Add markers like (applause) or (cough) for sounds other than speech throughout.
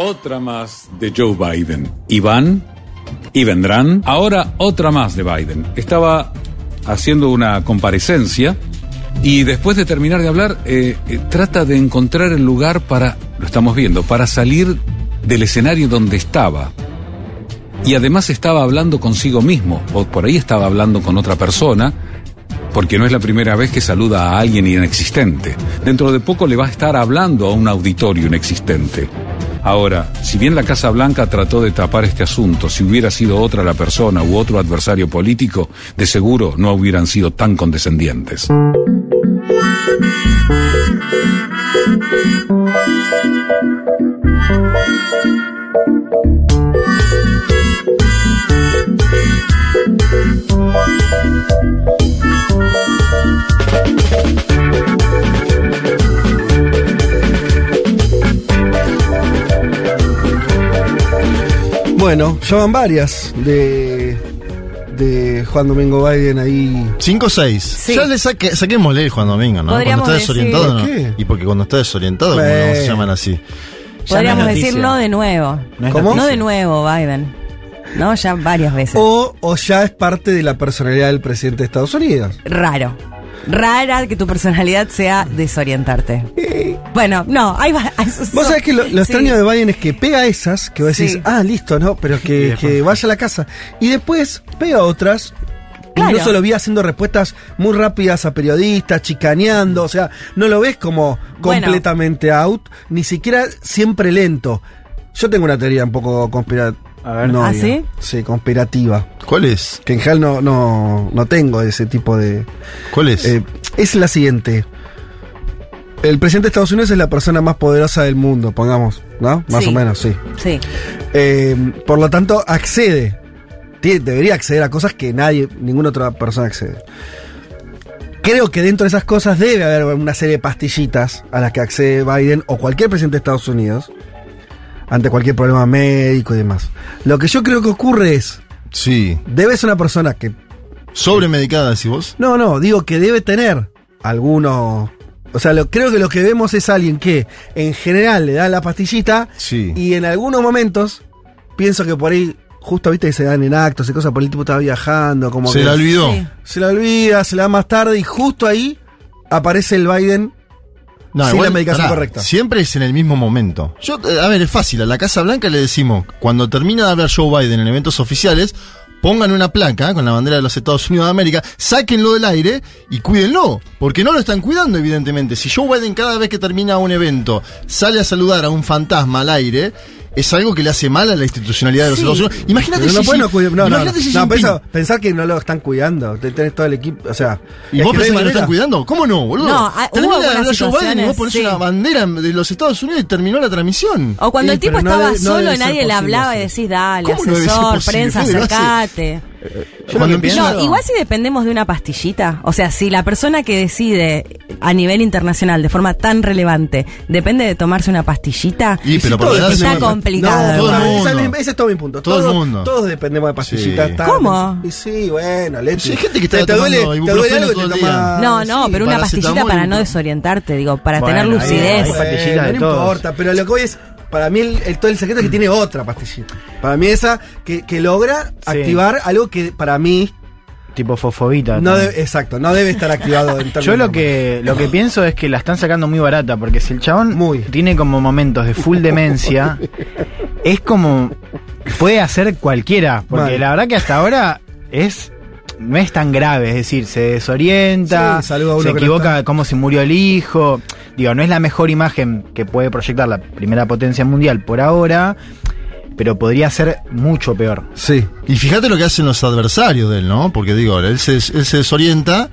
Otra más de Joe Biden. Y van y vendrán. Ahora otra más de Biden. Estaba haciendo una comparecencia y después de terminar de hablar eh, eh, trata de encontrar el lugar para, lo estamos viendo, para salir del escenario donde estaba. Y además estaba hablando consigo mismo, o por ahí estaba hablando con otra persona, porque no es la primera vez que saluda a alguien inexistente. Dentro de poco le va a estar hablando a un auditorio inexistente. Ahora, si bien la Casa Blanca trató de tapar este asunto, si hubiera sido otra la persona u otro adversario político, de seguro no hubieran sido tan condescendientes. Bueno, ya van varias de, de Juan Domingo Biden ahí. 5 o 6. Sí. Ya le saque, saquémosle el Juan Domingo, ¿no? Podríamos cuando está decir- desorientado, ¿no? ¿Por qué? Y porque cuando está desorientado, ¿cómo Bueno. no se llaman así? Ya Podríamos no decir no de nuevo. No ¿Cómo? No de nuevo, Biden. No, ya varias veces. O, o ya es parte de la personalidad del presidente de Estados Unidos. Raro. Rara que tu personalidad sea desorientarte. Bueno, no, ahí va. Vos sabés que lo, lo sí. extraño de Biden es que pega esas, que vos decís, Sí. ah, listo, no, pero que, que vaya a la casa. Y después pega otras. Claro. Incluso lo vi haciendo respuestas muy rápidas a periodistas, chicaneando, o sea, no lo ves como Bueno. completamente out, ni siquiera siempre lento. Yo tengo una teoría un poco conspirativa. A ver. ¿Ah, sí? Sí, conspirativa. ¿Cuál es? Que en general no, no, no tengo ese tipo de... ¿Cuál es? Eh, es la siguiente. El presidente de Estados Unidos es la persona más poderosa del mundo, pongamos, ¿no? Más Sí. o menos, sí. Sí. Eh, por lo tanto, accede. Tie- debería acceder a cosas que nadie, ninguna otra persona accede. Creo que dentro de esas cosas debe haber una serie de pastillitas a las que accede Biden o cualquier presidente de Estados Unidos ante cualquier problema médico y demás. Lo que yo creo que ocurre es, sí. debe ser una persona que Sobremedicada, decís vos. No, no, digo que debe tener algunos. O sea, lo, creo que lo que vemos es alguien que en general le da la pastillita Sí. y en algunos momentos pienso que por ahí, justo viste que se dan en actos y cosas, por el tipo estaba viajando, como Se que la olvidó. Sí. se la olvida, se la da más tarde y justo ahí aparece el Biden sin igual, la medicación pará, correcta. Siempre es en el mismo momento. Yo, eh, a ver, es fácil. A la Casa Blanca le decimos, cuando termina de hablar Joe Biden en eventos oficiales, pongan una placa con la bandera de los Estados Unidos de América, sáquenlo del aire y cuídenlo. Porque no lo están cuidando, evidentemente. Si Joe Biden cada vez que termina un evento sale a saludar a un fantasma al aire, es algo que le hace mal a la institucionalidad de los Sí. Estados Unidos. Imagínate no Xi- pueden no cuidar- no, no, imagínate no. Xi No, pensá- pensar que no lo están cuidando. te- Tenés todo el equipo. O sea. ¿Y vos que no pensás que lo manera. están cuidando? ¿Cómo no, boludo? No, ah, hubo algunas hablar Joe Biden y vos ponés sí. una bandera de los Estados Unidos y terminó la transmisión. O cuando Sí, el tipo no estaba no solo y nadie le hablaba y decís, dale, ¿Cómo no asesor, prensa, lo acercate. Cuando empieza No, igual si dependemos de una pastillita, o sea, si la persona que decide a nivel internacional de forma tan relevante depende de tomarse una pastillita, Y, pero por todo está complicado. No, Todo el ese es mundo. mi- ese es todo mi punto. Todo el Todos- mundo. Todos dependemos de pastillitas. Sí. ¿Cómo? Y sí, bueno, Leti. Sí, hay gente que te, está te duele, te duele algo todo te el día. toma- No, no, sí, pero una pastillita para no desorientarte, digo, para Bueno, tener lucidez. hay de no todos. importa, pero lo que voy es. Para mí, el, el- todo el secreto es que tiene otra pastillita. Para mí, esa que, que logra activar algo que para mí. Tipo fosfobita. No debe- exacto, no debe estar activado en (laughs) Yo lo que, lo que pienso es que la están sacando muy barata, porque si el chabón Muy. tiene como momentos de full demencia, (laughs) es como. puede hacer cualquiera, porque la verdad que hasta ahora es. No es tan grave, es decir, se desorienta, Sí, se no equivoca está. cómo se murió el hijo. Digo, no es la mejor imagen que puede proyectar la primera potencia mundial por ahora, pero podría ser mucho peor. Sí. Y fíjate lo que hacen los adversarios de él, ¿no? Porque digo, él se, él se desorienta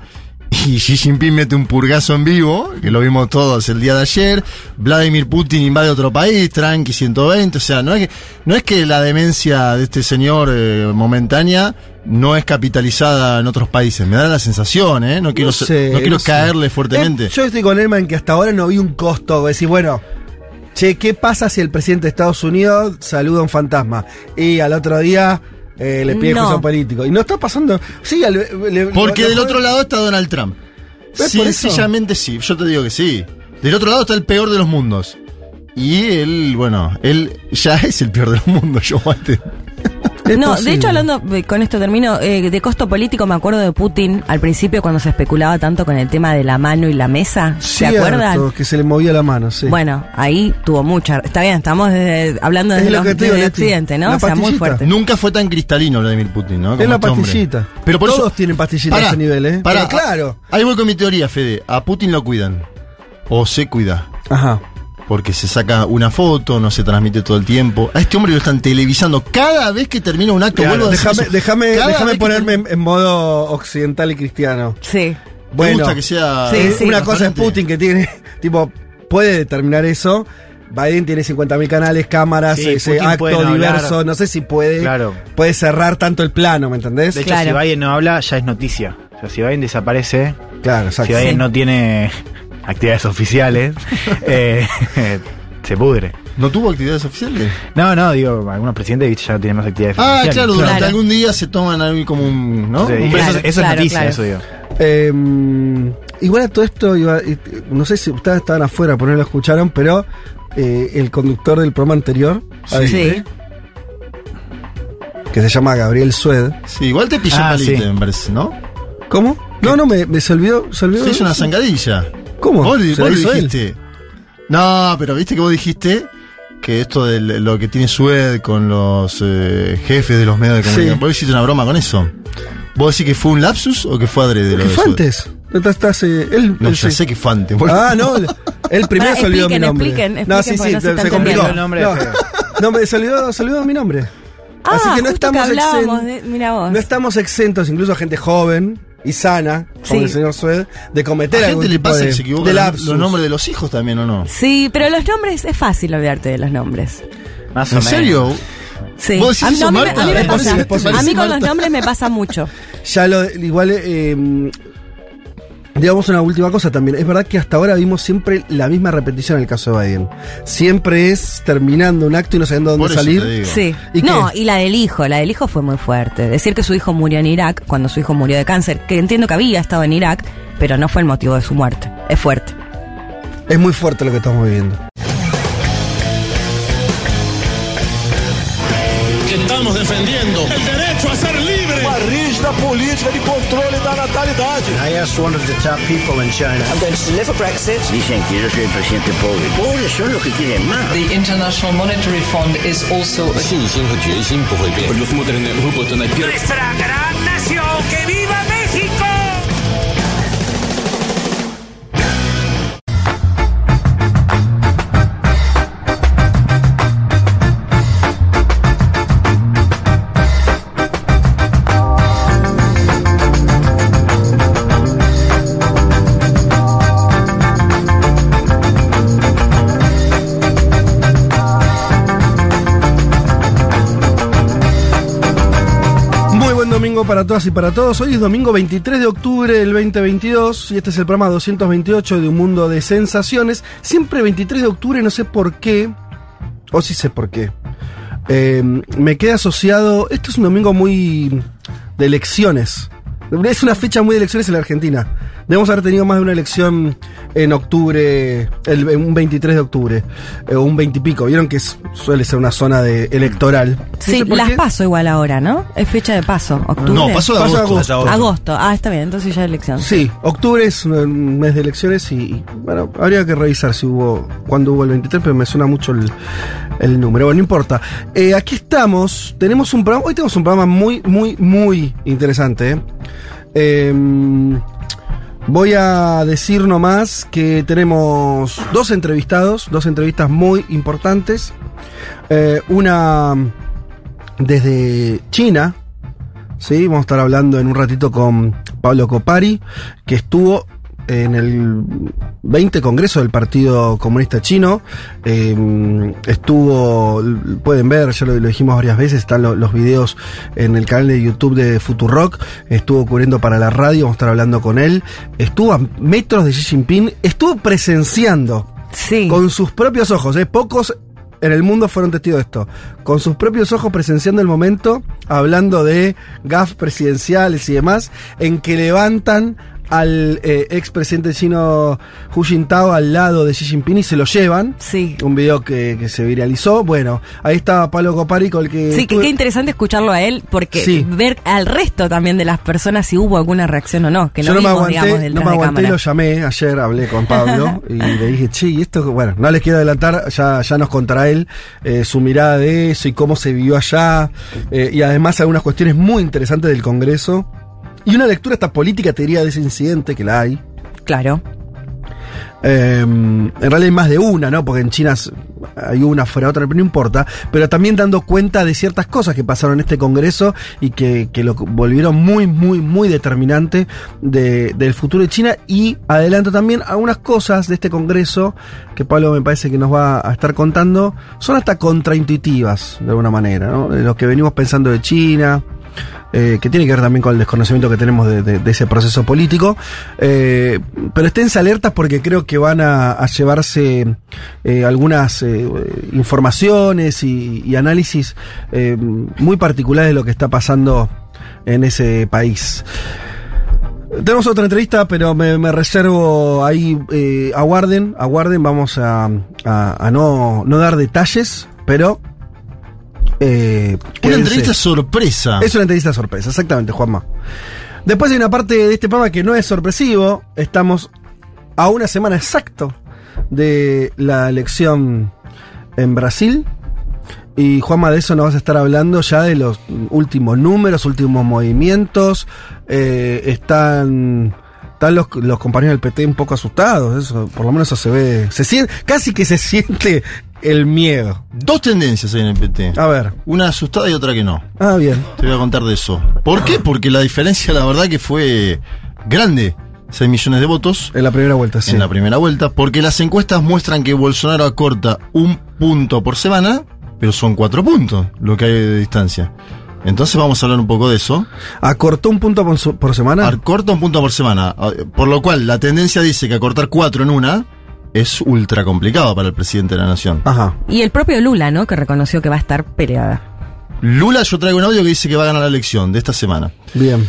y (laughs) Xi Jinping mete un purgazo en vivo, que lo vimos todos el día de ayer. Vladimir Putin invade otro país, tranqui 120. O sea, no es que, no es que la demencia de este señor eh, momentánea no es capitalizada en otros países. Me da la sensación, ¿eh? No quiero, ser- sé, no quiero sé. caerle fuertemente. Eh, yo estoy con Elman que hasta ahora no vi un costo. de Decir, bueno, che, ¿qué pasa si el presidente de Estados Unidos saluda a un fantasma? Y al otro día eh, le pide No. juicio político. Y no está pasando. Sí, le- Porque le- del otro lado está Donald Trump. Sencillamente sí, yo te digo que sí. Del otro lado está el peor de los mundos. Y él, bueno, él ya (laughs) es el peor del mundo, Joe (laughs) Biden. Es no, posible. de hecho, hablando, eh, con esto termino, eh, de costo político, me acuerdo de Putin al principio cuando se especulaba tanto con el tema de la mano y la mesa. ¿Se acuerdan? que se le movía la mano, sí. Bueno, ahí tuvo mucha. Está bien, estamos desde- hablando Es desde, lo los, que te digo, desde. Occidente, ¿no? La o sea, muy fuerte. Nunca fue tan cristalino Vladimir Putin, ¿no? es la este hombre. pastillita. Pero por Todos eso- tienen pastillitas a ese nivel, ¿eh? Pero claro. Ahí voy con mi teoría, Fede. A Putin lo cuidan. O se cuida. Ajá. Porque se saca una foto, no se transmite todo el tiempo. A este hombre lo están televisando cada vez que termina un acto. Claro, vuelvo a decir déjame que ponerme en, modo occidental y cristiano. Sí. Me Bueno, gusta que sea. Sí, eh, sí. una cosa es. Putin que tiene, (laughs) tipo, puede determinar eso. Biden tiene 50.000 canales, cámaras, Sí, ese Putin acto no diverso. hablar. No sé si puede, Claro. puede cerrar tanto el plano, ¿me entendés? De hecho, Claro. si Biden no habla, ya es noticia. O sea, si Biden desaparece, claro, exacto. si Biden Sí. no tiene actividades oficiales, (laughs) eh, se pudre. ¿No tuvo actividades oficiales? No, no, digo, algunos presidentes ya no tienen más actividades Ah, oficiales. claro, durante Claro. algún día se toman algo como un. ¿no? Sí, Un eso, Claro, eso claro, es noticia, claro. eso digo. Eh, igual a todo esto, iba- eh, no sé si ustedes estaban afuera, por no lo escucharon, pero eh, el conductor del programa anterior, Sí. Sí. que se llama Gabriel Sued. Sí, igual te pilló Ah, palite, sí. me parece, ¿no? ¿Cómo? No, no, me, me se olvidó. Se olvidó Se hizo una zangadilla. ¿Cómo? Vos, ¿Se vos lo hizo él? dijiste. No, pero viste que vos dijiste que esto de lo que tiene Sued con los eh, jefes de los medios de Sí. comunicación. Vos hiciste una broma con eso. ¿Vos decís que fue un lapsus o que fue adrede lo ¿Qué de fue antes? Estás, estás, eh, él, No, él ya sí. sé que fue antes. boludo. Ah, no, él, (laughs) primero Pará, se olvidó mi nombre. expliquen, no, expliquen, sí, porque sí, no se se, complicó. entendiendo. El nombre no, no, me se olvidó, se olvidó mi nombre. Ah, Así que no justo estamos, hablábamos exen- de- mira vos. no estamos exentos, incluso a gente joven y sana, como Sí. el señor Sued, de ¿A cometer la algún gente le tipo pasa de, que se equivocan de los- lapsus. los nombres de los hijos también o no? Sí, pero los nombres es fácil olvidarte de los nombres. Más o ¿En menos. serio? Sí. ¿Vos decís a, mí- no, a mí, a. A mí con Marta? los nombres me pasa mucho. Ya lo, igual, eh, digamos una última cosa también. Es verdad que hasta ahora vimos siempre la misma repetición en el caso de Biden. Siempre es terminando un acto y no sabiendo dónde Por eso salir. te digo. Sí. ¿Y no, qué? y la del hijo, la del hijo fue muy fuerte. Decir que su hijo murió en Irak cuando su hijo murió de cáncer, que entiendo que había estado en Irak, pero no fue el motivo de su muerte. Es fuerte. Es muy fuerte lo que estamos viviendo. que estamos defendiendo Uma rígida política de controle da natalidade. I asked one of the top people in China. I'm going to deliver Brexit. Dicen que yo soy el presidente pobre. Pobres son los que quieren más. The International Monetary Fund is also a 信心和决心不会变。Nuestra gran nación, que viva México. Para todas y para todos. Hoy es domingo 23 de octubre del 2022 y este es el programa 228 de Un Mundo de Sensaciones. Siempre 23 de octubre, no sé por qué, o sí sé por qué. Eh, me queda asociado. Esto es un domingo muy de elecciones. Es una fecha muy de elecciones en la Argentina. Debemos haber tenido más de una elección en octubre, el, en un 23 de octubre, eh, o un 20 y pico. Vieron que es- suele ser una zona de electoral. No Sí, sé las qué. paso igual ahora, ¿no? Es fecha de paso, octubre. No, pasó de agosto. agosto. Agosto. Ah, está bien, entonces ya es elección. Sí, octubre es un mes de elecciones y, y, bueno, habría que revisar si hubo, cuándo hubo el 23, pero me suena mucho el, el número. Bueno, no importa. Eh, aquí estamos, tenemos un programa, hoy tenemos un programa muy, muy, muy interesante. ¿eh? Voy a decir nomás que tenemos dos entrevistados, dos entrevistas muy importantes. Eh, una desde China, Sí, vamos a estar hablando en un ratito con Pablo Copari, que estuvo en el 20 Congreso del Partido Comunista Chino. Eh, estuvo, pueden ver, ya lo, lo dijimos varias veces, están lo- los videos en el canal de YouTube de Futurock. Estuvo cubriendo para la radio, vamos a estar hablando con él. Estuvo a metros de Xi Jinping, estuvo presenciando Sí. con sus propios ojos, ¿eh? pocos en el mundo fueron testigos de esto, con sus propios ojos presenciando el momento, hablando de gaf presidenciales y demás, en que levantan al eh, expresidente chino Hu Jintao al lado de Xi Jinping y se lo llevan. Sí. Un video que, que se viralizó. Bueno, ahí estaba Pablo Coparico, el que. Sí, que qué interesante escucharlo a él, porque Sí. ver al resto también de las personas si hubo alguna reacción o no, que no, Yo no me vimos, aguanté, digamos, no me aguanté, lo llamé ayer, hablé con Pablo (laughs) y le dije, che, y esto, bueno, no les quiero adelantar, ya, ya nos contará él eh, su mirada de eso y cómo se vivió allá, eh, y además algunas cuestiones muy interesantes del Congreso, y una lectura hasta política, te diría, de ese incidente, que la hay. Claro. Eh, en realidad hay más de una, ¿no? Porque en China hay una fuera otra, pero no importa. Pero también dando cuenta de ciertas cosas que pasaron en este congreso y que, que lo volvieron muy, muy, muy determinante de- del futuro de China. Y adelanto también algunas cosas de este congreso que Pablo me parece que nos va a estar contando. Son hasta contraintuitivas, de alguna manera, ¿no? De lo que venimos pensando de China eh, que tiene que ver también con el desconocimiento que tenemos de, ese proceso político. Eh, pero esténse alertas porque creo que van a, llevarse eh, algunas eh, informaciones y, análisis muy particulares de lo que está pasando en ese país. Tenemos otra entrevista, pero me, reservo ahí. eh, aguarden, aguarden. Vamos a, a- a no, no dar detalles, pero. Eh, Una entrevista sorpresa. Es una entrevista sorpresa, exactamente, Juanma. Después hay una parte de este programa que no es sorpresivo. Estamos a una semana exacto de la elección en Brasil. Y Juanma, de eso nos vas a estar hablando ya de los últimos números, últimos movimientos. Eh, están están los, los compañeros del PT un poco asustados. Eso, por lo menos eso se ve. Se siente, casi que se siente el miedo. Dos tendencias hay en el PT. A ver. Una asustada y otra que no. Ah, bien. Te voy a contar de eso. ¿Por qué? Porque la diferencia, la verdad, que fue grande. 6 millones de votos En la primera vuelta, sí. en la primera vuelta. Porque las encuestas muestran que Bolsonaro acorta un punto por semana, pero son cuatro puntos lo que hay de distancia. Entonces vamos a hablar un poco de eso. ¿Acortó un punto por, semana? Acorta un punto por semana. Ah, Por lo cual, la tendencia dice que acortar cuatro en una es ultra complicado para el presidente de la nación. Ajá. Y el propio Lula, ¿no? Que reconoció que va a estar peleada. Lula, yo traigo un audio que dice que va a ganar la elección de esta semana. Bien.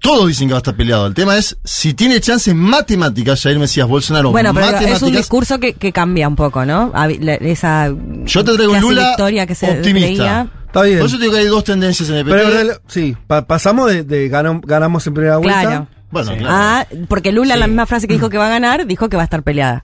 Todos dicen que va a estar peleado. El tema es si tiene chances matemáticas, Jair Mesías Bolsonaro. Bueno, pero es un discurso que, que cambia un poco, ¿no? Esa Yo te traigo Lula victoria que se optimista. creía. Está bien. Por eso te digo que hay dos tendencias en el PT. Pero, pero, sí, pa- pasamos de, de ganam- ganamos en primera vuelta. Claro. bueno, claro. Ah, porque Lula, Sí. la misma frase que dijo que va a ganar, dijo que va a estar peleada.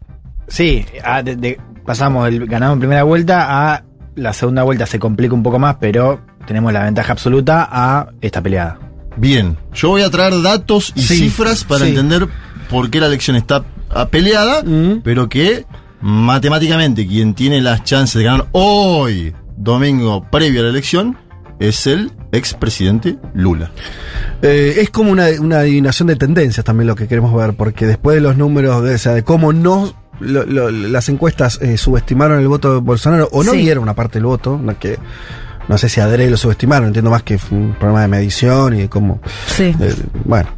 Sí, a- de- de- pasamos el ganado en primera vuelta a la segunda vuelta se complica un poco más, pero tenemos la ventaja absoluta a esta peleada. Bien, yo voy a traer datos y Sí, cifras para sí. entender por qué la elección está ah, peleada, Mm. pero que matemáticamente quien tiene las chances de ganar hoy, domingo previo a la elección, es el expresidente Lula. Eh, es como una, una adivinación de tendencias también lo que queremos ver, porque después de los números, de, o sea, de cómo no lo- lo- las encuestas eh, subestimaron el voto de Bolsonaro o no Sí. vieron una parte del voto, no, que no sé si adrede lo subestimaron, entiendo más que fue un problema de medición y de cómo... Sí. eh, bueno.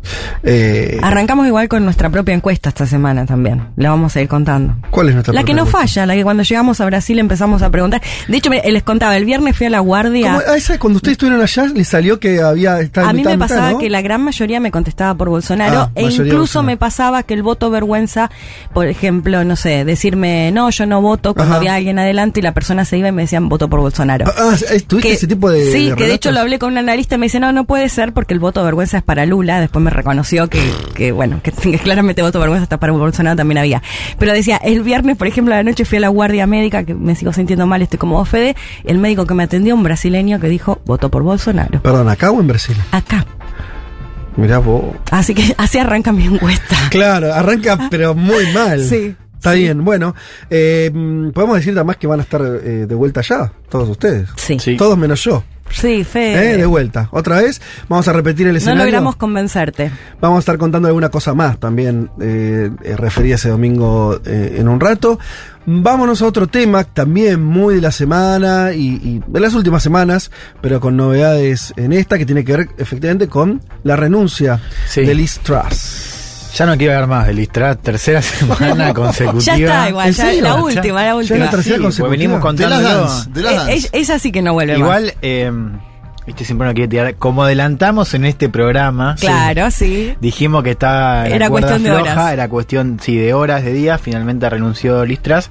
eh, Arrancamos igual con nuestra propia encuesta esta semana también. La vamos a ir contando. ¿Cuál es nuestra La que no encuesta? falla, la que cuando llegamos a Brasil empezamos a preguntar. De hecho, me- les contaba, el viernes fui a la guardia. ¿Cómo- ah, esa, cuando ustedes estuvieron allá, les salió que había... estaba A mí mitad, me mitad, pasaba ¿no? que la gran mayoría me contestaba por Bolsonaro Ah, e incluso me pasaba que el voto vergüenza, por ejemplo, no sé, decirme no, yo no voto cuando Ajá. había alguien adelante y la persona se iba y me decían voto por Bolsonaro. Ah, eh, ¿tuviste Que- ese tipo de sí, de que de hecho lo hablé con un analista y me dice, no, no puede ser porque el voto vergüenza es para Lula. Después me reconoció que, que bueno, que, (laughs) que claramente voto vergüenza está para Bolsonaro también había. Pero decía, el viernes, por ejemplo, a la noche fui a la guardia médica, que me sigo sintiendo mal, estoy como vos, Fede. El médico que me atendió, un brasileño que dijo, voto por Bolsonaro. Perdón, ¿acá o en Brasil? Acá. Mirá vos. Así que (laughs) así arranca mi encuesta. Claro, arranca pero muy mal. Sí, Está bien, bueno. eh, podemos decir además que van a estar eh, de vuelta ya, todos ustedes. Sí. Sí. Todos menos yo. Sí, Fede. eh, de vuelta. Otra vez, vamos a repetir el no escenario. logramos convencerte. Vamos a estar contando alguna cosa más también eh, eh, referida a ese domingo eh, en un rato. Vámonos a otro tema también muy de la semana y, y de las últimas semanas, pero con novedades en esta que tiene que ver efectivamente con la renuncia Sí. de Liz Truss. Ya no quiero ver más de Listra, tercera (laughs) semana consecutiva. (laughs) Ya está igual, ¿En ya, la Ya- última, la ya última. la tercera Sí, consecutiva. pues venimos De las dance, de las Eh, dance. ella, ella sí que no vuelve más. Igual, eh, Viste, siempre uno quiere tirar. Como adelantamos en este programa. Claro, sí. Dijimos que estaba. Era cuestión de floja, horas. Era cuestión, sí, de horas, de días. Finalmente renunció Listras.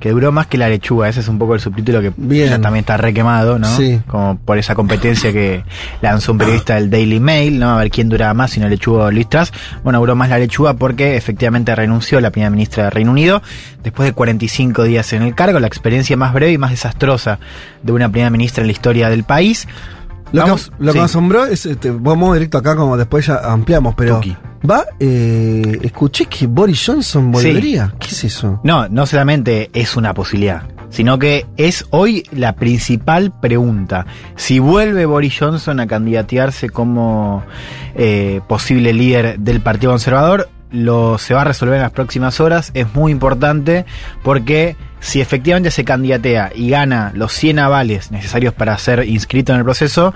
Que duró más que la lechuga. Ese es un poco el subtítulo que Bien. ya también está requemado, ¿no? Sí. Como por esa competencia que lanzó un periodista del Daily Mail, ¿no? A ver quién duraba más, si no lechuga o Listras. Bueno, duró más la lechuga porque efectivamente renunció la primera ministra de Reino Unido después de 45 días en el cargo. La experiencia más breve y más desastrosa de una primera ministra en la historia del país. Lo, Vamos, que, lo que sí. me asombró es, este, vamos directo acá, como después ya ampliamos, pero. Tuki. Va, eh, escuché que Boris Johnson volvería. ¿Qué es eso? No, no solamente es una posibilidad, sino que es hoy la principal pregunta. Si vuelve Boris Johnson a candidatearse como eh, posible líder del Partido Conservador, lo se va a resolver en las próximas horas. Es muy importante porque si efectivamente se candidatea y gana los 100 avales necesarios para ser inscrito en el proceso,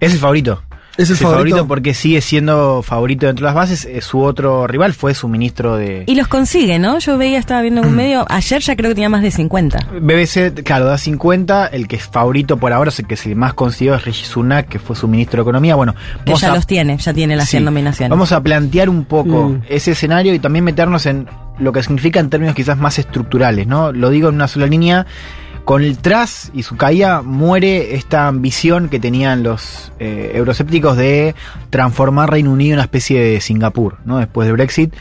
es el favorito. ¿Es el favorito? porque sigue siendo favorito dentro de las bases. Su otro rival fue su ministro de, Y los consigue, ¿no? Yo veía, estaba viendo en un medio, ayer ya creo que tenía más de 50. BBC, claro, da 50. El que es favorito por ahora, el que es el más consiguió es Rishi Sunak, que fue su ministro de Economía. Bueno, Que ya los tiene, ya tiene las Sí. 100 nominaciones. Vamos a plantear un poco Mm. ese escenario y también meternos en lo que significa en términos quizás más estructurales, ¿no? Lo digo en una sola línea. Con el tras y su caída muere esta ambición que tenían los eh, de transformar Reino Unido en una especie de Singapur, ¿no? Después de Brexit.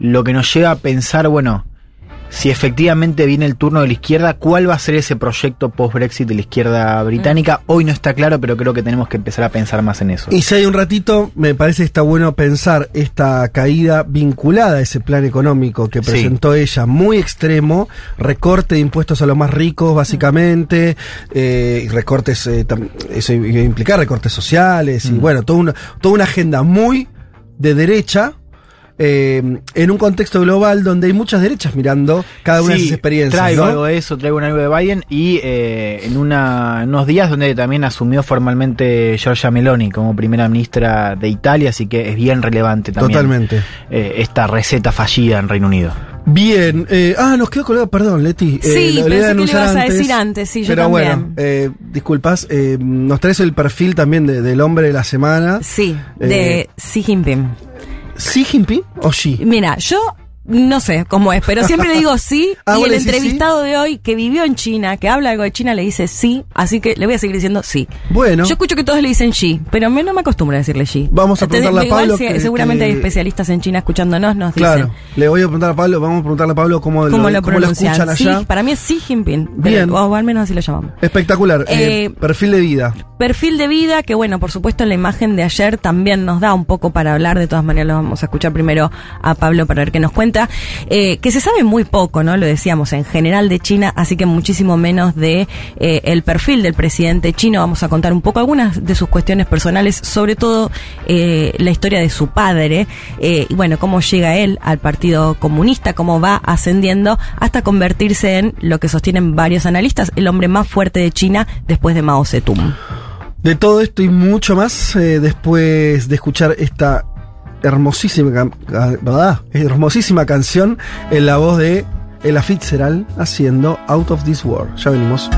Lo que nos lleva a pensar, bueno, si efectivamente viene el turno de la izquierda, ¿cuál va a ser ese proyecto post-Brexit de la izquierda británica? Hoy no está claro, pero creo que tenemos que empezar a pensar más en eso. Y si hay un ratito, me parece que está bueno pensar esta caída vinculada a ese plan económico que Sí. presentó ella, muy extremo, recorte de impuestos a los más ricos, básicamente, eh, y recortes, eh, eso iba a implicar recortes sociales, y bueno, toda una, toda una agenda muy de derecha. Eh, en un contexto global donde hay muchas derechas mirando cada una de Sí, esas experiencias. Traigo ¿no? algo de eso, traigo un algo de Biden y eh, en, una, en unos días donde también asumió formalmente Giorgia Meloni como primera ministra de Italia, así que es bien relevante también Totalmente. eh, esta receta fallida en Reino Unido. Bien, eh, ah, nos quedó colgado, perdón, Leti. eh, Sí, lo- pensé que anunciar ibas a decir antes, sí, yo Pero también. bueno, eh, disculpas, eh, nos traes el perfil también de- del hombre de la semana. Sí, Eh, de Xi Jinping. ¿Sí, Jinping o Xi? Mira, yo no sé cómo es, pero siempre le digo sí. (laughs) Ah, y ¿vos el entrevistado de hoy, que vivió en China, que habla algo de China, le dice sí. Así que le voy a seguir diciendo sí. Bueno, Yo escucho que todos le dicen Xi, pero me, no me acostumbro a decirle Xi. Vamos a Entonces, preguntarle a Pablo que- seguramente que- hay especialistas en China escuchándonos, nos dicen claro, le voy a preguntar a Pablo, vamos a preguntarle a Pablo cómo, cómo lo, cómo lo escuchan Sí, allá. para mí es Xi Jinping. Bien. pero- o al menos así lo llamamos. Espectacular, eh, Eh, perfil de vida. Perfil de vida, que bueno, por supuesto la imagen de ayer también nos da un poco para hablar, de todas maneras lo vamos a escuchar primero a Pablo para ver qué nos cuenta, eh, que se sabe muy poco, ¿no? Lo decíamos, en general de China, así que muchísimo menos de eh, el perfil del presidente chino, vamos a contar un poco algunas de sus cuestiones personales, sobre todo eh, la historia de su padre, y bueno, cómo llega él al Partido Comunista, cómo va ascendiendo hasta convertirse en lo que sostienen varios analistas, el hombre más fuerte de China después de Mao Zedong. De todo esto y mucho más después de escuchar esta hermosísima, ¿verdad? hermosísima canción en la voz de Ella Fitzgerald haciendo Out of This World. Ya venimos.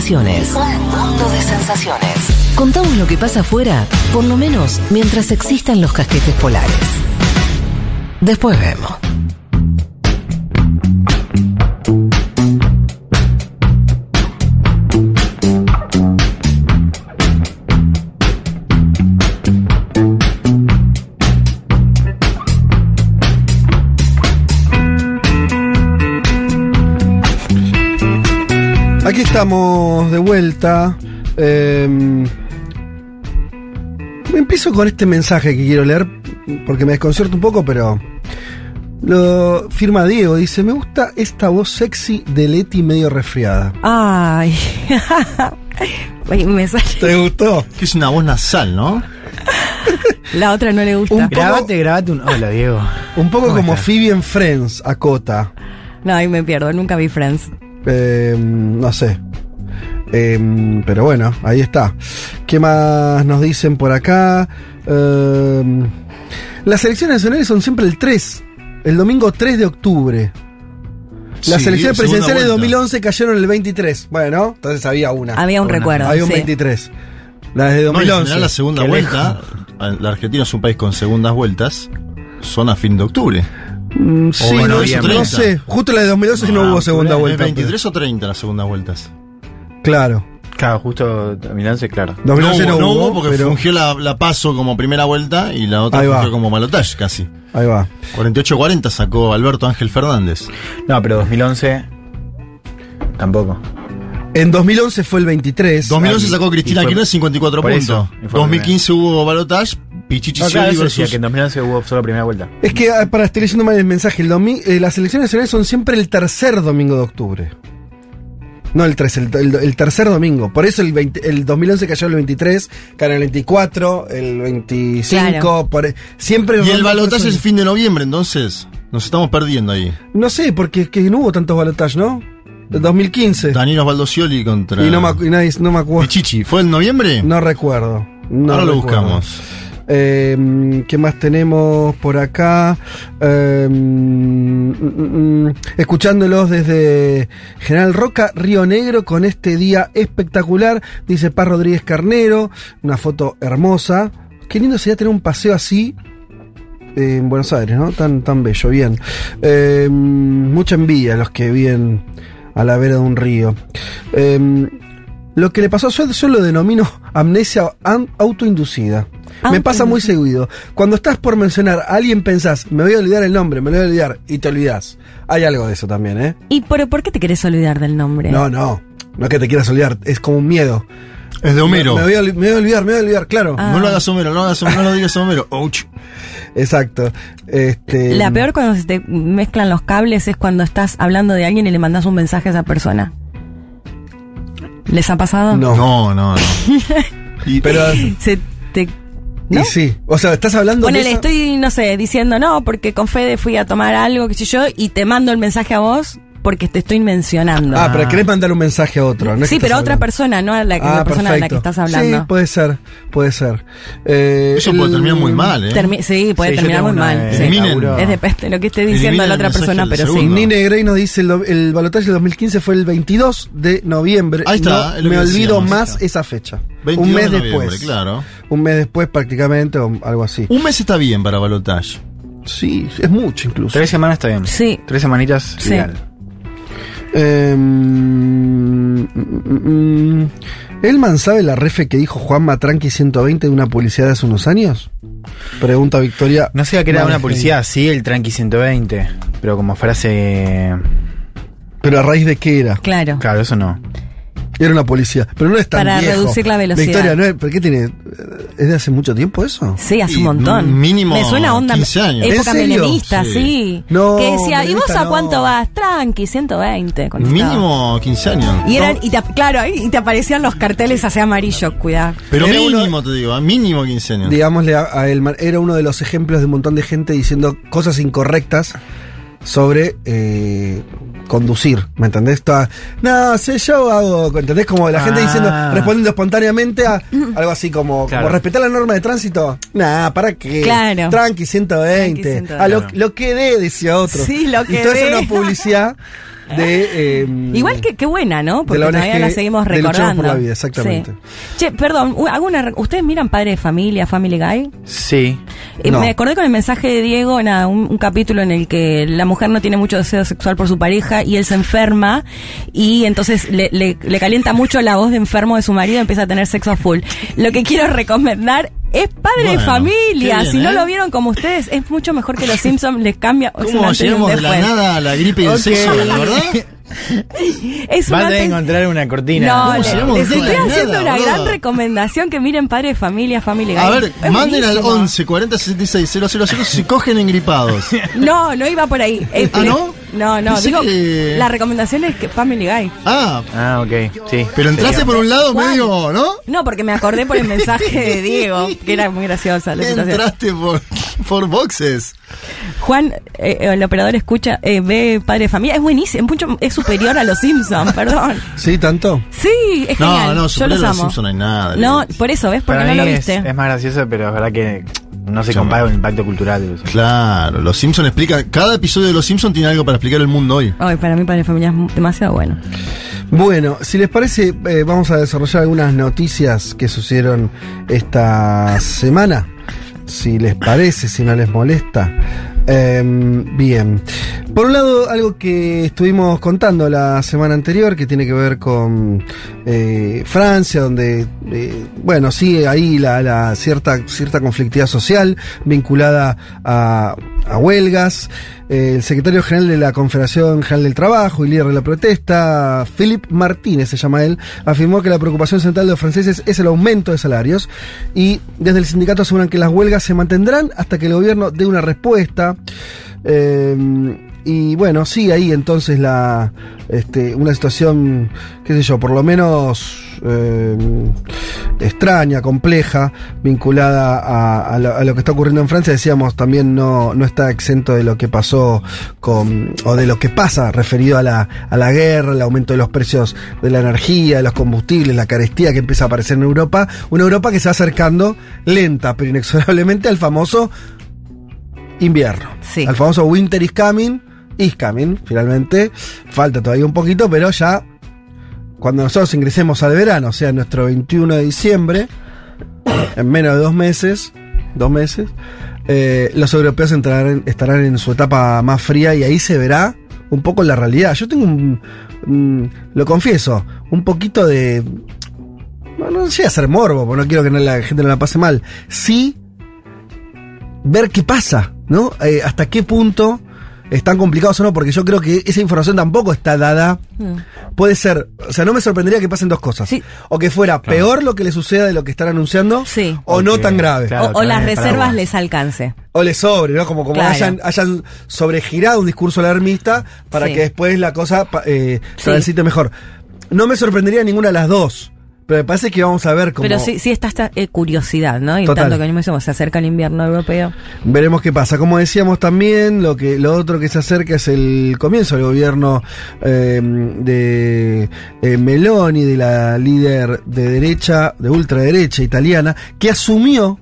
Sensaciones. Un mundo de sensaciones. Contamos lo que pasa afuera, por lo menos mientras existan los casquetes polares. Después vemos. Aquí estamos de vuelta. Eh, Empiezo con este mensaje que quiero leer porque me desconcierta un poco, pero lo firma Diego. Dice: Me gusta esta voz sexy de Leti medio resfriada. Ay. (laughs) Ay, me sale- ¿Te gustó? Que es una voz nasal, ¿no? (laughs) La otra no le gusta. Un poco- Grabate, grabate un. Hola, Diego. Un poco ¿Cómo como estás? Phoebe en Friends, acota. No, ahí me pierdo. Nunca vi Friends. Eh, no sé. Eh, pero bueno, ahí está. ¿Qué más nos dicen por acá? Eh, las elecciones nacionales son siempre el 3, el domingo 3 de octubre. Las Sí, elecciones presidenciales de vuelta. 2011 cayeron el 23. Bueno, entonces había una. Había un Una. recuerdo. Había un sí. 23. La de No, y en 2011. general la segunda Qué vuelta, la Argentina es un país con segundas vueltas, son a fin de octubre. Mm, sí, bueno, no, eso no 30. sé. Justo la de 2011 no, hubo segunda ¿Es vuelta. 23 o 30 las segundas vueltas? Claro. Claro, justo 2011, claro. 2011 no, no hubo, porque pero fungió la, la paso como primera vuelta y la otra Ahí va. fungió como balotaje casi. ahí va. 48-40 sacó Alberto Ángel Fernández. No, pero 2011 tampoco. En 2011 fue el 23. 2011 y- sacó Cristina Kirchner 54 por puntos. eso, y fue 2015 hubo balotaje, Pichichi No, claro, Scioli eso decía versus... que en 2011 hubo solo primera vuelta. Es que, ah, para, estoy leyendo mal el mensaje. El domi- eh, las elecciones nacionales son siempre el tercer domingo de octubre. No el 3, el, el- el tercer domingo. Por eso el, 20 el 2011 cayó el 23, cayó el 24, el 25. Claro. por- e, siempre Y el balotaje es fin de noviembre, entonces nos estamos perdiendo ahí. No sé, porque es que no hubo tantos balotajes, ¿no? El 2015. Danilo Baldocioli contra Y no me, y nadie, no me acuerdo. Pichichi. ¿Fue en noviembre? No recuerdo. No Ahora lo recuerdo. buscamos. Eh, ¿Qué más tenemos por acá? Eh, mm, mm, mm, escuchándolos desde General Roca, Río Negro, con este día espectacular, dice Paz Rodríguez Carnero, una foto hermosa. Qué lindo sería tener un paseo así en Buenos Aires, ¿no? Tan, tan bello, bien. Eh, mucha envidia a los que viven a la vera de un río. Lo que le pasó a Sued yo lo denomino amnesia autoinducida. Me pasa muy seguido. Cuando estás por mencionar a alguien pensás, me voy a olvidar el nombre, me lo voy a olvidar, y te olvidás. Hay algo de eso también, ¿eh? ¿Y por, por qué te querés olvidar del nombre? No, no. No es que te quieras olvidar, es como un miedo. Es de Homero. Me, me voy, a, oli- me voy a olvidar, me voy a olvidar, claro. Ah. No lo hagas Homero, no lo hagas Homero, no lo digas Homero. Ouch. Exacto. Este, La peor cuando se te mezclan los cables es cuando estás hablando de alguien y le mandas un mensaje a esa persona. ¿Les ha pasado? No. No, no, no. (laughs) Y- Pero, Se te. ¿no? y sí. O sea, estás hablando Ponele, de esa- estoy, no sé, diciendo no, porque con Fede fui a tomar algo, qué sé yo, y te mando el mensaje a vos porque te estoy mencionando. Ah, pero querés mandar un mensaje a otro. No sí, pero a otra persona, no a la, Ah, la persona a la que estás hablando. Sí, puede ser, puede ser. Eh, Eso puede terminar muy mal, ¿eh? Termi- sí, puede Sí, terminar muy una mal. de- sí. Es depende de lo que esté diciendo Eliminen la otra persona, pero sí. segundo. Nine Grey nos dice el, el balotaje del 2015 fue el 22 de noviembre. Ahí está, No me olvido decíamos. más esa fecha. 22 un mes de después. claro. Un mes después prácticamente o algo así. Un mes está bien para balotaje. Sí, es mucho incluso. Tres semanas está bien. Sí. Tres semanitas, Sí. ideal. Eh, mm, mm, mm. ¿Elman sabe la refe que dijo Juanma Tranqui 120 de una publicidad de hace unos años? Pregunta Victoria. No sé que era una publicidad, sí, el Tranqui 120, pero como frase... ¿Pero a raíz de qué era? Claro. Claro, eso no. Era una policía. Pero no es tan Para viejo. reducir la velocidad. Victoria, ¿no es, ¿pero qué tiene? ¿Es de hace mucho tiempo eso? Sí, hace Y un montón. mínimo Me suena onda 15 años. época menemista, Sí. sí. No, que decía, ¿y vos a no. cuánto vas? Tranqui, 120. contestaba. Mínimo 15 años. Y eran, y te, claro, y te aparecían los carteles así amarillos, cuidado. Pero Era uno- mínimo, te digo, mínimo 15 años. Digámosle a, a Elman, era uno de los ejemplos de un montón de gente diciendo cosas incorrectas sobre eh, conducir, ¿me entendés? Toda, no, sé, yo hago, ¿entendés? Como la gente Ah. diciendo, respondiendo espontáneamente a algo así como, Claro. como respetar la norma de tránsito. Nah, ¿para qué? Claro. Tranqui 120. Tranqui 120. A lo, lo que dé, decía otro. Sí, lo que Y toda dé. esa una publicidad (laughs) de... eh, Igual que qué buena, ¿no? Porque la todavía la seguimos recordando. por la Vida, exactamente. Sí. Che, perdón, u- hago una, re- ¿ustedes miran Padre de Familia, Family Guy? Sí. Eh, No. Me acordé con el mensaje de Diego, nada, un, un capítulo en el que la mujer no tiene mucho deseo sexual por su pareja y él se enferma y entonces le, le- le calienta mucho la voz de enfermo de su marido y empieza a tener sexo a full. Lo que quiero recomendar es Padre de Bueno, Familia. qué bien, si no ¿eh? lo vieron como ustedes, es mucho mejor que los Simpsons, les cambia. es un ¿Cómo llegamos de la después. nada a la gripe y el Ok. sexo, la verdad? (laughs) Es Vas a encontrar una cortina. No, ¿Cómo le- les de estoy nada, haciendo una gran recomendación que miren Padre de Familia, Family. A ver, Es manden al buenísimo. 11 40 66 000 si cogen engripados. (laughs) No, no iba por ahí. Eh, ¿Ah, le- no? No, no, Pensé digo, que- la recomendación es que Family Guy. Ah, Ah, ok. Sí. pero entraste por un lado ¿Cuál? medio, ¿no? No, porque me acordé por el mensaje de Diego, que era muy graciosa la situación. Entraste por, por boxes. Juan, eh, el operador escucha, eh, ve Padre de Familia, es buenísimo, mucho, es superior a los Simpsons, perdón. ¿Sí, tanto? Sí, es No, genial. no, Yo superior los a los amo. Simpson no hay nada. No, por eso, ¿ves? Porque Para no mí lo es, viste. es más gracioso, pero es verdad que no se compara con el impacto cultural de los Claro, los Simpsons explican. Cada episodio de los Simpsons tiene algo para explicar el mundo hoy. Ay, para mí Padre Familia es demasiado bueno. Bueno, si les parece, eh, vamos a desarrollar algunas noticias que sucedieron esta semana. Si les parece, si no les molesta. Em, bien. Por un lado, algo que estuvimos contando la semana anterior, que tiene que ver con eh, Francia, donde, eh, bueno, sigue ahí la, la cierta, cierta conflictividad social vinculada a, a huelgas. El secretario general de la Confederación General del Trabajo y líder de la protesta, Philippe Martínez se llama él, afirmó que la preocupación central de los franceses es el aumento de salarios y desde el sindicato aseguran que las huelgas se mantendrán hasta que el gobierno dé una respuesta. Eh, y bueno, sí, ahí entonces la este, una situación, qué sé yo, por lo menos eh, extraña, compleja, vinculada a, a lo, a lo que está ocurriendo en Francia. Decíamos, también no, no está exento de lo que pasó con, o de lo que pasa referido a la, a la guerra, el aumento de los precios de la energía, de los combustibles, la carestía que empieza a aparecer en Europa. Una Europa que se va acercando lenta, pero inexorablemente al famoso invierno. Sí. Al famoso Winter is coming, is coming, finalmente. Falta todavía un poquito, pero ya cuando nosotros ingresemos al verano, o sea, nuestro 21 de diciembre, (coughs) en menos de dos meses, dos meses, eh, los europeos entrarán- estarán en su etapa más fría y ahí se verá un poco la realidad. Yo tengo un, un- lo confieso, un poquito de... No, no sé hacer morbo, porque no quiero que la gente no la pase mal. Sí ver qué pasa, ¿no? Eh, hasta qué punto están complicados o no, porque yo creo que esa información tampoco está dada. Puede ser, o sea, no me sorprendería que pasen dos cosas. Sí. O que fuera peor lo que le suceda de lo que están anunciando, Sí. o no tan grave. claro. o, o las reservas paraguas. les alcance. O le sobre, ¿no? Como, como Claro. hayan, hayan sobregirado un discurso alarmista para Sí. que después la cosa eh, Sí. transite mejor. No me sorprendería ninguna de las dos, pero me parece que vamos a ver cómo... Pero sí, sí está esta eh, curiosidad, ¿no? Y Total. tanto que mismo decimos, se acerca el invierno europeo. Veremos qué pasa. Como decíamos también, lo que lo otro que se acerca es el comienzo del gobierno eh, de eh, Meloni, de la líder de derecha, de ultraderecha italiana, que asumió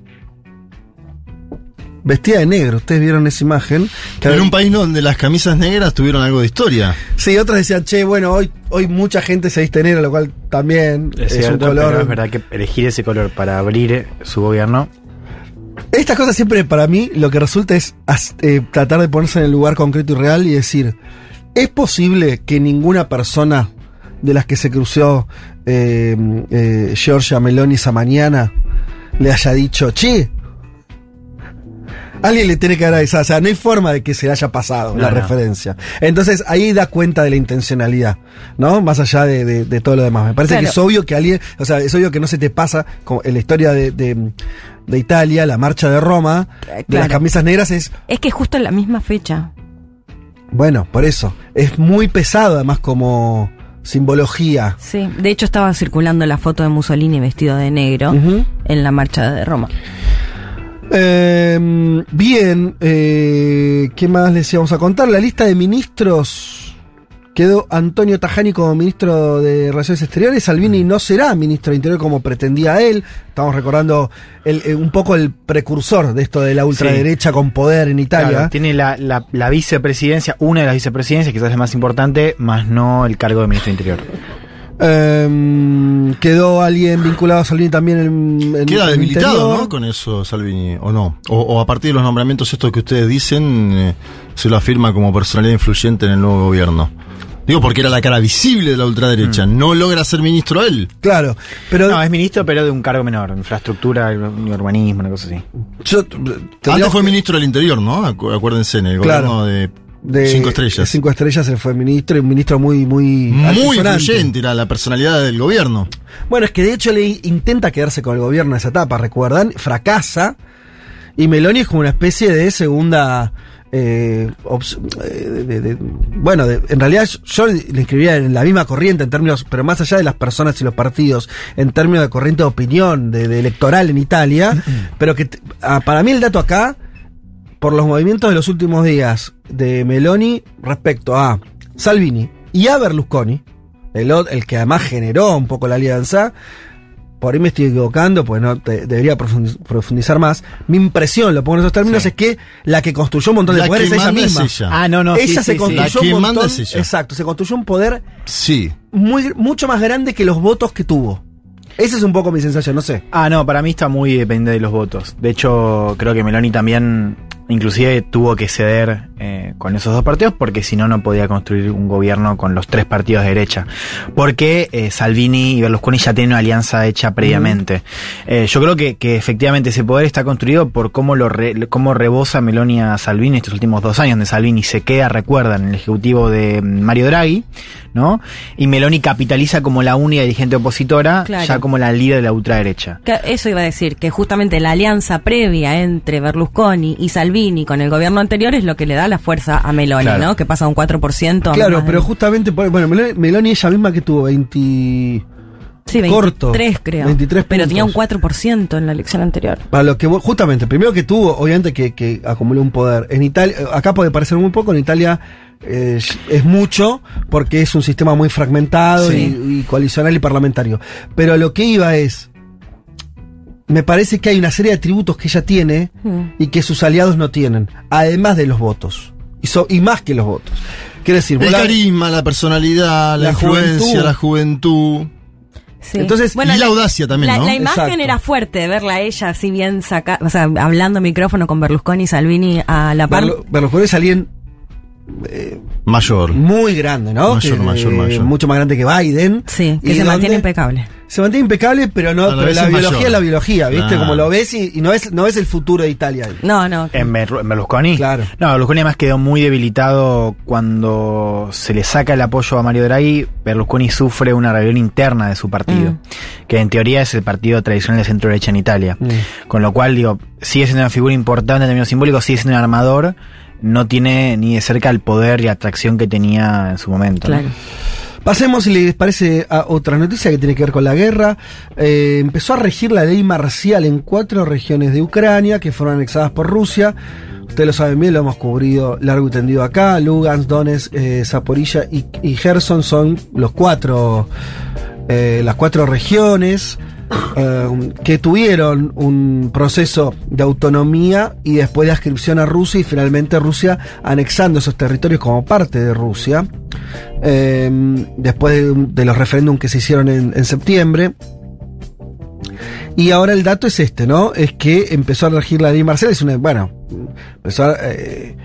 vestida de negro. Ustedes vieron esa imagen. Que En un país donde las camisas negras tuvieron algo de historia. Sí, otros decían, che, bueno, hoy, hoy mucha gente se viste negro, lo cual también Es, es, un color. pero es verdad que elegir ese color para abrir su gobierno Estas cosas siempre para mí lo que resulta es eh, tratar de ponerse en el lugar concreto y real y decir, ¿es posible que ninguna persona de las que se cruzó eh, eh, Giorgia Meloni esa mañana le haya dicho, che, alguien le tiene que dar avisado, o sea, no hay forma de que se le haya pasado la No, referencia. Entonces ahí da cuenta de la intencionalidad, ¿no? Más allá de, de- de todo lo demás. Me parece Claro. que es obvio que alguien, o sea, es obvio que no se te pasa, como en la historia de, de- de Italia, la marcha de Roma, de las claro. camisas negras es, Es que justo en la misma fecha. bueno, por eso, es muy pesado además como simbología. Sí. De hecho, estaba circulando la foto de Mussolini vestido de negro en la marcha de Roma. Eh, bien, eh, ¿qué más les íbamos a contar? La lista de ministros quedó Antonio Tajani como ministro de Relaciones Exteriores. Salvini no será ministro de Interior como pretendía él. Estamos recordando el- eh, un poco el precursor de esto de la ultraderecha con poder en Italia. Claro, tiene la, la- la vicepresidencia, una de las vicepresidencias, quizás la más importante, más no el cargo de ministro de Interior. Eh, quedó alguien vinculado a Salvini también en, en Queda debilitado, Interior. ¿no? Con eso, Salvini, ¿o no? O, o a partir de los nombramientos estos que ustedes dicen, eh, se lo afirma como personalidad influyente en el nuevo gobierno. Digo, porque era la cara visible de la ultraderecha. No logra ser ministro él. Claro, pero No, es ministro, pero de un cargo menor, infraestructura y urbanismo, una cosa así. yo Antes fue que- ministro del Interior, ¿no? Acu- Acuérdense, en el Claro. gobierno de de Cinco estrellas. Cinco estrellas él fue ministro y un ministro muy, muy. Muy influyente era la personalidad del gobierno. Bueno, es que de hecho le intenta quedarse con el gobierno en esa etapa, ¿recuerdan? Fracasa. Y Meloni es como una especie de segunda. eh, ops- eh, de- de- de- bueno, de- en realidad yo le inscribiría en la misma corriente en términos, pero más allá de las personas y los partidos, en términos de corriente de opinión, de, de electoral en Italia, pero que ah, para mí el dato acá, por los movimientos de los últimos días de Meloni respecto a Salvini y a Berlusconi, el, el que además generó un poco la alianza, por ahí me estoy equivocando, pues no te- debería profundi- profundizar más. Mi impresión, lo pongo en esos términos, es que la que construyó un montón de La poderes que es ella es misma. ella. Ah, no, no. ella sí, se sí, sí. construyó La un manda montón, es ella. exacto, se construyó un poder Sí. muy, mucho más grande que los votos que tuvo. Esa es un poco mi sensación, no sé. Ah, no, para mí está muy dependiente de los votos. De hecho, creo que Meloni también, inclusive, tuvo que ceder eh, con esos dos partidos porque si no, no podía construir un gobierno con los tres partidos de derecha. Porque eh, Salvini y Berlusconi ya tienen una alianza hecha previamente. Eh, yo creo que, que efectivamente ese poder está construido por cómo lo re- cómo rebosa Meloni a Salvini estos últimos dos años, donde Salvini se queda, recuerdan, en el ejecutivo de mm, Mario Draghi, ¿no? Y Meloni capitaliza como la única dirigente opositora, Claro. ya como la líder de la ultraderecha. Eso iba a decir, que justamente la alianza previa entre Berlusconi y Salvini con el gobierno anterior es lo que le da la fuerza a Meloni, Claro. ¿no? Que pasa un 4%. a Claro, pero de- justamente, bueno, Meloni, Meloni ella misma que tuvo 20... Sí, 23 corto. creo. 23 pero tenía un puntos. 4% en la elección anterior. Para lo que justamente, primero que tuvo, obviamente que, que acumuló un poder. En Italia, acá puede parecer muy poco, en Italia eh, es mucho, porque es un sistema muy fragmentado Sí. y, y coalicional y parlamentario. Pero lo que iba es, me parece que hay una serie de atributos que ella tiene Mm. y que sus aliados no tienen, además de los votos. Y, so- y más que los votos. Quiero decir, El la- carisma, la personalidad, la, La influencia, juventud. la juventud. Sí. Entonces, y la audacia también, la, ¿no? la imagen Exacto. era fuerte verla a ella así bien saca, o sea, hablando micrófono con Berlusconi y Salvini a la par. Berlu- Berlusconi salían Mayor. muy grande, ¿no? Mayor, Que, mayor, eh, mayor. Mucho más grande que Biden. Sí, que Y se donde- mantiene impecable. Se mantiene impecable, pero no, pero la es biología mayor. es la biología, ¿viste? Claro. Como lo ves y, y no ves, no ves el futuro de Italia ahí. No, no. ¿En, Ber- en Berlusconi? Claro. No, Berlusconi además quedó muy debilitado cuando se le saca el apoyo a Mario Draghi. Berlusconi sufre una rebelión interna de su partido, Mm. que en teoría es el partido tradicional de centro derecha en Italia. Mm. Con lo cual, digo, sigue siendo una figura importante en términos simbólicos, sigue siendo un armador, no tiene ni de cerca el poder y atracción que tenía en su momento. ¿no? Pasemos, si les parece, a otra noticia que tiene que ver con la guerra. Eh, empezó a regir la ley marcial en cuatro regiones de Ucrania que fueron anexadas por Rusia. Ustedes lo saben bien, lo hemos cubrido largo y tendido acá. Lugansk, Donetsk, eh, Zaporilla y, y Gerson son los cuatro, eh, las cuatro regiones eh, que tuvieron un proceso de autonomía y después de adscripción a Rusia y finalmente Rusia anexando esos territorios como parte de Rusia. Eh, después de, los referéndums que se hicieron en, septiembre. Y ahora el dato es este, ¿no? Es que empezó a regir la ley marcial, es una, bueno, empezó a, eh,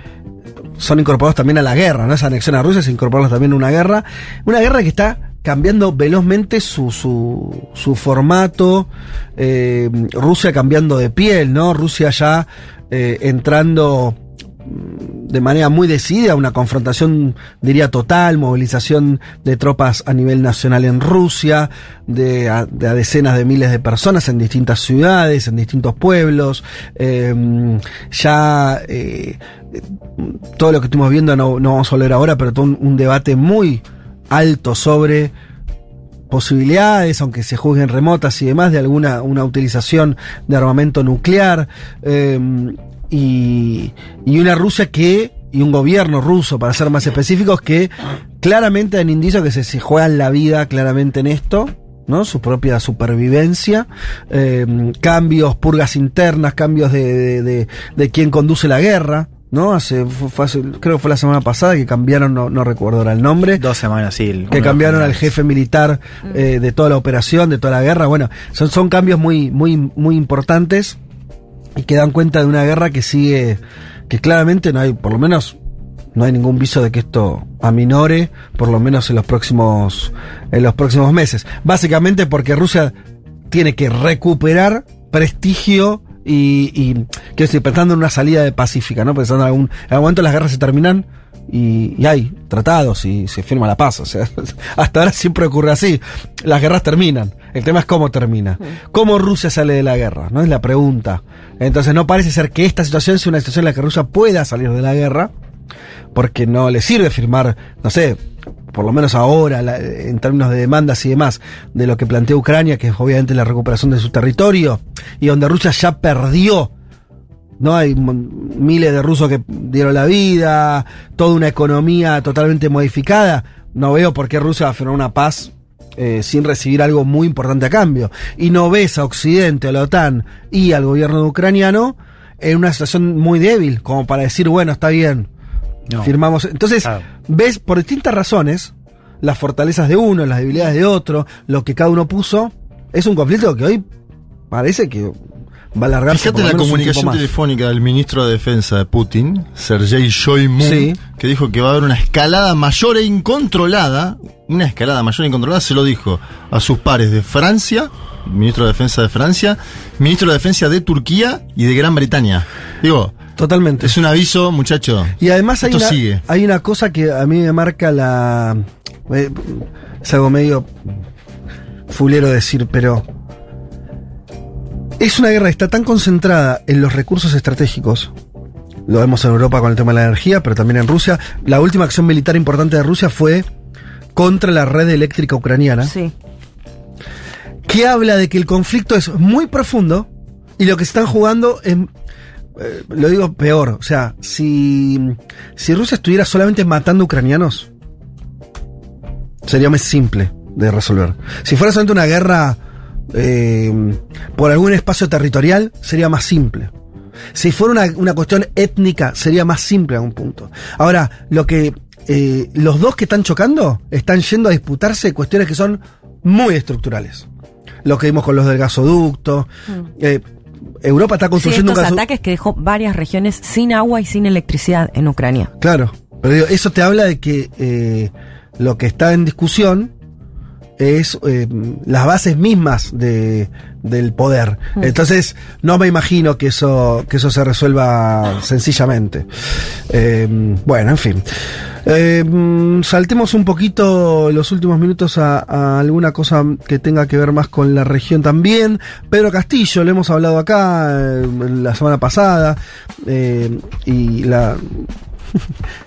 son incorporados también a la guerra, ¿no? Esa anexión a Rusia se incorporaron también a una guerra, una guerra que está cambiando velozmente su, su, su formato, eh, Rusia cambiando de piel, ¿no? Rusia ya eh, entrando de manera muy decidida, una confrontación, diría, total, movilización de tropas a nivel nacional en Rusia, de a, de a decenas de miles de personas en distintas ciudades, en distintos pueblos, eh, ya eh, todo lo que estuvimos viendo, no, no vamos a hablar ahora, pero todo un debate muy alto sobre posibilidades, aunque se juzguen remotas y demás, de alguna una utilización de armamento nuclear. Eh, y, una Rusia que, y un gobierno ruso, para ser más específicos, que claramente han indicios que se, se juegan la vida claramente en esto. ¿no? Su propia supervivencia, eh, cambios, purgas internas, cambios de, de, de, de quién conduce la guerra, ¿no? Hace, fue- fue hace- creo que fue la semana pasada que cambiaron, no, no recuerdo ahora el nombre, Dos semanas, sí. que cambiaron al jefe militar eh, de toda la operación, de toda la guerra. Bueno, son, son cambios muy, muy, muy importantes y que dan cuenta de una guerra que sigue, que claramente no hay, por lo menos, no hay ningún viso de que esto aminore, por lo menos en los próximos, en los próximos meses. Básicamente porque Rusia tiene que recuperar prestigio y, y quiero decir, pensando en una salida de pacífica, ¿no? Pensando en algún, en algún momento las guerras se terminan, y- y hay tratados y se firma la paz. O sea, (laughs) hasta ahora siempre ocurre así. Las guerras terminan. El tema es cómo termina. ¿Cómo Rusia sale de la guerra? ¿No? Es la pregunta. Entonces no parece ser que esta situación sea una situación en la que Rusia pueda salir de la guerra, porque no le sirve firmar, no sé, por lo menos ahora, la- en términos de demandas y demás, de lo que plantea Ucrania, que es obviamente la recuperación de su territorio, y donde Rusia ya perdió ¿no? Hay miles de rusos que dieron la vida, toda una economía totalmente modificada. No veo por qué Rusia va a firmar una paz eh, sin recibir algo muy importante a cambio. Y no ves a Occidente, a la OTAN y al gobierno ucraniano en una situación muy débil, como para decir, bueno, está bien, No. firmamos. Entonces, ves por distintas razones las fortalezas de uno, las debilidades de otro, lo que cada uno puso. Es un conflicto que hoy parece que va a alargarse. Fíjate por lo la comunicación telefónica del ministro de Defensa de Putin, Sergei Shoigu, Sí. que dijo que va a haber una escalada mayor e incontrolada, una escalada mayor e incontrolada, se lo dijo a sus pares de Francia, ministro de Defensa de Francia, ministro de Defensa de Turquía y de Gran Bretaña. Digo, Totalmente. es un aviso, muchacho. Y además hay Esto una, sigue. hay una cosa que a mí me marca la... eh, es algo medio fulero decir, pero... Es una guerra que está tan concentrada en los recursos estratégicos. Lo vemos en Europa con el tema de la energía, pero también en Rusia. La última acción militar importante de Rusia fue contra la red eléctrica ucraniana Sí. que habla de que el conflicto es muy profundo y lo que se están jugando es, eh, lo digo peor, o sea, si, si Rusia estuviera solamente matando ucranianos, sería más simple de resolver. Si fuera solamente una guerra eh, por algún espacio territorial, sería más simple. Si fuera una, una cuestión étnica, sería más simple a un punto. Ahora, lo que eh, los dos que están chocando están yendo a disputarse cuestiones que son muy estructurales. Lo que vimos con los del gasoducto. Eh, Europa está Sí, construyendo estos un ataques que dejó varias regiones sin agua y sin electricidad en Ucrania. Claro, pero digo, eso te habla de que eh, lo que está en discusión es eh, las bases mismas de, del poder. Mm. Entonces, no me imagino que eso, que eso se resuelva sencillamente. Eh, bueno, en fin. Eh, saltemos un poquito los últimos minutos a, a alguna cosa que tenga que ver más con la región también. Pedro Castillo, lo hemos hablado acá eh, la semana pasada. eh, y la (laughs)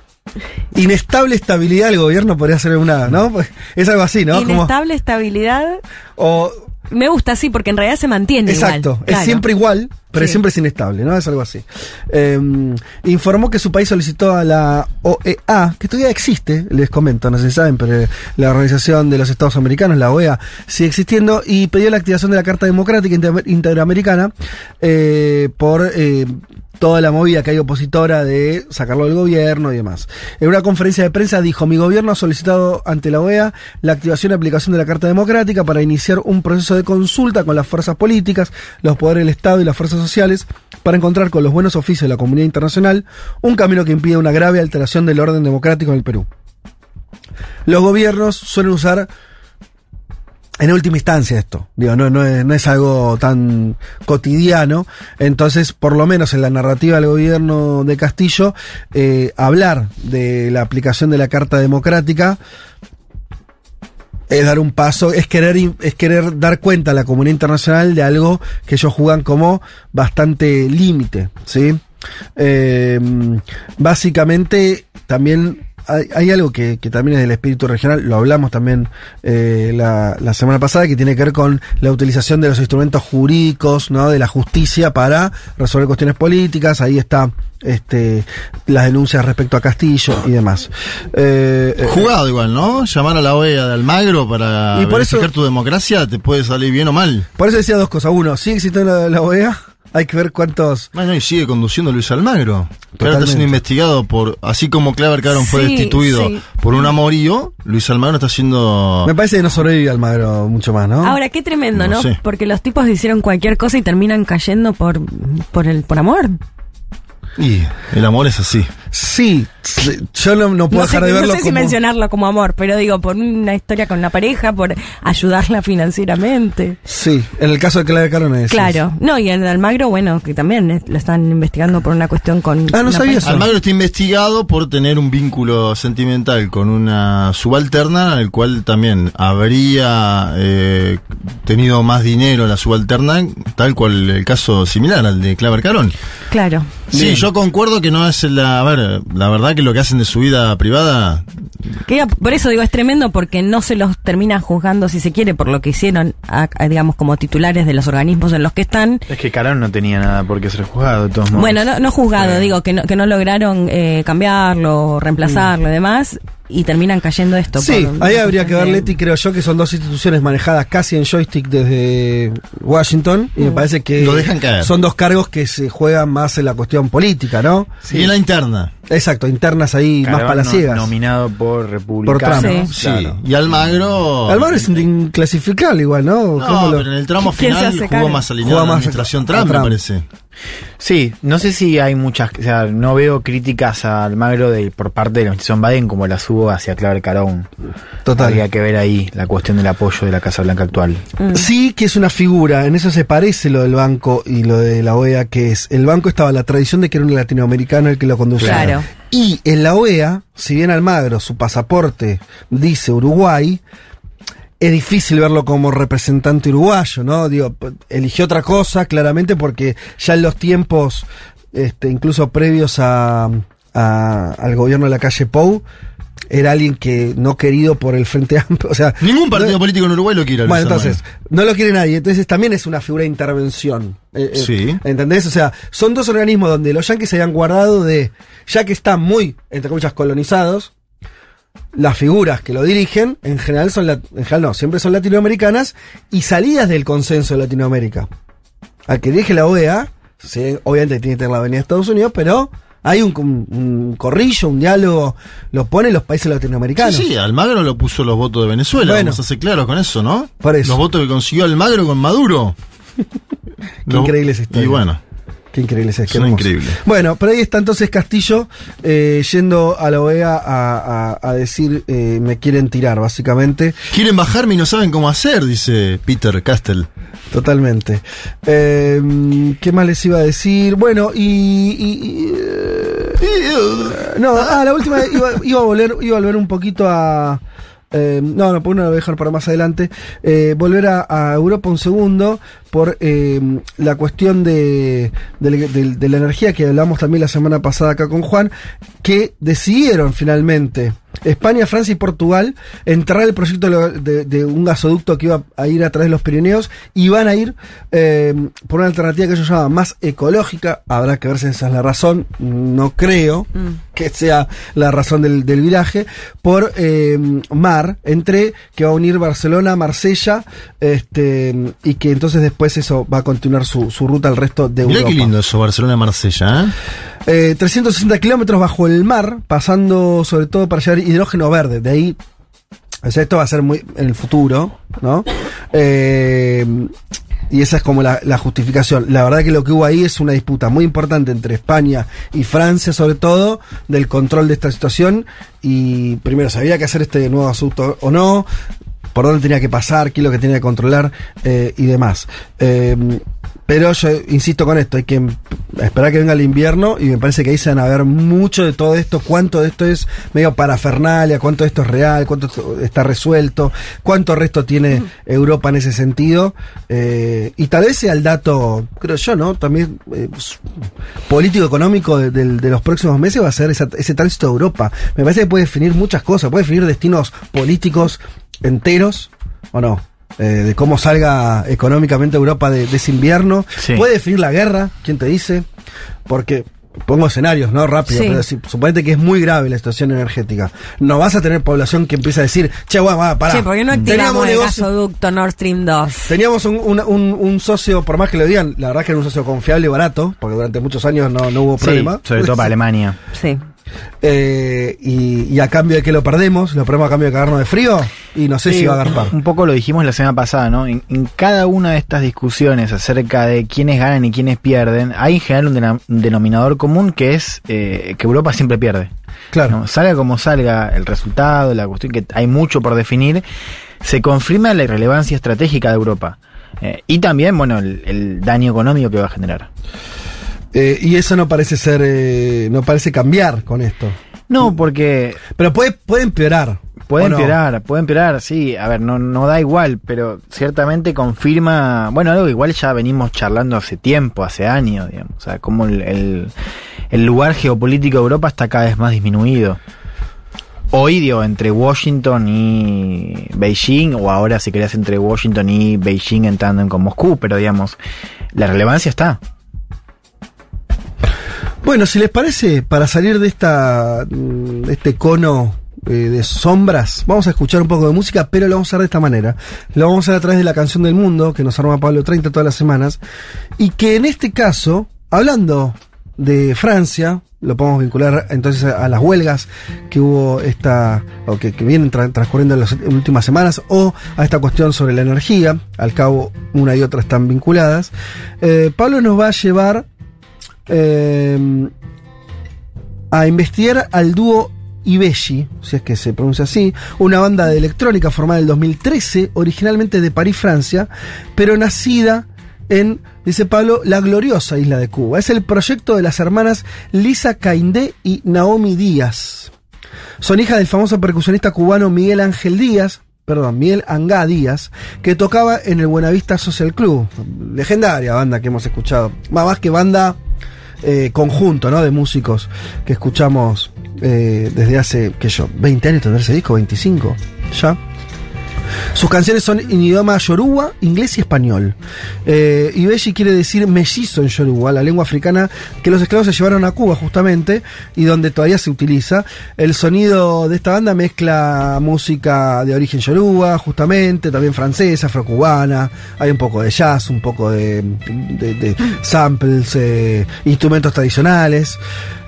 inestable estabilidad del gobierno podría ser una, ¿no? Pues, Es algo así, ¿no? Como- Inestable estabilidad. o, Me gusta así porque en realidad se mantiene exacto, igual. es Claro. siempre igual, pero Sí. siempre es inestable, ¿no? Es algo así. Eh, informó que su país solicitó a la OEA, que todavía existe, les comento, no sé si saben, pero la Organización de los Estados Americanos, la OEA, sigue existiendo, y pidió la activación de la Carta Democrática Inter- Interamericana eh, por eh, toda la movida que hay opositora de sacarlo del gobierno y demás. En una conferencia de prensa dijo, mi gobierno ha solicitado ante la OEA la activación y aplicación de la Carta Democrática para iniciar un proceso de consulta con las fuerzas políticas, los poderes del Estado y las fuerzas sociales para encontrar con los buenos oficios de la comunidad internacional un camino que impida una grave alteración del orden democrático en el Perú. Los gobiernos suelen usar en última instancia esto. Digo, no, es algo tan cotidiano. Entonces, por lo menos en la narrativa del gobierno de Castillo, eh, hablar de la aplicación de la Carta Democrática es dar un paso, es querer, es querer dar cuenta a la comunidad internacional de algo que ellos juegan como bastante límite, ¿sí? Eh, básicamente, también hay, hay algo que, que también es del espíritu regional, lo hablamos también eh, la, la semana pasada, que tiene que ver con la utilización de los instrumentos jurídicos, ¿no? De la justicia para resolver cuestiones políticas, ahí está este las denuncias respecto a Castillo y demás. Eh, eh, Jugado igual, ¿no? Llamar a la OEA de Almagro para Y por eso- tu democracia te puede salir bien o mal. Por eso decía dos cosas. Uno, sigue existiendo la, la OEA. Hay que ver cuántos. Bueno, y sigue conduciendo Luis Almagro. Que ahora está siendo investigado por, así como Claver Caron fue Sí, destituido sí. por un amorío, Luis Almagro está siendo... Me parece que no sobrevive Almagro mucho más, ¿no? Ahora, qué tremendo, No ¿no? sé. Porque los tipos hicieron cualquier cosa y terminan cayendo por, por el por amor. Y el amor es así. Sí, sí, yo no, no puedo No sé, dejar de no verlo sé si como... mencionarlo como amor, pero digo, por una historia con la pareja, por ayudarla financieramente. Sí, en el caso de Clave Caro no es Claro. No, y en Almagro, bueno, que también lo están investigando por una cuestión con. Ah, no sabía eso. Almagro está investigado por tener un vínculo sentimental con una subalterna, en el cual también habría eh, tenido más dinero la subalterna, tal cual el caso similar al de Claver Carón. Claro. Sí, Bien. yo concuerdo que no es la. A ver, la verdad que lo que hacen de su vida privada. Que por eso digo, es tremendo porque no se los terminan juzgando, si se quiere, por lo que hicieron, a- a, digamos, como titulares de los organismos en los que están. Es que Carón no tenía nada por qué ser juzgado, de todos modos. Bueno, no, no juzgado, Sí. digo, que no, que no lograron eh, cambiarlo, reemplazarlo y demás, y terminan cayendo esto. Sí, por- ahí habría que ver, de- Leti, creo yo, que son dos instituciones manejadas casi en joystick desde Washington, y me parece que Lo dejan caer. son dos cargos que se juegan más en la cuestión política, ¿no? Y en la interna. Exacto, internas ahí más palaciegas. no- nominado por Por republicanos. Trump. Sí. Sí. Claro. Y Almagro. Almagro es inclasificable igual, ¿no? No, ¿Cómo lo- pero en el tramo ¿Quién se final jugó más alineado a la administración Trump, me parece. Sí, no sé si hay muchas, o sea, no veo críticas a Almagro de, por parte de la administración Biden como las hubo hacia Claver Carón. Total. Habría que ver ahí la cuestión del apoyo de la Casa Blanca actual. Mm. Sí que es una figura, en eso se parece lo del banco y lo de la OEA, que es, el banco estaba la tradición de que era un latinoamericano el que lo conducía. Claro. Y en la OEA, si bien Almagro, su pasaporte dice Uruguay, es difícil verlo como representante uruguayo, ¿no? Digo, eligió otra cosa, claramente, porque ya en los tiempos, este, incluso previos a, a- al gobierno de la calle Pou, era alguien que no querido por el Frente Amplio, o sea... Ningún partido no- político en Uruguay lo quiere. bueno, entonces, no lo quiere nadie. Entonces, también es una figura de intervención. Eh, eh, Sí. ¿Entendés? O sea, son dos organismos donde los yanquis se habían guardado de, ya que están muy, entre comillas, colonizados, las figuras que lo dirigen, en general son, en general no, siempre son latinoamericanas y salidas del consenso de Latinoamérica. Al que dirige la OEA, sí, obviamente tiene que tener la avenida de Estados Unidos, pero hay un, un- un corrillo, un diálogo, lo ponen los países latinoamericanos. Sí, sí, Almagro lo puso los votos de Venezuela. Bueno. Vamos a ser claros con eso, ¿no? Por eso. Los votos que consiguió Almagro con Maduro. (laughs) Qué increíble esa historia. Y bueno, Qué increíble es, qué Son hermoso. increíbles. Bueno, pero ahí está entonces Castillo eh, yendo a la OEA a, a- a decir eh, me quieren tirar, básicamente. quieren bajarme y no saben cómo hacer, dice Peter Castell. Totalmente. Eh, ¿Qué más les iba a decir? Bueno, y. y- y, eh, no, ah, la última iba, iba a volver, iba a volver un poquito a. eh, no, no, pues no lo voy a dejar para más adelante. Eh, volver a, a Europa un segundo por eh, la cuestión de, de, de- de la energía que hablamos también la semana pasada acá con Juan, que decidieron finalmente España, Francia y Portugal entrar al proyecto de, un gasoducto que iba a ir a través de los Pirineos y van a ir eh, por una alternativa que ellos llaman más ecológica. Habrá que ver si esa es la razón. No creo que sea la razón del, del viraje. Por eh, mar, entre que va a unir Barcelona, Marsella, este, y que entonces después eso va a continuar su, su ruta al resto de Mirá Europa. qué lindo eso, Barcelona-Marsella, ¿eh? Eh, 360 kilómetros bajo el mar, pasando sobre todo para llevar hidrógeno verde. De ahí, o sea, esto va a ser muy en el futuro, ¿no? Eh, y esa es como la, la justificación. La verdad que lo que hubo ahí es una disputa muy importante entre España y Francia, sobre todo, del control de esta situación. Y primero, ¿sabía que hacer este nuevo asunto o no? Por dónde tenía que pasar, qué es lo que tenía que controlar eh, y demás. Eh, pero yo insisto con esto, hay que esperar que venga el invierno y me parece que ahí se van a ver mucho de todo esto, cuánto de esto es medio parafernalia, cuánto de esto es real, cuánto está resuelto, cuánto resto tiene Europa en ese sentido. eh, y tal vez sea el dato, creo yo, ¿no? También eh, político-económico de, de los próximos meses va a ser esa- ese tránsito a Europa. Me parece que puede definir muchas cosas, puede definir destinos políticos enteros, ¿o no? Eh, de cómo salga económicamente Europa de, de ese invierno. Sí. Puede definir la guerra, ¿quién te dice? Porque pongo escenarios, ¿no? Rápido, Sí. pero si, suponete que es muy grave la situación energética. No vas a tener población que empieza a decir, che, bueno, va, pará. Che, ¿por qué no Teníamos el negocio- gasoducto Nord Stream 2? Teníamos un, un- un- un socio, por más que lo digan, la verdad que era un socio confiable y barato, porque durante muchos años no, no hubo Sí, problema. sobre todo para (laughs) Alemania. Sí. Eh, y, y a cambio de que lo perdemos, lo perdemos a cambio de cagarnos de frío. Y no sé Sí, si va a agarpar. Un poco lo dijimos la semana pasada, ¿no? En, en cada una de estas discusiones acerca de quiénes ganan y quiénes pierden, hay en general un, denominador común que es eh, que Europa siempre pierde. Claro. ¿no? Salga como salga el resultado, la cuestión que hay mucho por definir, se confirma la irrelevancia estratégica de Europa. Eh, y también, bueno, el, el daño económico que va a generar. Eh, y eso no parece ser, eh, no parece cambiar con esto. No, porque Pero puede, puede empeorar. Puede empeorar, puede empeorar, sí. A ver, no, no da igual, pero ciertamente confirma, bueno, algo igual ya venimos charlando hace tiempo, hace años, digamos. O sea, como el, el, el lugar geopolítico de Europa está cada vez más disminuido. Hoy, digo, entre Washington y Beijing, o ahora si querés entre Washington y Beijing entrando en con Moscú, pero digamos, la relevancia está. Bueno, si les parece, para salir de esta mm, este cono eh, de sombras, vamos a escuchar un poco de música, pero lo vamos a hacer de esta manera. Lo vamos a hacer a través de la canción del mundo, que nos arma Pablo 30 todas las semanas, y que en este caso, hablando de Francia, lo podemos vincular entonces a, las huelgas que hubo esta, o que, vienen tra- transcurriendo en las últimas semanas, o a esta cuestión sobre la energía, al cabo una y otra están vinculadas. Eh, Pablo nos va a llevar eh, a investigar al dúo Ibeshi, si es que se pronuncia así, una banda de electrónica formada en el 2013, originalmente de París, Francia, pero nacida en, dice Pablo, la gloriosa isla de Cuba. Es el proyecto de las hermanas Lisa Caindé y Naomi Díaz. Son hijas del famoso percusionista cubano Miguel Ángel Díaz, perdón, Miguel Angá Díaz, que tocaba en el Buenavista Social Club, legendaria banda que hemos escuchado. Más que banda eh, conjunto, ¿no? De músicos que escuchamos eh, desde hace, qué yo, 20 años tendrá ese disco, 25, ya. Sus canciones son en idioma yoruba, inglés y español. Eh, Ibeji quiere decir mellizo en yoruba, la lengua africana que los esclavos se llevaron a Cuba justamente y donde todavía se utiliza. El sonido de esta banda mezcla música de origen yoruba, justamente, también francesa, afrocubana. Hay un poco de jazz, un poco de, samples, eh, instrumentos tradicionales.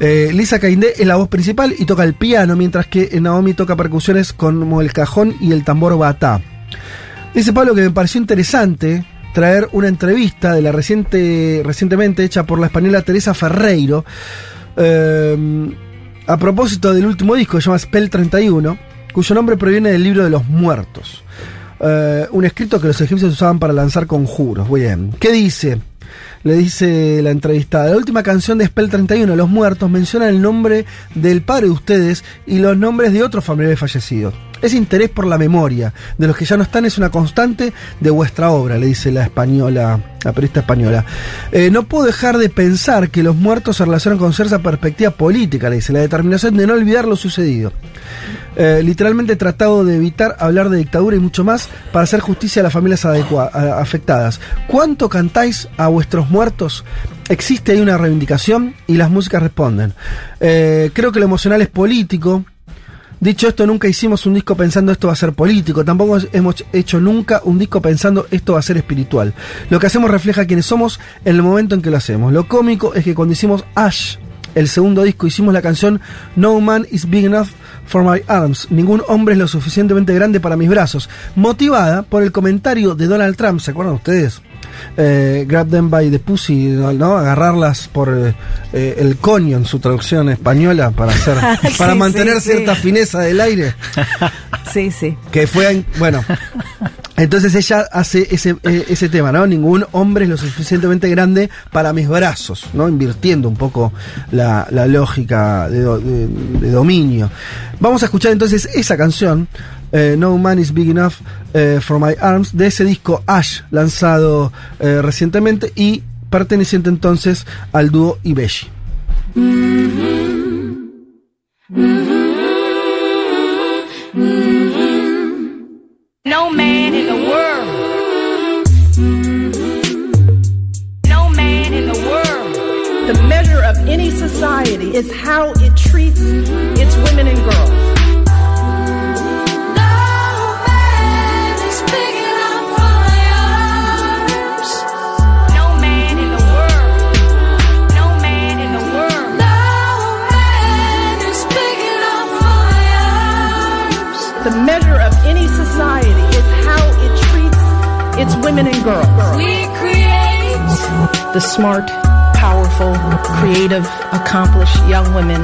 Eh, Lisa Caindé es la voz principal y toca el piano, mientras que Naomi toca percusiones como el cajón y el tambor batá. Dice Pablo que me pareció interesante traer una entrevista de la reciente, recientemente hecha por la española Teresa Ferreiro eh, a propósito del último disco que se llama Spell 31, cuyo nombre proviene del libro de los muertos. Eh, un escrito que los egipcios usaban para lanzar conjuros. Bien. ¿Qué dice? Le dice la entrevistada. La última canción de Spell 31, Los Muertos, menciona el nombre del padre de ustedes y los nombres de otros familiares fallecidos. Ese interés por la memoria de los que ya no están es una constante de vuestra obra, le dice la española, la periodista española. Eh, no puedo dejar de pensar que los muertos se relacionan con cierta perspectiva política, le dice, la determinación de no olvidar lo sucedido. Eh, literalmente he tratado de evitar hablar de dictadura y mucho más para hacer justicia a las familias afectadas. ¿Cuánto cantáis a vuestros muertos? Existe ahí una reivindicación y las músicas responden. Eh, creo que lo emocional es político. Dicho esto, nunca hicimos un disco pensando esto va a ser político, tampoco hemos hecho nunca un disco pensando esto va a ser espiritual. Lo que hacemos refleja quiénes somos en el momento en que lo hacemos. Lo cómico es que cuando hicimos Ash, el segundo disco, hicimos la canción No Man is Big Enough for My Arms, ningún hombre es lo suficientemente grande para mis brazos, motivada por el comentario de Donald Trump, ¿se acuerdan ustedes? Eh, grab them by the pussy, ¿no? Agarrarlas por eh, eh, el coño en su traducción española para hacer, (laughs) para mantener sí, sí. cierta fineza del aire. (laughs) Sí, sí. Que fue, en- bueno. Entonces ella hace ese, ese tema, ¿no? Ningún hombre es lo suficientemente grande para mis brazos, ¿no? Invirtiendo un poco la, la lógica de, de- de dominio. Vamos a escuchar entonces esa canción, eh, No Man is Big Enough eh, for My Arms, de ese disco Ash, lanzado eh, recientemente y perteneciente entonces al dúo Ibeshi. No man in the world. No man in the world. The measure of any society is how it treats its women and girls. Women and girls. We create. The smart, powerful, creative, accomplished young women.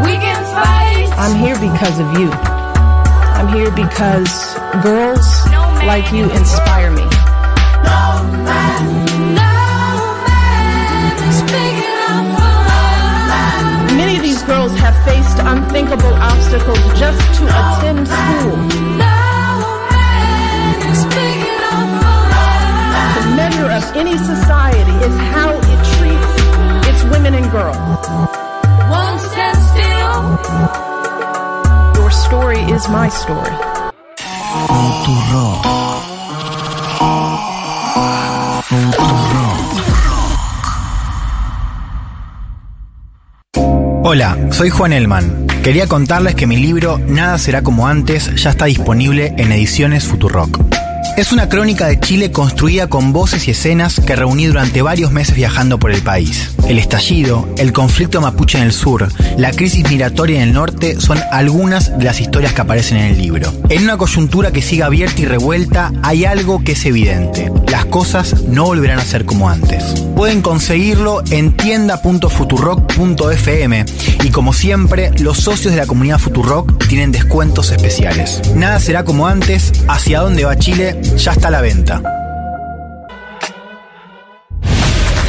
We can fight. I'm here because of you. I'm here because girls like you inspire me. No man enough for Many of these girls have faced unthinkable obstacles just to attend school. Measure of any society is how it treats its women and girls. Won't stand still. Your story is my story. Hola, soy Juan Elman. Quería contarles que mi libro Nada será como antes ya está disponible en ediciones Futurock. Es una crónica de Chile construida con voces y escenas que reuní durante varios meses viajando por el país. El estallido, el conflicto mapuche en el sur, la crisis migratoria en el norte son algunas de las historias que aparecen en el libro. En una coyuntura que sigue abierta y revuelta hay algo que es evidente. Las cosas no volverán a ser como antes. Pueden conseguirlo en tienda.futurock.fm y como siempre, los socios de la comunidad Futurock tienen descuentos especiales. Nada será como antes, hacia dónde va Chile, ya está a la venta.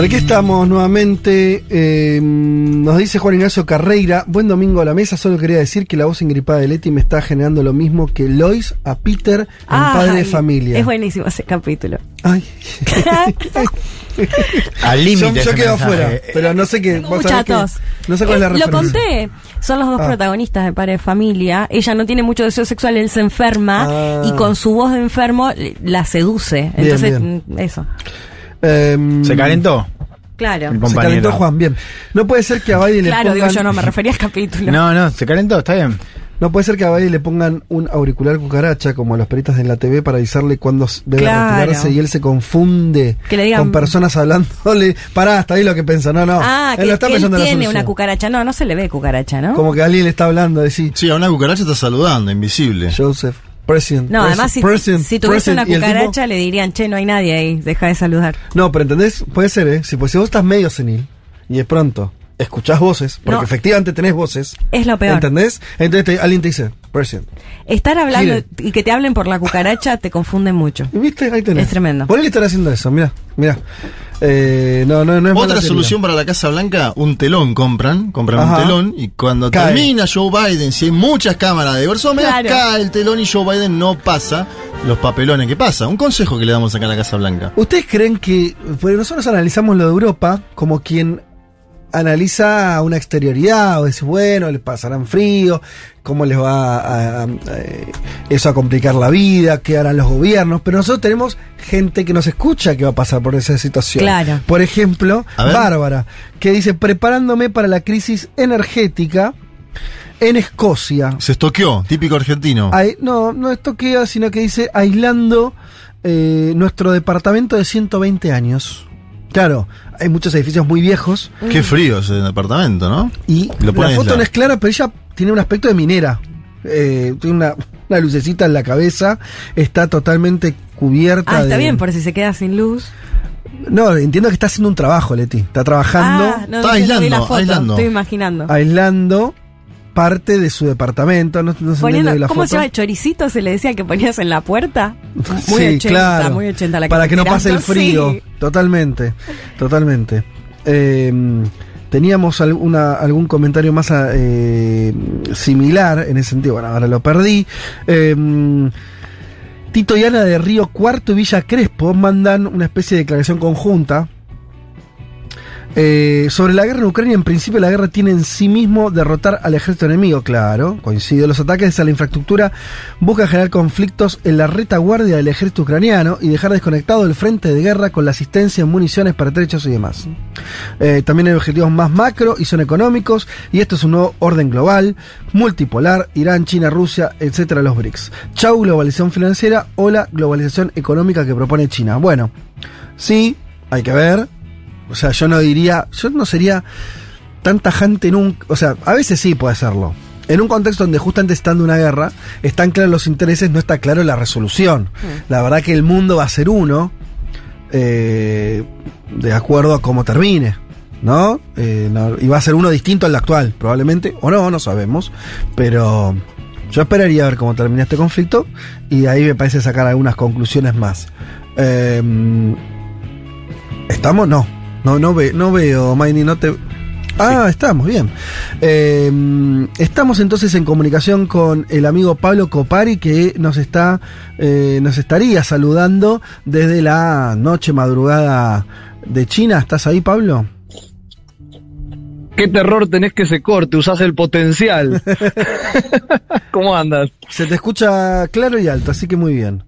Bueno, aquí estamos nuevamente. eh, nos dice Juan Ignacio Carreira. Buen domingo a la mesa. Solo quería decir que la voz ingripada de Leti me está generando lo mismo que Lois a Peter en Padre de Familia. Es buenísimo ese capítulo. Ay. (laughs) Al límite Yo, quedo afuera, pero no sé qué. Mucha que- tos. No sé cuál es la Eh, Lo conté. Son los dos Ah. protagonistas de Padre de Familia. Ella no tiene mucho deseo sexual, él se enferma Ah. y con su voz de enfermo la seduce. Bien, Entonces, bien. mm, eso. Em, ¿Se calentó? Claro. El Se calentó Juan, bien. No puede ser que a Baidi le Claro, pongan... digo yo, no me refería al capítulo. No, no, se calentó, está bien. No puede ser que a Baidi le pongan un auricular cucaracha como a los peritas en la TV para avisarle cuándo s- debe Claro. retirarse y él se confunde Que le digan- con personas hablándole. (laughs) Pará, hasta ahí lo que piensa. No, no. Ah, él que, está que él tiene una cucaracha. No, no se le ve cucaracha, ¿no? Como que alguien le está hablando, decir, Sí, a una cucaracha está saludando, invisible. Joseph, president. No, además, si, president, si tuviese una president", y el tipo- cucaracha, le dirían, che, no hay nadie ahí, deja de saludar. No, pero ¿entendés? Puede ser, ¿eh? Si, pues, si vos estás medio senil y de pronto escuchás voces, porque No. efectivamente tenés voces. Es lo peor. ¿Entendés? Entonces te- alguien te dice, president. Estar hablando y que te hablen por la cucaracha te confunde mucho. ¿Y ¿Viste? Ahí tenés. Es tremendo. Por él estar haciendo eso, mira, mira. Eh, no, no, no es Otra solución para la Casa Blanca, un telón compran, compran Ajá. un telón y cuando Cae. termina Joe Biden, si hay muchas cámaras de versómenos, Claro. cae el telón y Joe Biden no pasa los papelones que pasa. Un consejo que le damos acá a la Casa Blanca. ¿Ustedes creen que, porque nosotros analizamos lo de Europa como quien analiza una exterioridad o dice, bueno, les pasarán frío, cómo les va a, a- a- eh, eso a complicar la vida, qué harán los gobiernos, pero nosotros tenemos gente que nos escucha que va a pasar por esa situación. Claro. Por ejemplo. Bárbara, que dice, preparándome para la crisis energética en Escocia. Se estoqueó, típico argentino. No, no esto queda, sino que dice aislando eh, nuestro departamento de 120 años. Claro, hay muchos edificios muy viejos Qué frío ese departamento, ¿no? y Lo la foto no es clara, pero ella tiene un aspecto de minera. Eh, tiene una, una lucecita en la cabeza, está totalmente cubierta. Ah, está de- bien, por si se queda sin luz. No, entiendo que está haciendo un trabajo, Leti. Está trabajando, Ah, no, Está no aislando. Estoy imaginando. aislando parte de su departamento. No, no se Poniendo, la ¿Cómo foto. se llama? ¿Choricito se le decía que ponías en la puerta? Muy sí, 80, claro. muy 80 la Para que no pase el frío. sí. Totalmente. Totalmente. Eh, teníamos alguna, algún comentario más eh, similar en ese sentido. Bueno, ahora lo perdí. Eh, Tito y Ana de Río Cuarto y Villa Crespo mandan una especie de declaración conjunta Eh, sobre la guerra en Ucrania, en principio la guerra tiene en sí mismo derrotar al ejército enemigo, claro, coincide. Los ataques a la infraestructura buscan generar conflictos en la retaguardia del ejército ucraniano y dejar desconectado el frente de guerra con la asistencia en municiones, pertrechos y demás. Eh, también hay objetivos más macro y son económicos, y esto es un nuevo orden global, multipolar, Irán, China, Rusia, etcétera, los BRICS. Chau, globalización financiera o la globalización económica que propone China. Bueno, sí, hay que ver. O sea, yo no diría, yo no sería tan tajante en un... O sea, a veces sí puede serlo. En un contexto donde justamente estando una guerra, están claros los intereses, no está claro la resolución. La verdad que el mundo va a ser uno, eh, de acuerdo a cómo termine. ¿No? Eh, no- Y va a ser uno distinto al actual, probablemente, o no, no sabemos. Pero yo esperaría ver cómo termina este conflicto y de ahí me parece sacar algunas conclusiones más. Eh, ¿Estamos? No. No, no, ve, no veo, Maini, no te... Ah, estamos, bien. Eh, estamos entonces en comunicación con el amigo Pablo Copari que nos está, eh, nos estaría saludando desde la noche madrugada de China. ¿Estás ahí, Pablo? Qué terror tenés que se corte, usás el potencial. (laughs) ¿Cómo andas? Se te escucha claro y alto, así que muy bien.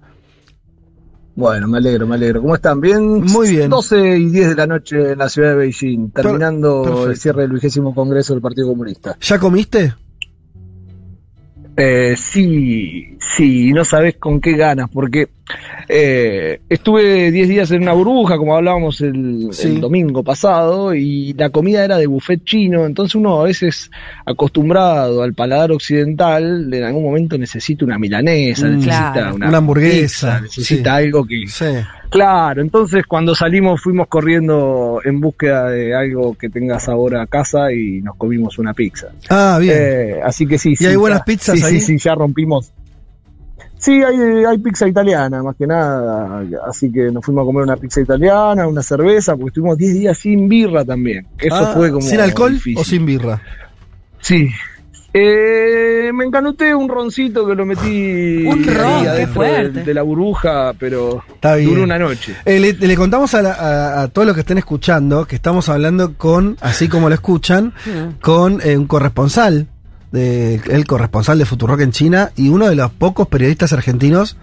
Bueno, me alegro, me alegro. ¿Cómo están? ¿Bien? Muy bien. 12 y 10 de la noche en la ciudad de Beijing, terminando perfecto. el cierre del vigésimo congreso del Partido Comunista. ¿Ya comiste? Eh, sí, sí, no sabes con qué ganas, porque eh, estuve 10 días en una burbuja, como hablábamos el, Sí. el domingo pasado, y la comida era de buffet chino, entonces uno a veces acostumbrado al paladar occidental, en algún momento necesita una milanesa, Mm, necesita claro. una, Una hamburguesa, pizza, necesita sí. algo que... Sí. Claro, entonces cuando salimos fuimos corriendo en búsqueda de algo que tenga sabor a casa y nos comimos una pizza. Ah, bien. Eh, así que sí, ¿Y sí. hay buenas pizzas sí, ahí? Sí, sí, ya rompimos. Sí, hay, hay pizza italiana, más que nada. Así que nos fuimos a comer una pizza italiana, una cerveza, porque estuvimos 10 días sin birra también. Eso Ah, fue como. ¿Sin alcohol difícil. o sin birra? Sí. Eh, me encanuté un roncito que lo metí Un ron, qué de, la burbuja, pero Está bien. duró una noche. Eh, le, le contamos a, la- a- a todos los que estén escuchando que estamos hablando con, así como lo escuchan, con eh, un corresponsal, de, el corresponsal de Futurock en China y uno de los pocos periodistas argentinos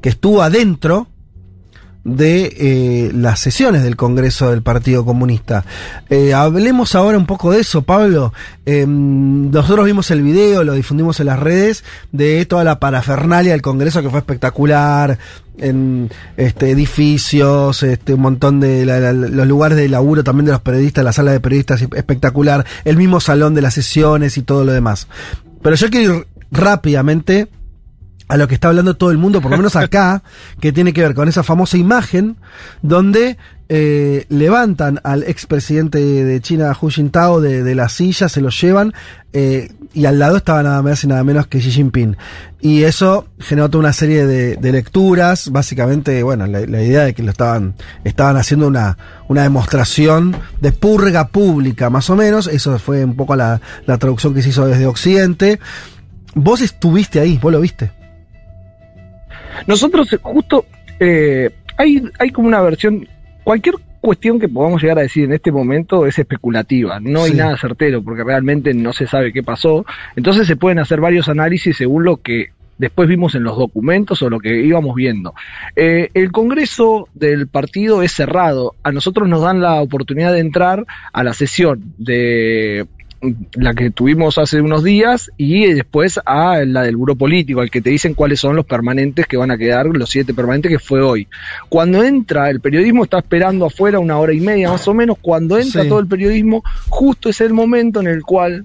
que estuvo adentro de eh, las sesiones del Congreso del Partido Comunista. Eh, hablemos ahora un poco de eso, Pablo. Eh, nosotros vimos el video, lo difundimos en las redes, de toda la parafernalia del Congreso que fue espectacular, en este, edificios, este, un montón de los lugares de laburo también de los periodistas, la sala de periodistas espectacular, el mismo salón de las sesiones y todo lo demás. Pero yo quiero ir rápidamente a lo que está hablando todo el mundo, por lo menos acá, (laughs) que tiene que ver con esa famosa imagen donde eh, levantan al expresidente de China, Hu Jintao, de, de la silla, se lo llevan, eh, y al lado estaba nada más y nada menos que Xi Jinping. Y eso generó toda una serie de, de lecturas, básicamente, bueno, la, la idea de que lo estaban, estaban haciendo una, una demostración de purga pública, más o menos, eso fue un poco la, la traducción que se hizo desde Occidente. Vos estuviste ahí, vos lo viste. Nosotros eh, justo eh, hay, hay como una versión, cualquier cuestión que podamos llegar a decir en este momento es especulativa, no hay Sí. nada certero porque realmente no se sabe qué pasó, entonces se pueden hacer varios análisis según lo que después vimos en los documentos o lo que íbamos viendo. Eh, el Congreso del partido es cerrado, a nosotros nos dan la oportunidad de entrar a la sesión de la que tuvimos hace unos días y después a la del buro político, al que te dicen cuáles son los permanentes que van a quedar, los siete permanentes que fue hoy. Cuando entra, el periodismo está esperando afuera una hora y media más o menos, cuando entra Sí. todo el periodismo, justo es el momento en el cual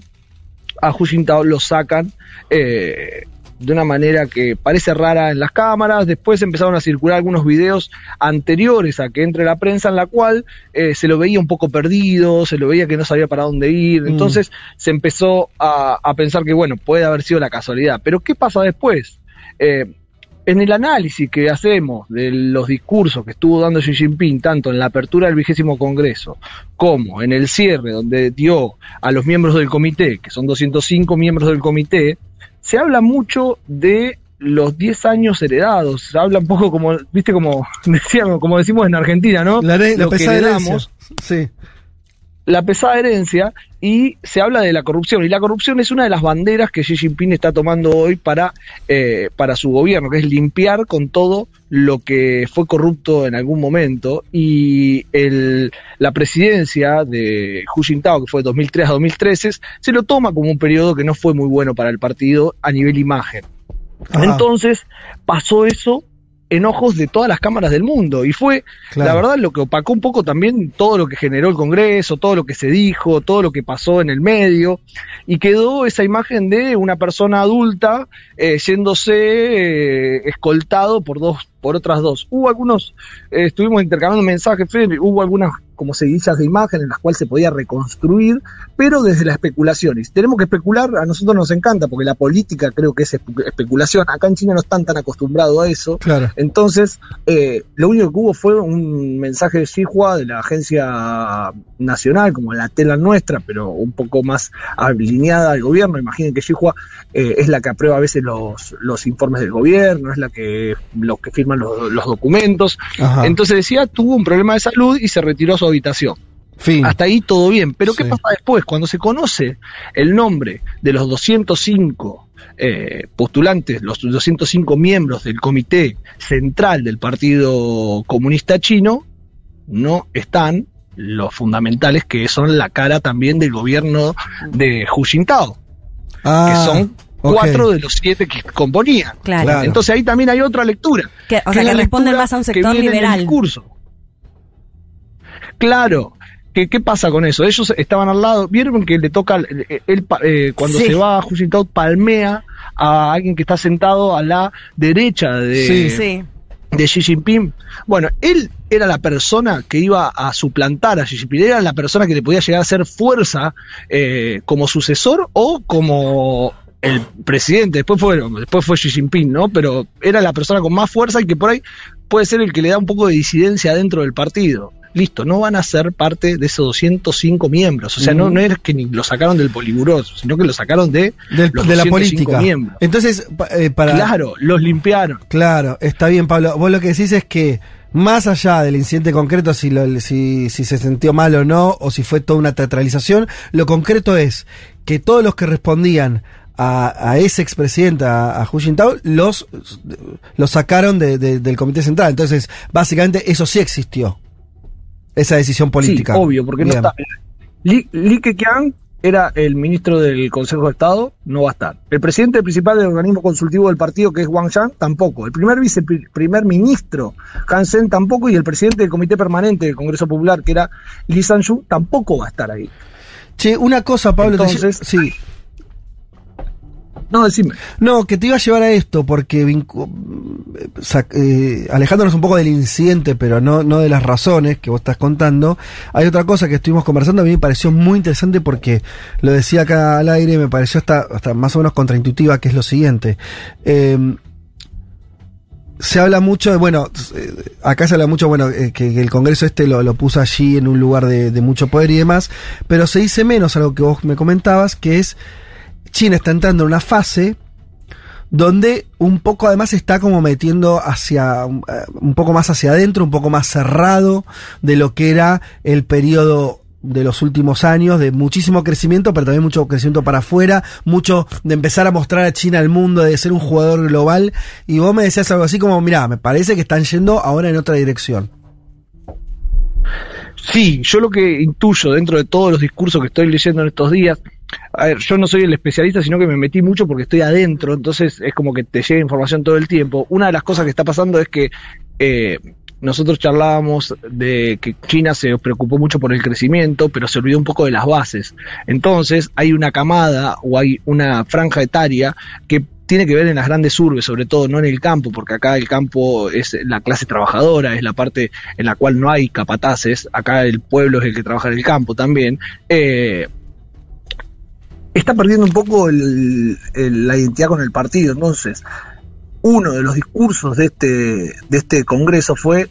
a Hu Jintao lo sacan eh, de una manera que parece rara en las cámaras. Después empezaron a circular algunos videos anteriores a que entre la prensa en la cual eh, se lo veía un poco perdido, se lo veía que no sabía para dónde ir. Mm. Entonces se empezó a, a pensar que, bueno, puede haber sido la casualidad. Pero ¿qué pasa después? Eh, en el análisis que hacemos de los discursos que estuvo dando Xi Jinping, tanto en la apertura del vigésimo Congreso como en el cierre, donde dio a los miembros del comité, que son 205 miembros del comité, se habla mucho de los 10 años heredados. Se habla un poco como, viste, como (laughs) decíamos, como decimos en Argentina, ¿no? La, Lo que heredamos, Sí. La pesada herencia y se habla de la corrupción. Y la corrupción es una de las banderas que Xi Jinping está tomando hoy para, eh, para su gobierno, que es limpiar con todo lo que fue corrupto en algún momento. Y el, la presidencia de Hu Jintao, que fue de 2003 a 2013, se lo toma como un periodo que no fue muy bueno para el partido a nivel imagen. Ajá. Entonces pasó eso en ojos de todas las cámaras del mundo. Y fue, Claro. la verdad, lo que opacó un poco también todo lo que generó el Congreso, todo lo que se dijo, todo lo que pasó en el medio. Y quedó esa imagen de una persona adulta eh, yéndose eh, escoltado por dos por otras dos. Hubo algunos, eh, estuvimos intercambiando mensajes, Fede, hubo algunas como seguidillas de imagen en las cuales se podía reconstruir, pero desde la especulación. Y si tenemos que especular, a nosotros nos encanta, porque la política creo que es espe- especulación. Acá en China no están tan acostumbrados a eso. Claro. Entonces, eh, lo único que hubo fue un mensaje de Xinhua de la agencia nacional, como la tela nuestra, pero un poco más alineada al gobierno. Imaginen que Xinhua eh, es la que aprueba a veces los, los informes del gobierno, es la que los que firman los, los documentos. Ajá. Entonces decía, tuvo un problema de salud y se retiró su habitación. Fin. Hasta ahí todo bien. Pero ¿qué Sí. pasa después? Cuando se conoce el nombre de los 205 eh, postulantes, los 205 miembros del comité central del Partido Comunista Chino, no están los fundamentales que son la cara también del gobierno de Hu Jintao, Ah, que son cuatro de los siete que componían. Claro. Entonces ahí también hay otra lectura. Que- o que sea, que lectura más a un que sector viene del liberal. discurso. Claro. ¿Qué, ¿Qué pasa con eso? Ellos estaban al lado, vieron que le toca, eh, él, pa- eh, cuando Sí. se va a Hu Jintao palmea a alguien que está sentado a la derecha de, Sí. Sí. de Xi Jinping. Bueno, él era la persona que iba a suplantar a Xi Jinping, era la persona que le podía llegar a hacer fuerza eh, como sucesor o como el presidente. Después fue, después fue Xi Jinping, ¿no? Pero era la persona con más fuerza y que por ahí puede ser el que le da un poco de disidencia dentro del partido. Listo, no van a ser parte de esos 205 miembros. O sea, no, es que ni lo sacaron del poliburó, sino que lo sacaron de Del- los de la 205 política. miembros. Entonces, eh, para. Claro, los limpiaron. Claro, está bien, Pablo. Vos lo que decís es que, más allá del incidente concreto, si, lo- si, si se sintió mal o no, o si fue toda una teatralización, lo concreto es que todos los que respondían a, a ese expresidente, a, a Hu Jintao, los, los sacaron de- de- del Comité Central. Entonces, básicamente, eso sí existió. Esa decisión política. Sí, obvio, porque Bien. no está. Li, Li Keqiang era el ministro del Consejo de Estado, no va a estar. El presidente principal del organismo consultivo del partido, que es Wang Yang, tampoco. El primer viceprimer ministro, Han Sen, tampoco. Y el presidente del Comité Permanente del Congreso Popular, que era Li Sanju, tampoco va a estar ahí. Che, una cosa, Pablo. te- Entonces- sí. No, decime. No, que te iba a llevar a esto, porque eh, eh, alejándonos un poco del incidente, pero no, no de las razones que vos estás contando, hay otra cosa que estuvimos conversando, a mí me pareció muy interesante porque lo decía acá al aire, me pareció hasta, hasta más o menos contraintuitiva, que es lo siguiente. Eh, se habla mucho bueno, eh, acá se habla mucho, bueno, que, que el Congreso este lo, lo puso allí en un lugar de, de mucho poder y demás, pero se dice menos algo que vos me comentabas, que es China está entrando en una fase donde un poco además está como metiendo hacia un, eh, un poco más hacia adentro, un poco más cerrado de lo que era el periodo de los últimos años de muchísimo crecimiento, pero también mucho crecimiento para afuera, mucho de empezar a mostrar a China al mundo, de ser un jugador global. Y vos me decías algo así como, mira, me parece que están yendo ahora en otra dirección. Sí, yo lo que intuyo dentro de todos los discursos que estoy leyendo en estos días, a ver, yo no soy el especialista, sino que me metí mucho porque estoy adentro, entonces es como que te llega información todo el tiempo. Una de las cosas que está pasando es que eh, nosotros charlábamos de que China se preocupó mucho por el crecimiento, pero se olvidó un poco de las bases. Entonces hay una camada o hay una franja etaria que tiene que ver en las grandes urbes, sobre todo, no en el campo, porque acá el campo es la clase trabajadora, es la parte en la cual no hay capataces, acá el pueblo es el que trabaja en el campo también. Eh, está perdiendo un poco el- la identidad con el partido, entonces uno de los discursos de este, de este congreso fue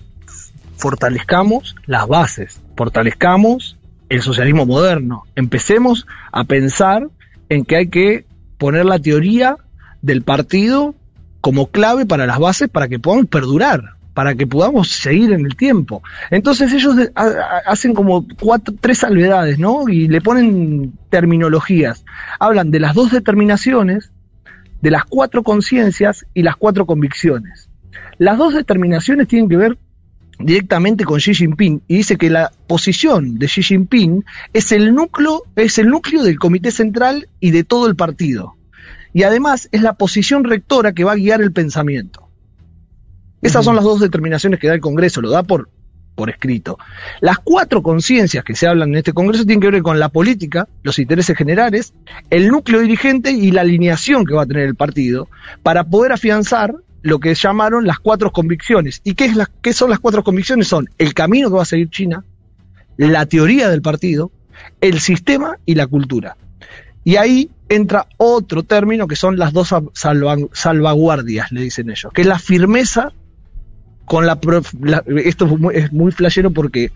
fortalezcamos las bases, fortalezcamos el socialismo moderno, empecemos a pensar en que hay que poner la teoría del partido como clave para las bases para que puedan perdurar, para que podamos seguir en el tiempo. Entonces ellos hacen como cuatro, tres salvedades, ¿no? Y le ponen terminologías. Hablan de las dos determinaciones, de las cuatro conciencias y las cuatro convicciones. Las dos determinaciones tienen que ver directamente con Xi Jinping y dice que la posición de Xi Jinping es el núcleo, es el núcleo del comité central y de todo el partido. Y además es la posición rectora que va a guiar el pensamiento. Esas son las dos determinaciones que da el Congreso, lo da por, por escrito. Las cuatro conciencias que se hablan en este Congreso tienen que ver con la política, los intereses generales, el núcleo dirigente y la alineación que va a tener el partido para poder afianzar lo que llamaron las cuatro convicciones. ¿Y qué, es las, qué son las cuatro convicciones? Son el camino que va a seguir China, la teoría del partido, el sistema y la cultura. Y ahí entra otro término que son las dos salva- salvaguardias, le dicen ellos, que es la firmeza con la, la- esto es muy, es muy flashero porque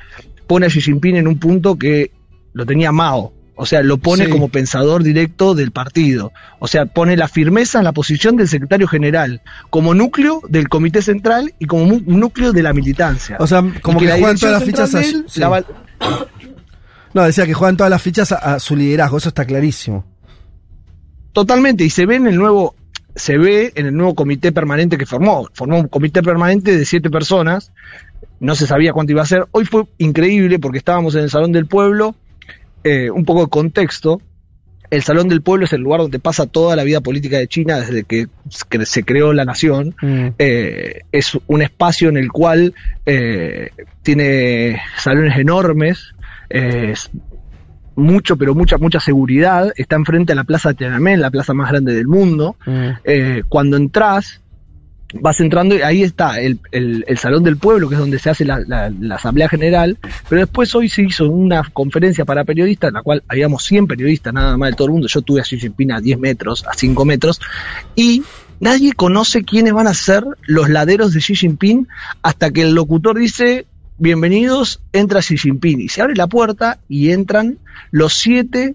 pone a Xi Jinping en un punto que lo tenía Mao. O sea, lo pone Sí. como pensador directo del partido. O sea, pone la firmeza en la posición del secretario general, como núcleo del comité central y como núcleo de la militancia. O sea, como que la juegan todas las fichas a- él sí. la va- No, decía que juegan todas las fichas a, a su liderazgo, eso está clarísimo. Totalmente, y se ve en el nuevo, se ve en el nuevo comité permanente que formó. Formó un comité permanente de siete personas, no se sabía cuánto iba a ser. Hoy fue increíble porque estábamos en el Salón del Pueblo, eh, un poco de contexto. El Salón del Pueblo es el lugar donde pasa toda la vida política de China desde que se creó la nación. Eh, es un espacio en el cual eh, tiene salones enormes, eh, mucho, pero mucha, mucha seguridad. Está enfrente a la Plaza de Tiananmen, la plaza más grande del mundo. Eh, cuando entras, vas entrando y ahí está el, el- el Salón del Pueblo, que es donde se hace la, la- la Asamblea General, pero después hoy se hizo una conferencia para periodistas, en la cual habíamos 100 periodistas nada más de todo el mundo, yo tuve a Xi Jinping a 10 metros, a 5 metros, y nadie conoce quiénes van a ser los laderos de Xi Jinping hasta que el locutor dice, bienvenidos, entra Xi Jinping, y se abre la puerta y entran los siete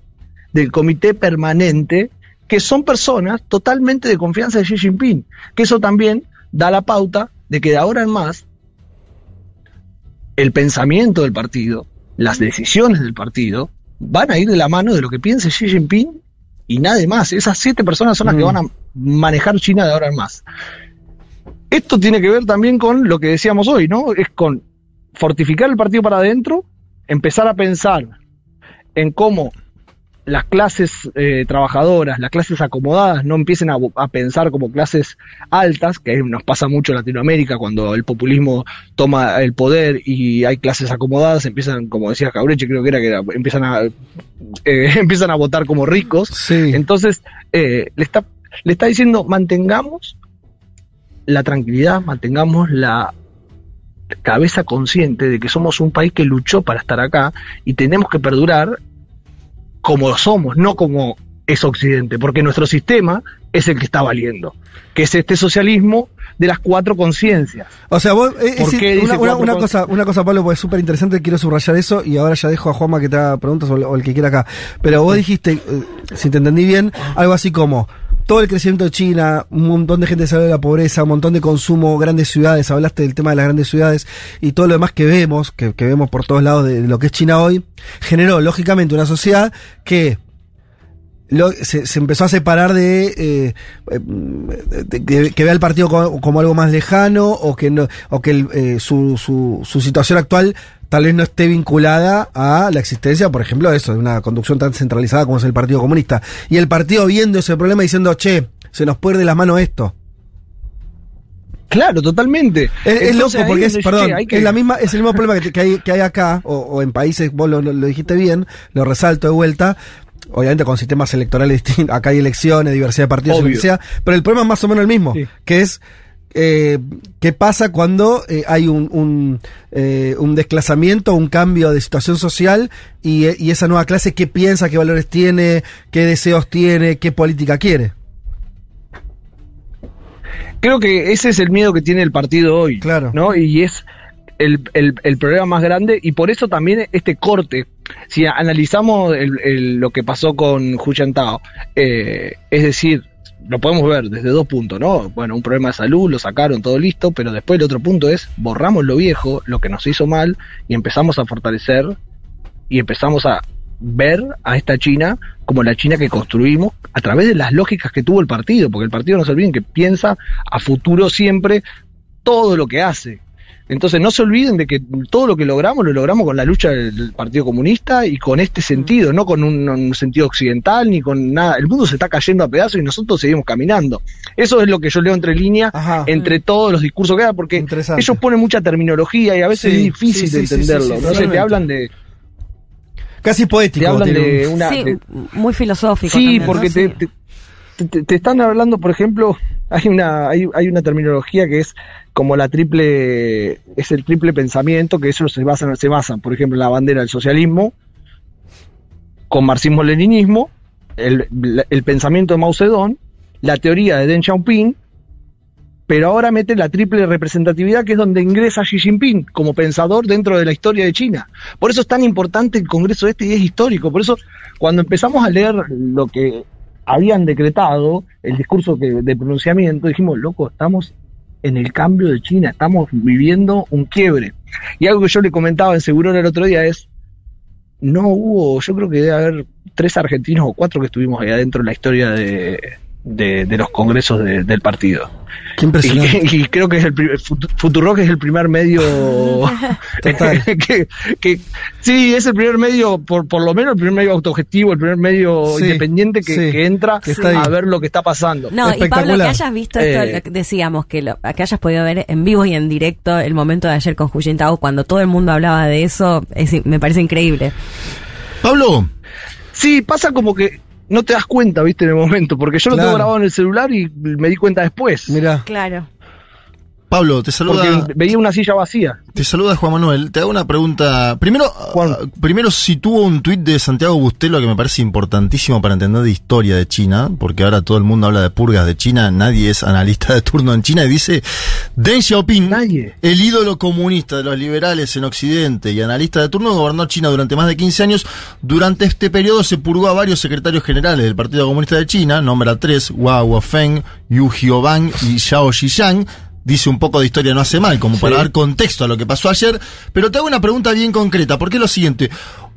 del comité permanente, que son personas totalmente de confianza de Xi Jinping, que eso también da la pauta de que de ahora en más el pensamiento del partido, las decisiones del partido, van a ir de la mano de lo que piense Xi Jinping y nadie más. Esas siete personas son las que Mm. van a manejar China de ahora en más. Esto tiene que ver también con lo que decíamos hoy, ¿no? Es con fortificar el partido para adentro, empezar a pensar en cómo las clases eh, trabajadoras, las clases acomodadas, no empiecen a, a pensar como clases altas, que nos pasa mucho en Latinoamérica cuando el populismo toma el poder y hay clases acomodadas, empiezan, como decía Cabreche, creo que era que era- empiezan a eh, (laughs) empiezan a votar como ricos. Entonces, eh, le está le está diciendo mantengamos la tranquilidad, mantengamos la cabeza consciente de que somos un país que luchó para estar acá y tenemos que perdurar como somos, no como es Occidente, porque nuestro sistema es el que está valiendo, que es este socialismo de las cuatro conciencias. O sea, vos, eh, ¿Por es qué decir, dice una, cosa, una cosa, Pablo, porque es súper interesante, quiero subrayar eso y ahora ya dejo a Juanma que te haga preguntas o, el- o el que quiera acá. Pero vos dijiste, eh, si te entendí bien, algo así como todo el crecimiento de China, un montón de gente sale de la pobreza, un montón de consumo, grandes ciudades, hablaste del tema de las grandes ciudades y todo lo demás que vemos, que, que vemos por todos lados de lo que es China hoy, generó lógicamente una sociedad que lo- se, se empezó a separar de, eh, eh, que, vea el partido como, algo más lejano o que no, o que eh, su, su, su situación actual tal vez no esté vinculada a la existencia, por ejemplo, de eso, de una conducción tan centralizada como es el Partido Comunista. Y el partido viendo ese problema diciendo, che, se nos puede ir de las manos esto. Claro, totalmente. Es, loco porque es, perdón, que- es la misma, es el mismo problema que, que hay, que hay acá, o, o en países, vos lo, lo- lo dijiste bien, lo resalto de vuelta, obviamente con sistemas electorales distintos, acá hay elecciones, diversidad de partidos, Obvio. lo que sea, pero el problema es más o menos el mismo, que es eh, qué pasa cuando eh, hay un, un, eh, un desplazamiento, un cambio de situación social y, eh, y esa nueva clase qué piensa, qué valores tiene, qué deseos tiene, qué política quiere. Creo que ese es el miedo que tiene el partido hoy. Claro. ¿no? Y es el, el, el problema más grande y por eso también este corte. Si analizamos el- lo que pasó con Hu eh, es decir, lo podemos ver desde dos puntos, ¿no? Bueno, un problema de salud, lo sacaron, todo listo, pero después el otro punto es borramos lo viejo, lo que nos hizo mal, y empezamos a fortalecer y empezamos a ver a esta China como la China que construimos a través de las lógicas que tuvo el partido, porque el partido no se olviden que piensa a futuro siempre todo lo que hace. Entonces no se olviden de que todo lo que logramos lo logramos con la lucha del Partido Comunista y con este sentido, no con un, un sentido occidental ni con nada. El mundo se está cayendo a pedazos y nosotros seguimos caminando. Eso es lo que yo leo entre líneas, entre todos los discursos que hay, porque ellos ponen mucha terminología y a veces Sí, es difícil sí, de sí, sí, entenderlo. sí, sí, Entonces te hablan de... Casi poético. Te hablan de un- una... Sí, de- muy filosófico. Sí, también, ¿no? porque te, Sí. te, te- te están hablando, por ejemplo, hay una, hay, hay una terminología que es como la triple, es el triple pensamiento, que eso se basa, se basa, por ejemplo, en la bandera del socialismo, con marxismo-leninismo, el, el pensamiento de Mao Zedong, la teoría de Deng Xiaoping, pero ahora mete la triple representatividad, que es donde ingresa Xi Jinping como pensador dentro de la historia de China. Por eso es tan importante el Congreso este y es histórico. Por eso, cuando empezamos a leer lo que habían decretado, el discurso de pronunciamiento, dijimos, loco, estamos en el cambio de China, estamos viviendo un quiebre. Y algo que yo le comentaba en Seguro el otro día es, no hubo, yo creo que debe haber tres argentinos o cuatro que estuvimos ahí adentro en la historia de, de, de los congresos de- del partido. Qué impresionante. Y, (laughs) y creo que es el Futurock es el primer medio (laughs) Total. (laughs) que, que- sí, es el primer medio, por, por lo menos el primer medio autogestivo, el primer medio Sí, independiente que, sí, que entra que está a ver lo que está pasando. No, y Pablo, que hayas visto esto, Eh, decíamos, que, lo, que hayas podido ver en vivo y en directo el momento de ayer con Hu Jintao, cuando todo el mundo hablaba de eso, es- me parece increíble. Pablo, Sí, pasa como que no te das cuenta, viste, en el momento, porque yo lo tengo grabado en el celular y me di cuenta después. Mirá. Claro. Pablo, te saluda. Porque veía una silla vacía. Te saluda Juan Manuel. Te hago una pregunta. Primero, Juan. ah, primero sitúo un tuit de Santiago Bustelo que me parece importantísimo para entender de historia de China, porque ahora todo el mundo habla de purgas de China, nadie es analista de turno en China, y dice Deng Xiaoping, Nadie. el ídolo comunista de los liberales en Occidente y analista de turno, gobernó China durante más de 15 años. Durante este periodo se purgó a varios secretarios generales del Partido Comunista de China, nombra tres, Hua Guofeng, Yu Jiobang y Xiao Xiyang. Dice un poco de historia no hace mal, como para dar contexto a lo que pasó ayer. Pero te hago una pregunta bien concreta, porque es lo siguiente.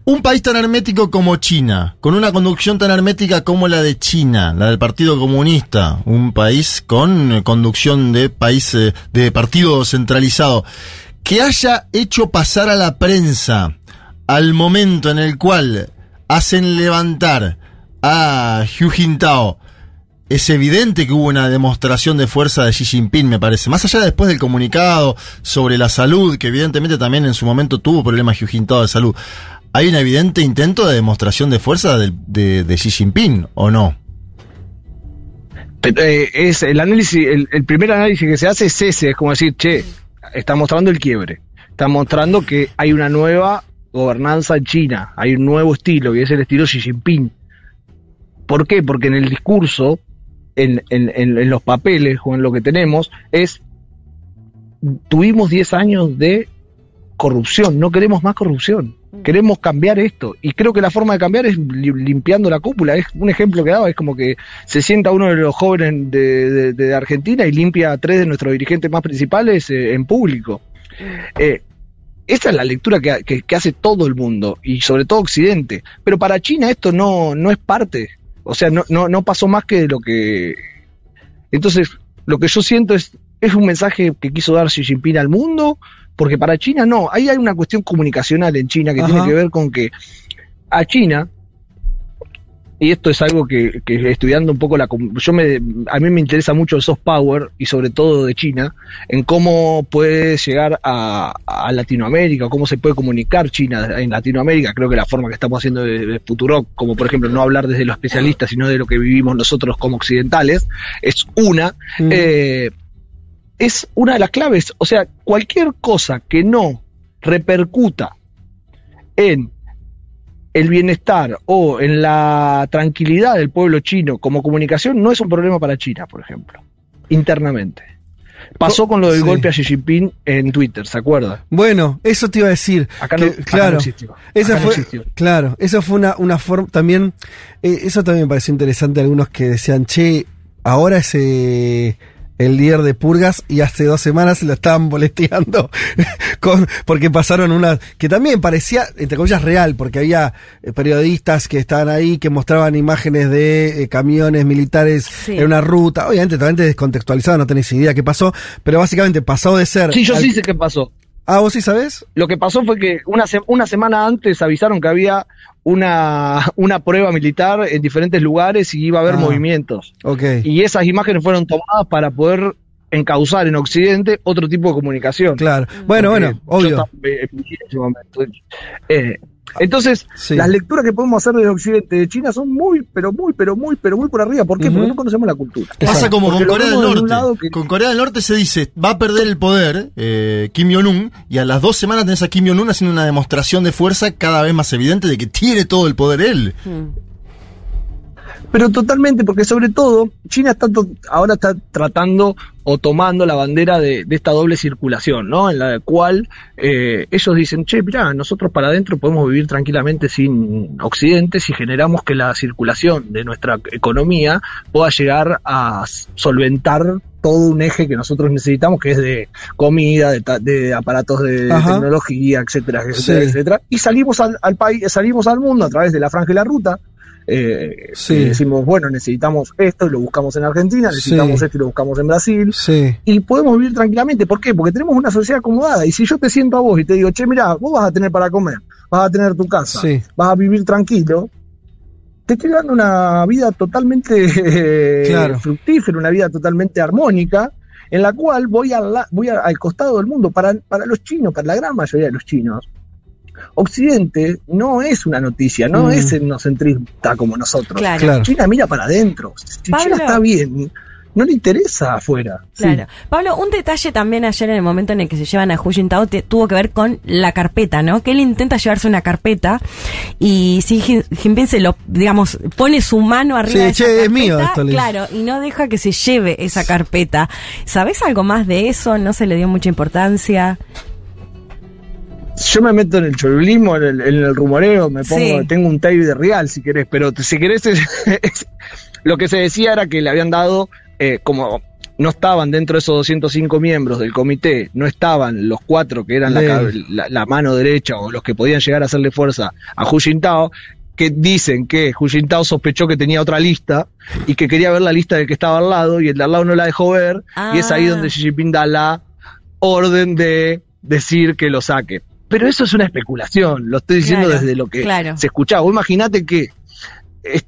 Un país tan hermético como China, con una conducción tan hermética como la de China, la del Partido Comunista, un país con eh, conducción de país eh, de partido centralizado, que haya hecho pasar a la prensa al momento en el cual hacen levantar a Hu Jintao, es evidente que hubo una demostración de fuerza de Xi Jinping, me parece. Más allá después del comunicado sobre la salud, que evidentemente también en su momento tuvo problemas Jintao de salud. ¿Hay un evidente intento de demostración de fuerza de, Xi Jinping o no? Eh, es el análisis, el, el primer análisis que se hace es ese, es como decir, che, está mostrando el quiebre, está mostrando que hay una nueva gobernanza en China, hay un nuevo estilo, y es el estilo Xi Jinping. ¿Por qué? Porque en el discurso, en, en- en- en los papeles o en lo que tenemos, es, tuvimos 10 años de corrupción, no queremos más corrupción. Queremos cambiar esto. Y creo que la forma de cambiar es li- limpiando la cúpula. Es un ejemplo que daba, es como que se sienta uno de los jóvenes de, de- de Argentina y limpia a tres de nuestros dirigentes más principales eh, en público. Eh, esa es la lectura que, que- que hace todo el mundo, y sobre todo Occidente. Pero para China esto no, no es parte. O sea, no, no, no pasó más que lo que... Entonces, lo que yo siento es, es un mensaje que quiso dar Xi Jinping al mundo, porque para China no, ahí hay una cuestión comunicacional en China que Ajá. tiene que ver con que a China, y esto es algo que, que estudiando un poco la... Yo me, a mí me interesa mucho el soft power, y sobre todo de China, en cómo puede llegar a, a Latinoamérica, cómo se puede comunicar China en Latinoamérica. Creo que la forma que estamos haciendo de, de Futurock, como por ejemplo no hablar desde los especialistas, sino de lo que vivimos nosotros como occidentales, es una. Mm. eh, es una de las claves. O sea, cualquier cosa que no repercuta en el bienestar o en la tranquilidad del pueblo chino como comunicación no es un problema para China, por ejemplo, internamente. Pasó con lo del Sí. golpe a Xi Jinping en Twitter, ¿se acuerda? Bueno, eso te iba a decir. Acá que, no- acá claro, no existió. Esa Acá no fue, existió. claro, eso fue una, una forma también. eh, eso también me pareció interesante. Algunos que decían, che, ahora es eh, el líder de Purgas y hace dos semanas se lo estaban boleteando (laughs) con, porque pasaron una que también parecía, entre comillas, real, porque había eh, periodistas que estaban ahí que mostraban imágenes de eh, camiones militares Sí. en una ruta, obviamente totalmente descontextualizado, no tenéis idea qué pasó, pero básicamente pasó de ser... Sí, yo al- sí sé qué pasó. Ah, vos sí sabés? Lo que pasó fue que una, se- una semana antes avisaron que había una, una prueba militar en diferentes lugares y iba a haber Ah. movimientos. Ok. Y esas imágenes fueron tomadas para poder encauzar en Occidente otro tipo de comunicación. Claro. Bueno, Porque bueno, yo obvio. momento. Eh, entonces, Sí. las lecturas que podemos hacer desde Occidente de China son muy, pero muy, pero muy, pero muy por arriba. ¿Por qué? Porque no conocemos la cultura. Pasa como Porque con Corea del Norte. lado que- Con Corea del Norte se dice, va a perder el poder eh, Kim Jong-un, y a las dos semanas tenés a Kim Jong-un haciendo una demostración de fuerza cada vez más evidente de que tiene todo el poder él. Pero totalmente, porque sobre todo China está ahora está tratando o tomando la bandera de, de esta doble circulación, ¿no? En la cual eh, ellos dicen, che, mirá, nosotros para adentro podemos vivir tranquilamente sin Occidente si generamos que la circulación de nuestra economía pueda llegar a solventar todo un eje que nosotros necesitamos, que es de comida, de, de aparatos de Ajá. tecnología, etcétera, etcétera, Sí. etcétera. Y salimos al, al país, salimos al mundo a través de la franja y la ruta. Eh, Sí. y decimos, bueno, necesitamos esto y lo buscamos en Argentina, necesitamos Sí. esto y lo buscamos en Brasil, Sí. y podemos vivir tranquilamente. ¿Por qué? Porque tenemos una sociedad acomodada. Y si yo te siento a vos y te digo, che, mira, vos vas a tener para comer, vas a tener tu casa, vas a vivir tranquilo, te estoy dando una vida totalmente (laughs) eh, Claro. fructífera, una vida totalmente armónica, en la cual voy, al la- voy al costado del mundo. Para, para los chinos, para la gran mayoría de los chinos, Occidente no es una noticia, no Mm. es etnocentrista como nosotros. Claro. Claro. China mira para adentro. Si Pablo. China está bien, no le interesa afuera. Claro. Pablo, un detalle también ayer en el momento en el que se llevan a Hu Jintao te- tuvo que ver con la carpeta, ¿no? Que él intenta llevarse una carpeta y Jin- Jinping se lo, digamos, pone su mano arriba Sí, de esa che, es carpeta, mío esto, claro, y no deja que se lleve esa carpeta. ¿Sabés algo más de eso? ¿No se le dio mucha importancia? Yo me meto en el cholulismo, en el, en el rumoreo, me pongo, Sí. tengo un tape de real si querés, pero si querés, (laughs) es- es- lo que se decía era que le habían dado, eh, como no estaban dentro de esos 205 miembros del comité, no estaban los cuatro que eran la, la- la mano derecha o los que podían llegar a hacerle fuerza a Hu Jintao, que dicen que Hu Jintao sospechó que tenía otra lista y que quería ver la lista del que estaba al lado y el de al lado no la dejó ver y es ahí Ah. donde Xi Jinping da la orden de decir que lo saque. Pero eso es una especulación, lo estoy diciendo Claro, desde lo que claro. se escuchaba. Vos imaginate que es-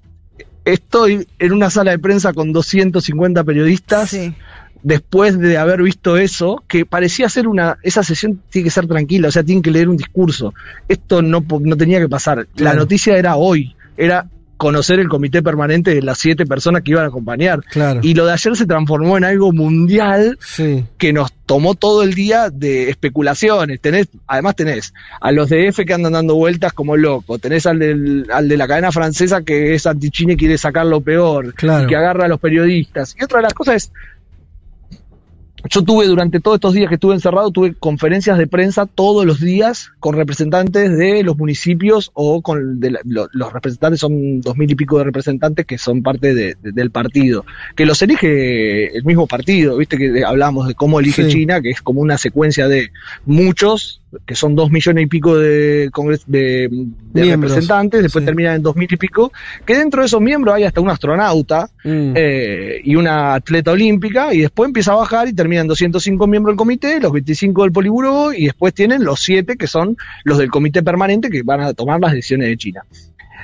estoy en una sala de prensa con 250 periodistas Sí. después de haber visto eso, que parecía ser una, esa sesión tiene que ser tranquila, o sea, tienen que leer un discurso. Esto no, no tenía que pasar. La noticia era hoy, era conocer el comité permanente de las siete personas que iban a acompañar. Claro. Y lo de ayer se transformó en algo mundial Sí. que nos tomó todo el día de especulaciones. Tenés, además tenés a los de F que andan dando vueltas como locos, tenés al, del, al de la cadena francesa que es anti-China y quiere sacar lo peor, Claro. y que agarra a los periodistas. Y otra de las cosas es, yo tuve durante todos estos días que estuve encerrado, tuve conferencias de prensa todos los días con representantes de los municipios o con de la- lo- los representantes, son dos mil y pico de representantes que son parte de- de- del partido, que los elige el mismo partido, viste que hablamos de cómo elige Sí. China, que es como una secuencia de muchos, que son dos millones y pico de, de, de representantes, después Sí. terminan en dos mil y pico, que dentro de esos miembros hay hasta un astronauta, Mm. eh, y una atleta olímpica, y después empieza a bajar y terminan 205 miembros del comité, los 25 del Poliburo, y después tienen los 7 que son los del comité permanente que van a tomar las decisiones de China.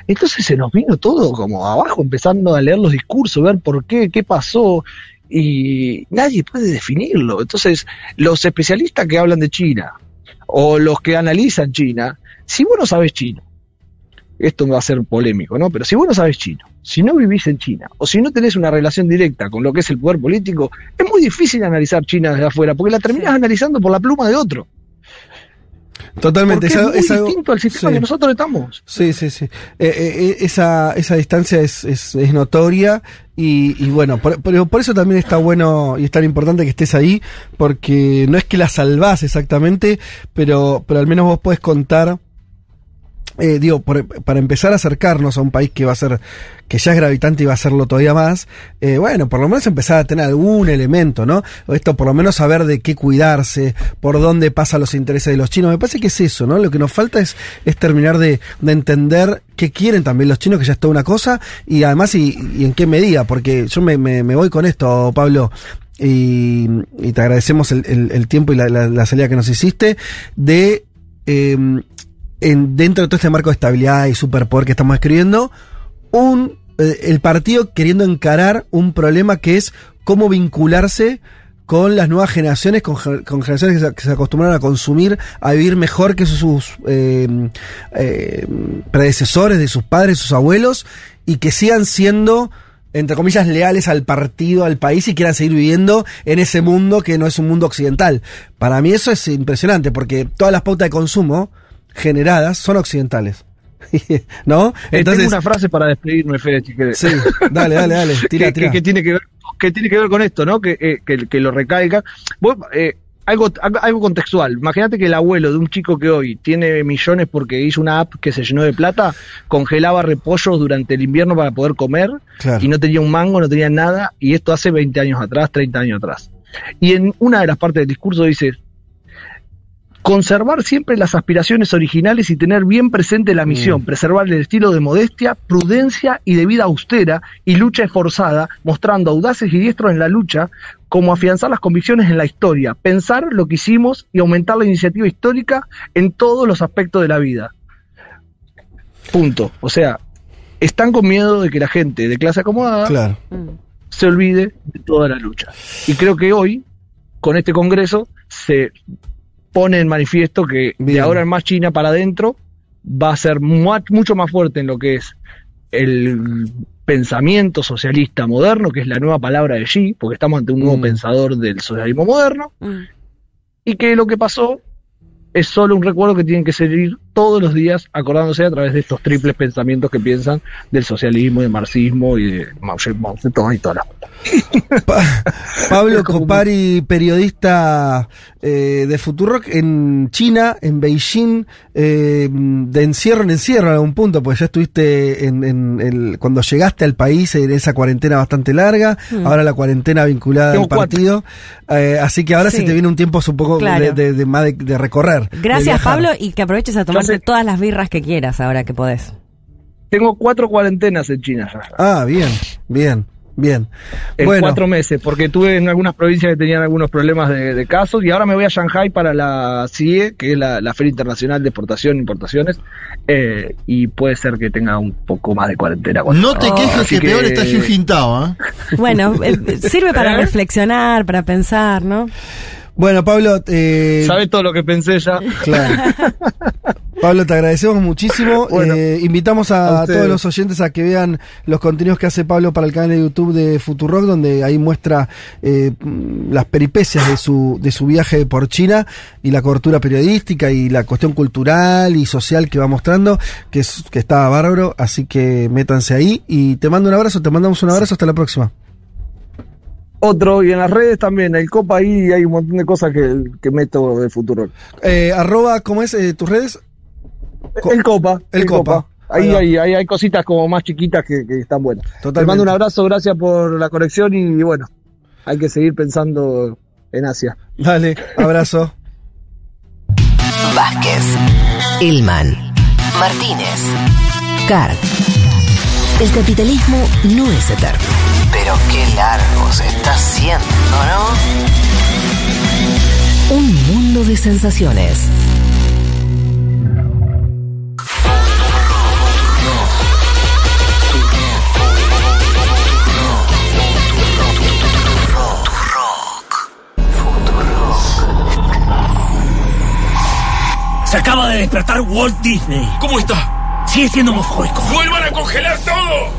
Entonces se nos vino todo como abajo, empezando a leer los discursos, ver por qué, qué pasó, y nadie puede definirlo. Entonces, los especialistas que hablan de China, o los que analizan China, si vos no sabes chino, esto va a ser polémico, ¿no? Pero si vos no sabes chino, si no vivís en China, o si no tenés una relación directa con lo que es el poder político, es muy difícil analizar China desde afuera, porque la terminás analizando por la pluma de otro. Totalmente. Porque es algo- es muy distinto al sistema sí. que nosotros estamos. Sí, sí, sí. Eh, eh, esa, esa distancia es, es, es notoria y, y bueno, por, pero por eso también está bueno y es tan importante que estés ahí, porque no es que la salvás exactamente, pero, pero al menos vos podés contar eh, digo, por- para empezar a acercarnos a un país que va a ser, que ya es gravitante y va a serlo todavía más, eh, bueno, por lo menos empezar a tener algún elemento, ¿no? Esto, por lo menos saber de qué cuidarse, por dónde pasan los intereses de los chinos. Me parece que es eso, ¿no? Lo que nos falta es, es terminar de, de entender qué quieren también los chinos, que ya es toda una cosa, y además, y, en qué medida, porque yo me, me, voy con esto, Pablo. Y, te agradecemos el, el- el tiempo y la, la- la salida que nos hiciste de eh, en, dentro de todo este marco de estabilidad y superpoder que estamos escribiendo, un, eh, el partido queriendo encarar un problema que es cómo vincularse con las nuevas generaciones, con, ge- con generaciones que se, acostumbraron a consumir, a vivir mejor que sus eh, eh, predecesores, de sus padres, sus abuelos, y que sigan siendo, entre comillas, leales al partido, al país, y quieran seguir viviendo en ese mundo que no es un mundo occidental. Para mí eso es impresionante, porque todas las pautas de consumo generadas son occidentales. (laughs) ¿No? Eh, tengo una frase para despedirme, Fede, si querés. Sí, dale, dale, dale, (laughs) tira, que, tira. que- que tiene que ver que tiene que ver con esto, ¿no? Que, eh, que, que lo recalca. Vos, eh, algo, algo algo contextual. Imagínate que el abuelo de un chico que hoy tiene millones porque hizo una app que se llenó de plata, congelaba repollos durante el invierno para poder comer Claro. y no tenía un mango, no tenía nada, y esto hace 20 años atrás, 30 años atrás. Y en una de las partes del discurso dice, conservar siempre las aspiraciones originales y tener bien presente la misión, preservar el estilo de modestia, prudencia y de vida austera y lucha esforzada, mostrando audaces y diestros en la lucha, como afianzar las convicciones en la historia, pensar lo que hicimos y aumentar la iniciativa histórica en todos los aspectos de la vida. Punto. O sea, están con miedo de que la gente de clase acomodada Claro. se olvide de toda la lucha. Y creo que hoy, con este Congreso, se pone en manifiesto que de ahora en más China para adentro va a ser mu- mucho más fuerte en lo que es el pensamiento socialista moderno, que es la nueva palabra de Xi, porque estamos ante un nuevo Mm. pensador del socialismo moderno, y que lo que pasó es solo un recuerdo que tienen que seguir todos los días acordándose a través de estos triples pensamientos que piensan del socialismo, del marxismo y de Mao Zedong y todas las Pablo Copari, periodista eh, de Futurock en China, en Beijing, eh, de encierro en encierro en algún punto, porque ya estuviste en, en el, cuando llegaste al país en esa cuarentena bastante larga, Mm. ahora la cuarentena vinculada Tengo al partido, eh, así que ahora Sí. se te viene un tiempo un poco Claro. de, de- de más de, de recorrer. Gracias. Pablo, y que aproveches a tomarte todas las birras que quieras ahora que podés. Tengo cuatro cuarentenas en China ya. Ah, bien, bien, bien. En bueno, cuatro meses, porque tuve en algunas provincias que tenían algunos problemas de, de casos y ahora me voy a Shanghai para la CIE, que es la, la Feria Internacional de Exportación e Importaciones, eh, y puede ser que tenga un poco más de cuarentena. No te quejes Así que, peor está Hu Jintao, ¿eh? (laughs) Bueno, eh, sirve para ¿Eh? reflexionar, para pensar, ¿no? bueno, Pablo, eh, ¿Sabes todo lo que pensé ya? Claro. (laughs) Pablo, te agradecemos muchísimo. (laughs) Bueno, Eh, invitamos a, todos los oyentes a que vean los contenidos que hace Pablo para el canal de YouTube de Futurock, donde ahí muestra eh, las peripecias de su, de su viaje por China y la cobertura periodística y la cuestión cultural y social que va mostrando, que, es, que está bárbaro. Así que métanse ahí y te mando un abrazo, te mandamos un abrazo. Hasta la próxima. Otro, y en las redes también, el Copa ahí hay un montón de cosas que, que meto de futuro. Eh, arroba, ¿cómo es eh, tus redes? El Copa. El Copa. Ahí hay, ahí hay cositas como más chiquitas que, que están buenas. Te Totalmente. mando un abrazo, gracias por la conexión y, bueno, hay que seguir pensando en Asia. Dale, abrazo. Vázquez, Elman, Martínez, Card. El capitalismo no es eterno. Pero qué largo se está haciendo, ¿no? Un mundo de sensaciones. Se acaba de despertar Walt Disney. ¿Cómo está? Sigue siendo homofóbico. ¡Vuelvan a congelar todo!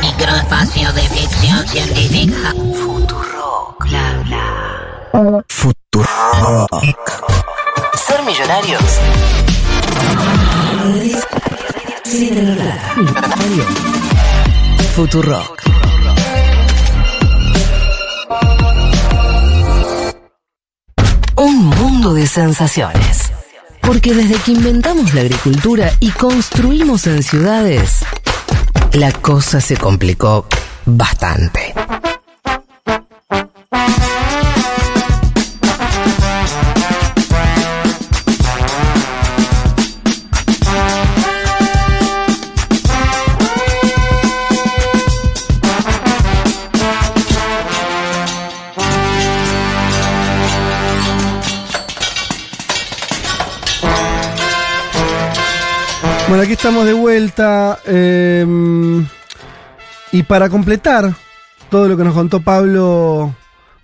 Microespacio de ficción científica. Futurock. Bla, bla. Futurock. Ser millonarios. Sin. Futurock. Un mundo de sensaciones. Porque desde que inventamos la agricultura y construimos en ciudades, la cosa se complicó bastante. Aquí estamos de vuelta. eh, y para completar todo lo que nos contó Pablo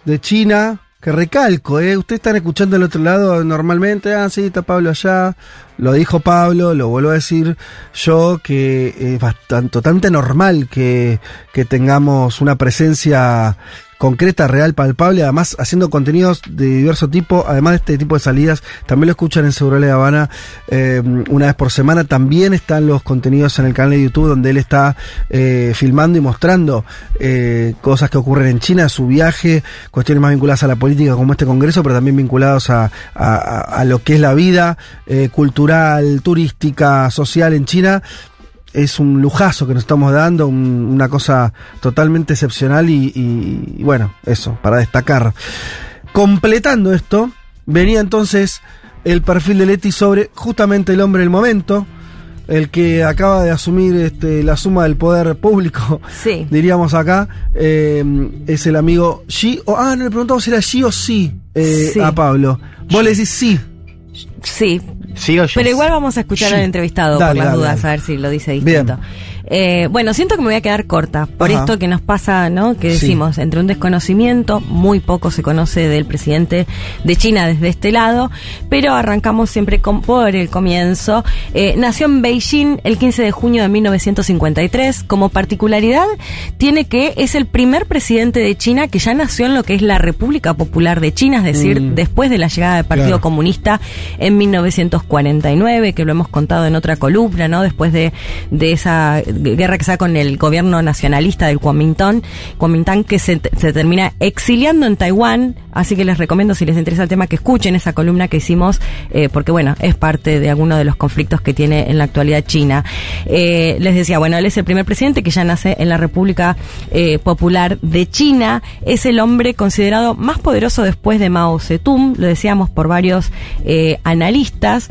de China, que recalco, ¿eh? Ustedes están escuchando del otro lado normalmente. Ah, sí, está Pablo allá. Lo dijo Pablo, lo vuelvo a decir yo, que es bastante normal que, que tengamos una presencia concreta, real, palpable, además haciendo contenidos de diverso tipo, además de este tipo de salidas, también lo escuchan en Seguro de Habana eh, una vez por semana, también están los contenidos en el canal de YouTube donde él está eh, filmando y mostrando eh, cosas que ocurren en China, su viaje, cuestiones más vinculadas a la política como este congreso, pero también vinculados a, a- a- lo que es la vida eh, cultural, turística, social en China es un lujazo que nos estamos dando, un- una cosa totalmente excepcional y, y- y bueno, eso, para destacar. Completando esto, venía entonces el perfil de Leti sobre justamente el hombre del momento, el que acaba de asumir este, la suma del poder público, Sí. (laughs) diríamos acá, eh, es el amigo Xi, o, ah, no le preguntamos si era Xi o sí, eh, Sí. a Pablo. Vos le decís sí. Sí. Pero igual vamos a escuchar al entrevistado Dale, por las dudas, a ver si lo dice distinto. Eh, bueno, siento que me voy a quedar corta por Ajá. esto que nos pasa, ¿no? Que Sí. decimos, entre un desconocimiento, muy poco se conoce del presidente de China desde este lado, pero arrancamos siempre con, por el comienzo. Eh, nació en Beijing el 15 de junio de 1953. Como particularidad, tiene que es el primer presidente de China que ya nació en lo que es la República Popular de China, es decir, Mm. después de la llegada del Partido Claro. Comunista en 1949, que lo hemos contado en otra columna, ¿no? Después de, de esa guerra que da con el gobierno nacionalista del Kuomintang, Kuomintang que se, se termina exiliando en Taiwán, así que les recomiendo si les interesa el tema que escuchen esa columna que hicimos, eh, porque bueno, es parte de alguno de los conflictos que tiene en la actualidad China. Eh, les decía, bueno, él es el primer presidente que ya nace en la República eh, Popular de China, es el hombre considerado más poderoso después de Mao Zedong, lo decíamos por varios eh, analistas.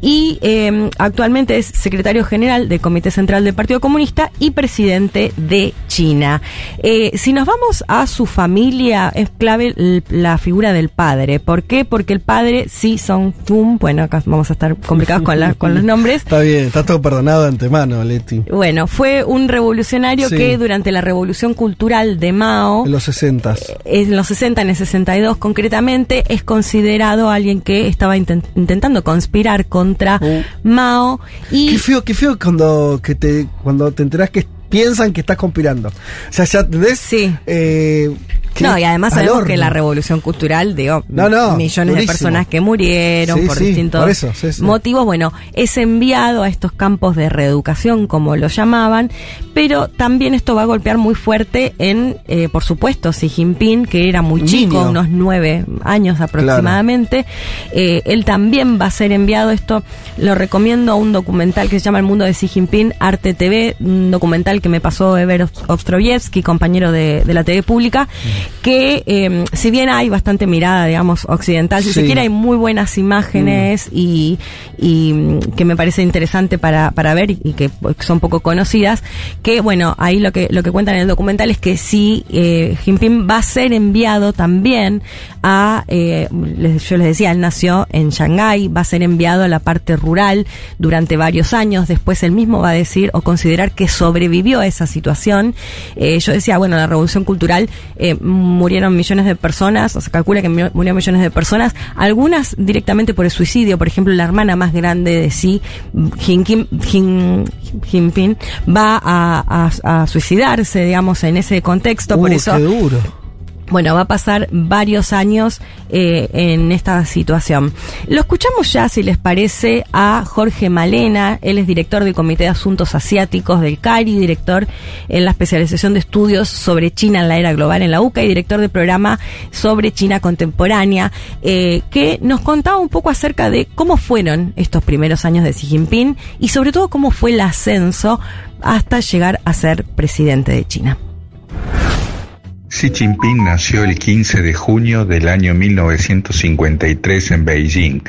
Y eh, actualmente es secretario general del Comité Central del Partido Comunista y presidente de China. Eh, si nos vamos a su familia, es clave la figura del padre. ¿Por qué? Porque el padre, sí, Song Tum, bueno, acá vamos a estar complicados con, la- con los nombres. (laughs) Está bien, está todo perdonado de antemano, Leti. Bueno, fue un revolucionario Sí. que durante la revolución cultural de Mao, En los 60 en los 60, en el 62 concretamente, es considerado alguien que estaba inten- intentando conspirar contra Mao y... Qué feo, qué feo cuando, que te, cuando te enterás que piensan que estás conspirando. O sea, ya ¿entendés? Sí. Eh, No, y además sabemos horno. que la revolución cultural, No, no, millones de personas que murieron Sí, por sí, distintos por eso, sí, sí. motivos, bueno, es enviado a estos campos de reeducación, como lo llamaban, pero también esto va a golpear muy fuerte en, eh, por supuesto, Xi Jinping, que era muy chico, niño. unos nueve años aproximadamente. Eh, él también va a ser enviado, esto lo recomiendo a un documental que se llama El Mundo de Xi Jinping, Arte TV, un documental que me pasó Ever Ostroyevsky, compañero de, de la TV pública, que eh, si bien hay bastante mirada, digamos, occidental, si Sí. se quiere hay muy buenas imágenes y, y, mm, que me parece interesante para, para ver y, y que son poco conocidas, que bueno, ahí lo que, lo que cuentan en el documental es que sí, eh, Jinping va a ser enviado también a, eh, les- yo les decía, él nació en Shanghái, va a ser enviado a la parte rural durante varios años, después él mismo va a decir o considerar que sobrevivió a esa situación. Eh, yo decía, bueno, la revolución cultural eh, murieron millones de personas, o se calcula que mu- murieron millones de personas, algunas directamente por el suicidio, por ejemplo, la hermana más grande de sí, Jin, Kim- Jin- Jinping, va a, a- a suicidarse, digamos, en ese contexto, por Uh, eso qué duro. Bueno, va a pasar varios años eh, en esta situación. Lo escuchamos ya, si les parece, a Jorge Malena. Él es director del Comité de Asuntos Asiáticos del CARI, director en la especialización de estudios sobre China en la era global en la UCA y director del programa sobre China contemporánea, eh, que nos contaba un poco acerca de cómo fueron estos primeros años de Xi Jinping y sobre todo cómo fue el ascenso hasta llegar a ser presidente de China. Xi Jinping nació el 15 de junio del año 1953 en Beijing.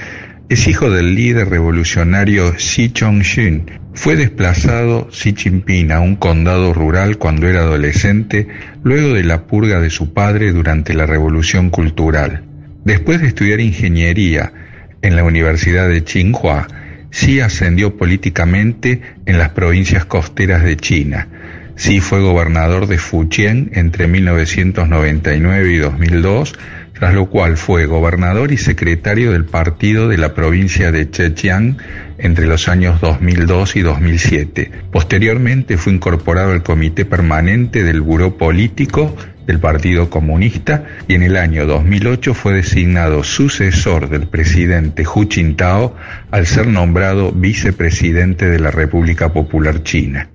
Es hijo del líder revolucionario Xi Chongxun. Fue desplazado Xi Jinping a un condado rural cuando era adolescente, luego de la purga de su padre durante la Revolución Cultural. Después de estudiar ingeniería en la Universidad de Tsinghua, Xi ascendió políticamente en las provincias costeras de China. Xi fue gobernador de Fujian entre 1999 y 2002, tras lo cual fue gobernador y secretario del partido de la provincia de Zhejiang entre los años 2002 y 2007. Posteriormente fue incorporado al comité permanente del Buró Político del Partido Comunista y en el año 2008 fue designado sucesor del presidente Hu Jintao al ser nombrado vicepresidente de la República Popular China.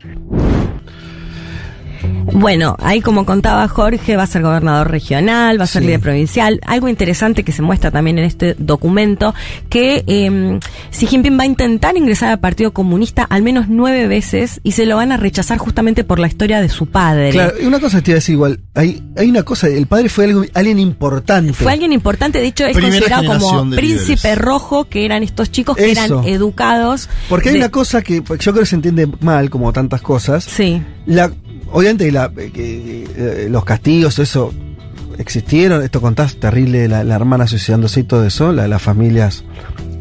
Bueno, ahí como contaba Jorge, va a ser gobernador regional, va a ser líder provincial. Algo interesante que se muestra también en este documento, que eh, Xi Jinping va a intentar ingresar al Partido Comunista al menos nueve veces y se lo van a rechazar justamente por la historia de su padre. Claro, y una cosa te iba a decir igual, hay, hay una cosa, el padre fue algo- alguien importante. Fue alguien importante, de hecho es Primera considerado como príncipe líderes. rojo, que eran estos chicos que Eso. eran educados. Porque hay de- una cosa que yo creo que se entiende mal, como tantas cosas. Sí. La, obviamente la, eh, que, eh, los castigos, eso existieron. Esto contás terrible, la, la hermana suicidándose y todo eso, la, las familias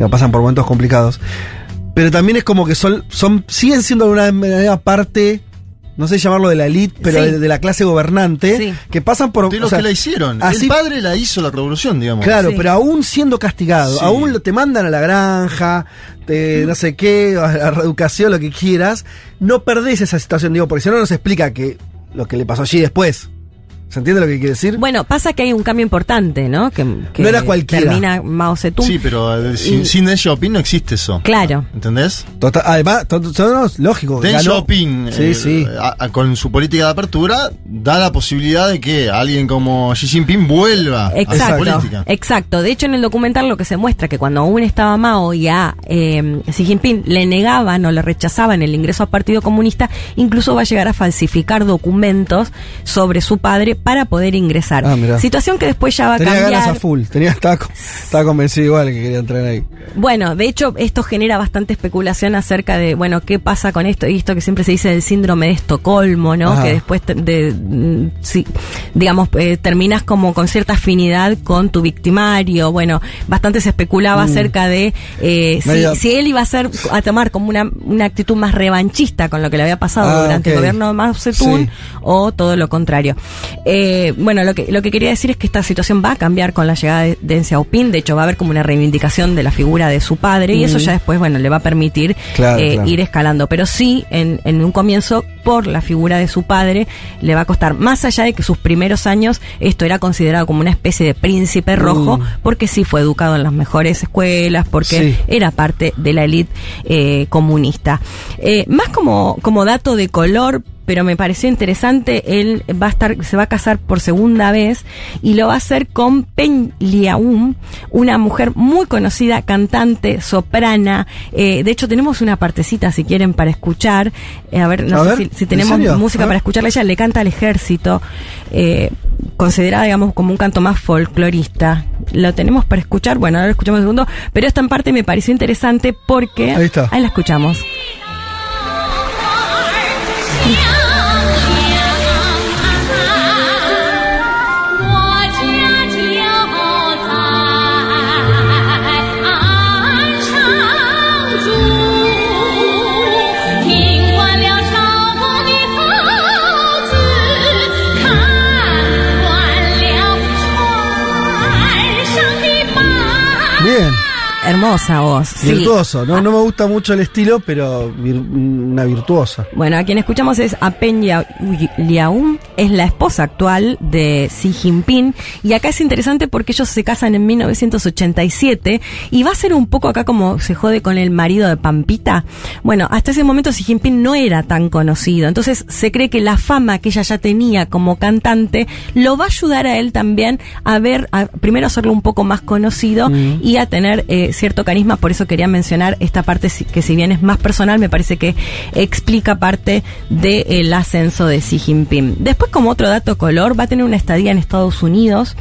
pasan por momentos complicados. Pero también es como que son, son siguen siendo de una manera parte, no sé llamarlo de la elite, pero Sí. de, de la clase gobernante, Sí. que pasan por... De o los sea, que la hicieron. así- el padre la hizo la revolución, digamos. Claro, pero aún siendo castigado, Sí. aún lo- te mandan a la granja, te, no sé qué, a la reeducación, lo que quieras, no perdés esa situación, digo, porque si no nos explica que lo que le pasó allí después. ¿Se entiende lo que quiere decir? Bueno, pasa que hay un cambio importante, ¿no? Que, que No era cualquiera. Termina Mao Zedong. Sí, pero eh, sin, Y- sin Deng Xiaoping no existe eso. Claro. ¿Entendés? Total- además, to- to- no, lógico. Deng ganó- Xiaoping, Sí, eh, sí. a- a- con su política de apertura, da la posibilidad de que alguien como Xi Jinping vuelva a la Exacto, política. exacto. De hecho, en el documental lo que se muestra que cuando aún estaba Mao y a eh, Xi Jinping le negaban o le rechazaban el ingreso al Partido Comunista, incluso va a llegar a falsificar documentos sobre su padre para poder ingresar. Ah. Situación que después ya va a Tenía cambiar. ganas a full, tenía, estaba, estaba convencido igual que quería entrar ahí. Bueno, de hecho, esto genera bastante especulación acerca de, bueno, qué pasa con esto y esto que siempre se dice del síndrome de Estocolmo, ¿no? Ajá. Que después, te- de, mm, sí, digamos, eh, terminas como con cierta afinidad con tu victimario. Bueno, bastante se especulaba Mm. acerca de eh, si, si él iba a ser a tomar como una, una actitud más revanchista con lo que le había pasado Ah, durante el gobierno de Mao Zedong Sí. o todo lo contrario. Eh, bueno, lo que, lo que quería decir es que esta situación va a cambiar con la llegada de Deng Xiaoping, de hecho va a haber como una reivindicación de la figura de su padre y eso ya después, bueno, le va a permitir Claro, eh, claro. ir escalando, pero sí, en, en un comienzo, por la figura de su padre, le va a costar, más allá de que sus primeros años esto era considerado como una especie de príncipe rojo, Mm. porque sí fue educado en las mejores escuelas, porque Sí. era parte de la élite eh, comunista. Eh, más como, como dato de color, pero me pareció interesante, él va a estar, se va a casar por segunda vez y lo va a hacer con Pen Liaum, una mujer muy conocida, cantante, soprana. Eh, de hecho, tenemos una partecita, si quieren, para escuchar. Eh, a ver, no A sé ver, si, si ¿en tenemos música para escucharla. Ella le canta al ejército, eh, considerada, digamos, como un canto más folclorista. Lo tenemos para escuchar, bueno, ahora lo escuchamos un segundo, pero esta en parte me pareció interesante porque... Ahí está. Ahí la escuchamos. (laughs) hermosa voz. sí. Virtuoso. No, no me gusta mucho el estilo, pero vir- una virtuosa. Bueno, a quien escuchamos es a Pen Lia- Liaum, es la esposa actual de Xi Jinping. Y acá es interesante porque ellos se casan en 1987 y va a ser un poco acá como se jode con el marido de Pampita. Bueno, hasta ese momento Xi Jinping no era tan conocido. Entonces se cree que la fama que ella ya tenía como cantante lo va a ayudar a él también a ver, a, primero hacerlo un poco más conocido Mm. y a tener eh, cierto carisma. Por eso quería mencionar esta parte que si bien es más personal, me parece que explica parte del ascenso de Xi Jinping. Después, como otro dato color, va a tener una estadía en Estados Unidos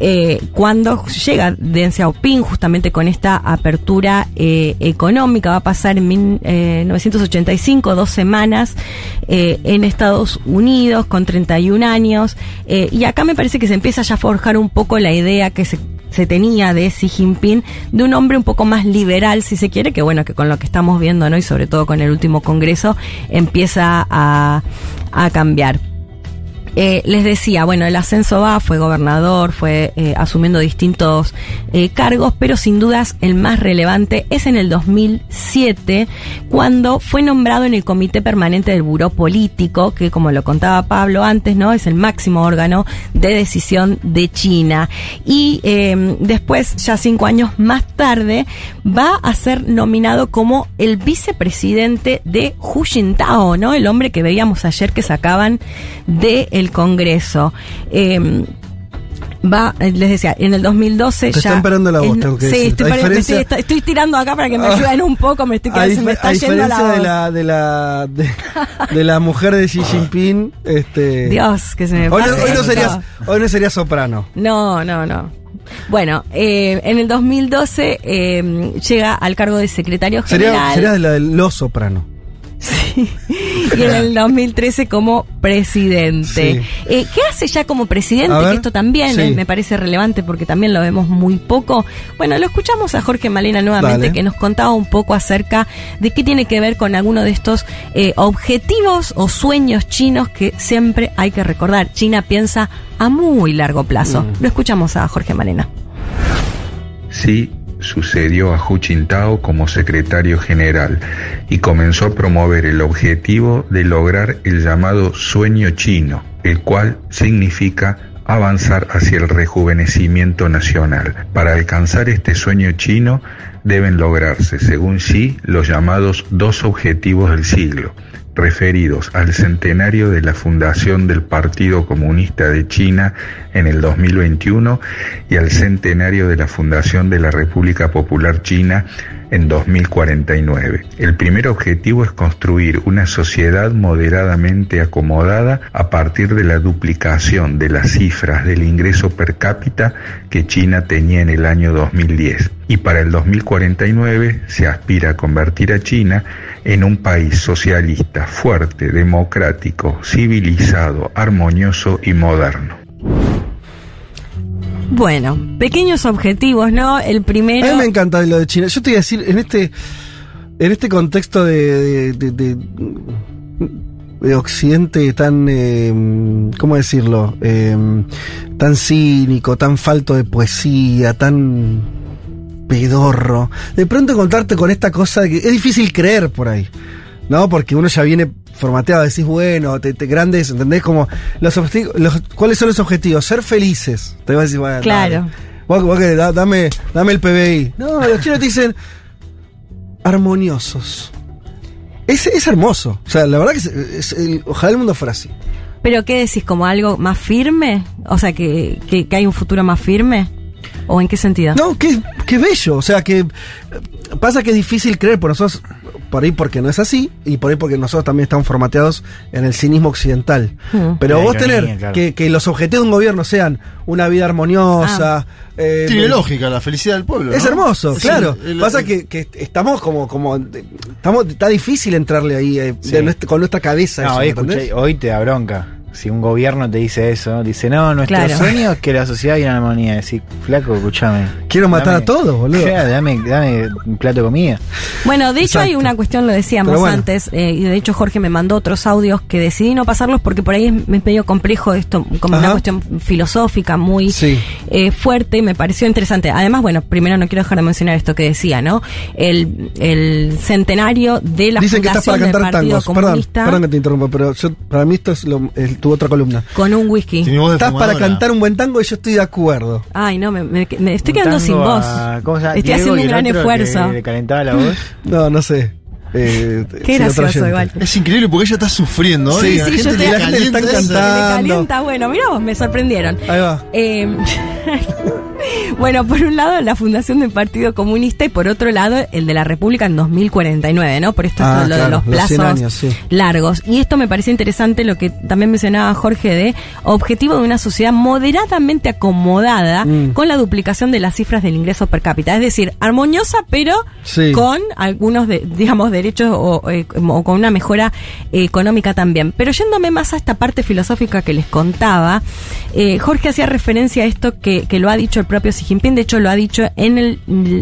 eh, cuando llega Deng Xiaoping justamente con esta apertura eh, económica. Va a pasar en mil- eh, 1985, dos semanas eh, en Estados Unidos con 31 años. Eh, y acá me parece que se empieza ya a forjar un poco la idea que se se tenía de Xi Jinping, de un hombre un poco más liberal, si se quiere, que bueno, que con lo que estamos viendo, ¿no? Y sobre todo con el último congreso, empieza a, a cambiar. Eh, les decía, bueno, el ascenso va, fue gobernador, fue eh, asumiendo distintos eh, cargos, pero sin dudas el más relevante es en el 2007, cuando fue nombrado en el Comité Permanente del Buró Político, que como lo contaba Pablo antes, ¿no? Es el máximo órgano de decisión de China. Y eh, después, ya cinco años más tarde, va a ser nominado como el vicepresidente de Hu Jintao, ¿no? El hombre que veíamos ayer que sacaban del Congreso. Eh, Va, eh, les decía, en el 2012 Te ya. está esperando la voz, en- tengo que sí, decir. estoy, tirando acá para que me Ah. ayuden un poco, me estoy quedando, se me está yendo la voz. de la, de la de, de la mujer de Xi (laughs) Jinping, este Dios, que se me hoy, no, pase hoy no esto. serías, hoy no serías soprano. No, no, no. Bueno, eh, en el 2012 eh, llega al cargo de secretario Sería, general. serías de la de los soprano. Y en el 2013 como presidente. Sí. Eh, ¿Qué hace ya como presidente? Que esto también sí. eh, me parece relevante porque también lo vemos muy poco. Bueno, lo escuchamos a Jorge Malena nuevamente Dale. que nos contaba un poco acerca de qué tiene que ver con alguno de estos eh, objetivos o sueños chinos que siempre hay que recordar. China piensa a muy largo plazo. Mm. Lo escuchamos a Jorge Malena. Xi sucedió a Hu Jintao como secretario general y comenzó a promover el objetivo de lograr el llamado sueño chino, el cual significa avanzar hacia el rejuvenecimiento nacional. Para alcanzar este sueño chino deben lograrse, según Xi, los llamados dos objetivos del siglo, referidos al centenario de la fundación del Partido Comunista de China en el 2021 y al centenario de la fundación de la República Popular China en 2049. El primer objetivo es construir una sociedad moderadamente acomodada a partir de la duplicación de las cifras del ingreso per cápita que China tenía en el año 2010. Y para el 2049 se aspira a convertir a China en un país socialista, fuerte, democrático, civilizado, armonioso y moderno. Bueno, pequeños objetivos, ¿no? El primero. A mí me encanta lo de China. Yo te voy a decir, en este, en este contexto de, de, de- de- de Occidente tan, eh, ¿cómo decirlo? Eh, tan cínico, tan falto de poesía, tan pedorro. De pronto encontrarte con esta cosa de que es difícil creer por ahí. ¿No? Porque uno ya viene formateado, decís, bueno, te, te- grandes, ¿entendés? Como los, objetivos- los ¿Cuáles son los objetivos? Ser felices. Te vas a decir, bueno, Claro. Vos- vos que da- dame, dame el PBI. No, los chinos te dicen armoniosos. Es, es hermoso. O sea, la verdad que es, es el- ojalá el mundo fuera así. ¿Pero qué decís? ¿Como algo más firme? O sea, que, que, que hay un futuro más firme. ¿O en qué sentido? No, qué, qué bello. O sea, que eh, pasa que es difícil creer por nosotros, por ahí porque no es así, y por ahí porque nosotros también estamos formateados en el cinismo occidental. Mm. Pero La vos ironía, tener claro. que, que los objetivos de un gobierno sean una vida armoniosa. eh, Tiene de- lógica la felicidad del pueblo. Es ¿no? hermoso, Sí, claro. el- Pasa el- que, que estamos como, como, estamos, está difícil entrarle ahí eh, Sí. de nuestra- con nuestra cabeza. No, eso, hoy, hoy te da bronca. Si un gobierno te dice eso, dice, no, nuestro Claro. sueño es que la sociedad viva en armonía. Decir, flaco, escúchame. Quiero matar Dame- a todos, boludo. (laughs) Claro, dame, dame un plato de comida. Bueno, de hecho hay una cuestión, lo decíamos bueno. antes, eh, y de hecho Jorge me mandó otros audios que decidí no pasarlos porque por ahí es, es medio complejo esto, como una cuestión filosófica muy Sí. eh, fuerte y me pareció interesante. Además, bueno, primero no quiero dejar de mencionar esto que decía, ¿no? El, el centenario de la Dicen que estás fundación para del cantar Partido tangos. Perdón, Comunista perdón que te interrumpa, pero yo, para mí esto es lo- el- tu otra columna. con un whisky. Tiene voz de Estás para cantar un buen tango y yo estoy de acuerdo. Ay, no, me, me- me estoy Un quedando sin voz. a- ¿cómo se llama? Estoy Diego haciendo un gran esfuerzo. Le calentaba la voz. (laughs) No, no sé. Eh, Qué gracioso igual. Es increíble porque ella está sufriendo. Sí, ¿eh? Sí, la yo gente te- le la gente le calienta están eso. cantando. Me calienta, bueno, mirá vos, me sorprendieron. Ahí va. Eh, (laughs) bueno, por un lado la fundación del Partido Comunista y por otro lado el de la República en 2049, ¿no? Por esto Ah, es lo claro, de los plazos 100 años, sí. largos. Y esto me parece interesante lo que también mencionaba Jorge de objetivo de una sociedad moderadamente acomodada Mm. con la duplicación de las cifras del ingreso per cápita. Es decir, armoniosa pero Sí. con algunos, de, digamos, derechos o, eh, o con una mejora eh, económica también. Pero yéndome más a esta parte filosófica que les contaba, eh, Jorge hacía referencia a esto que, que lo ha dicho el propio Xi Jinping, de hecho lo ha dicho en el,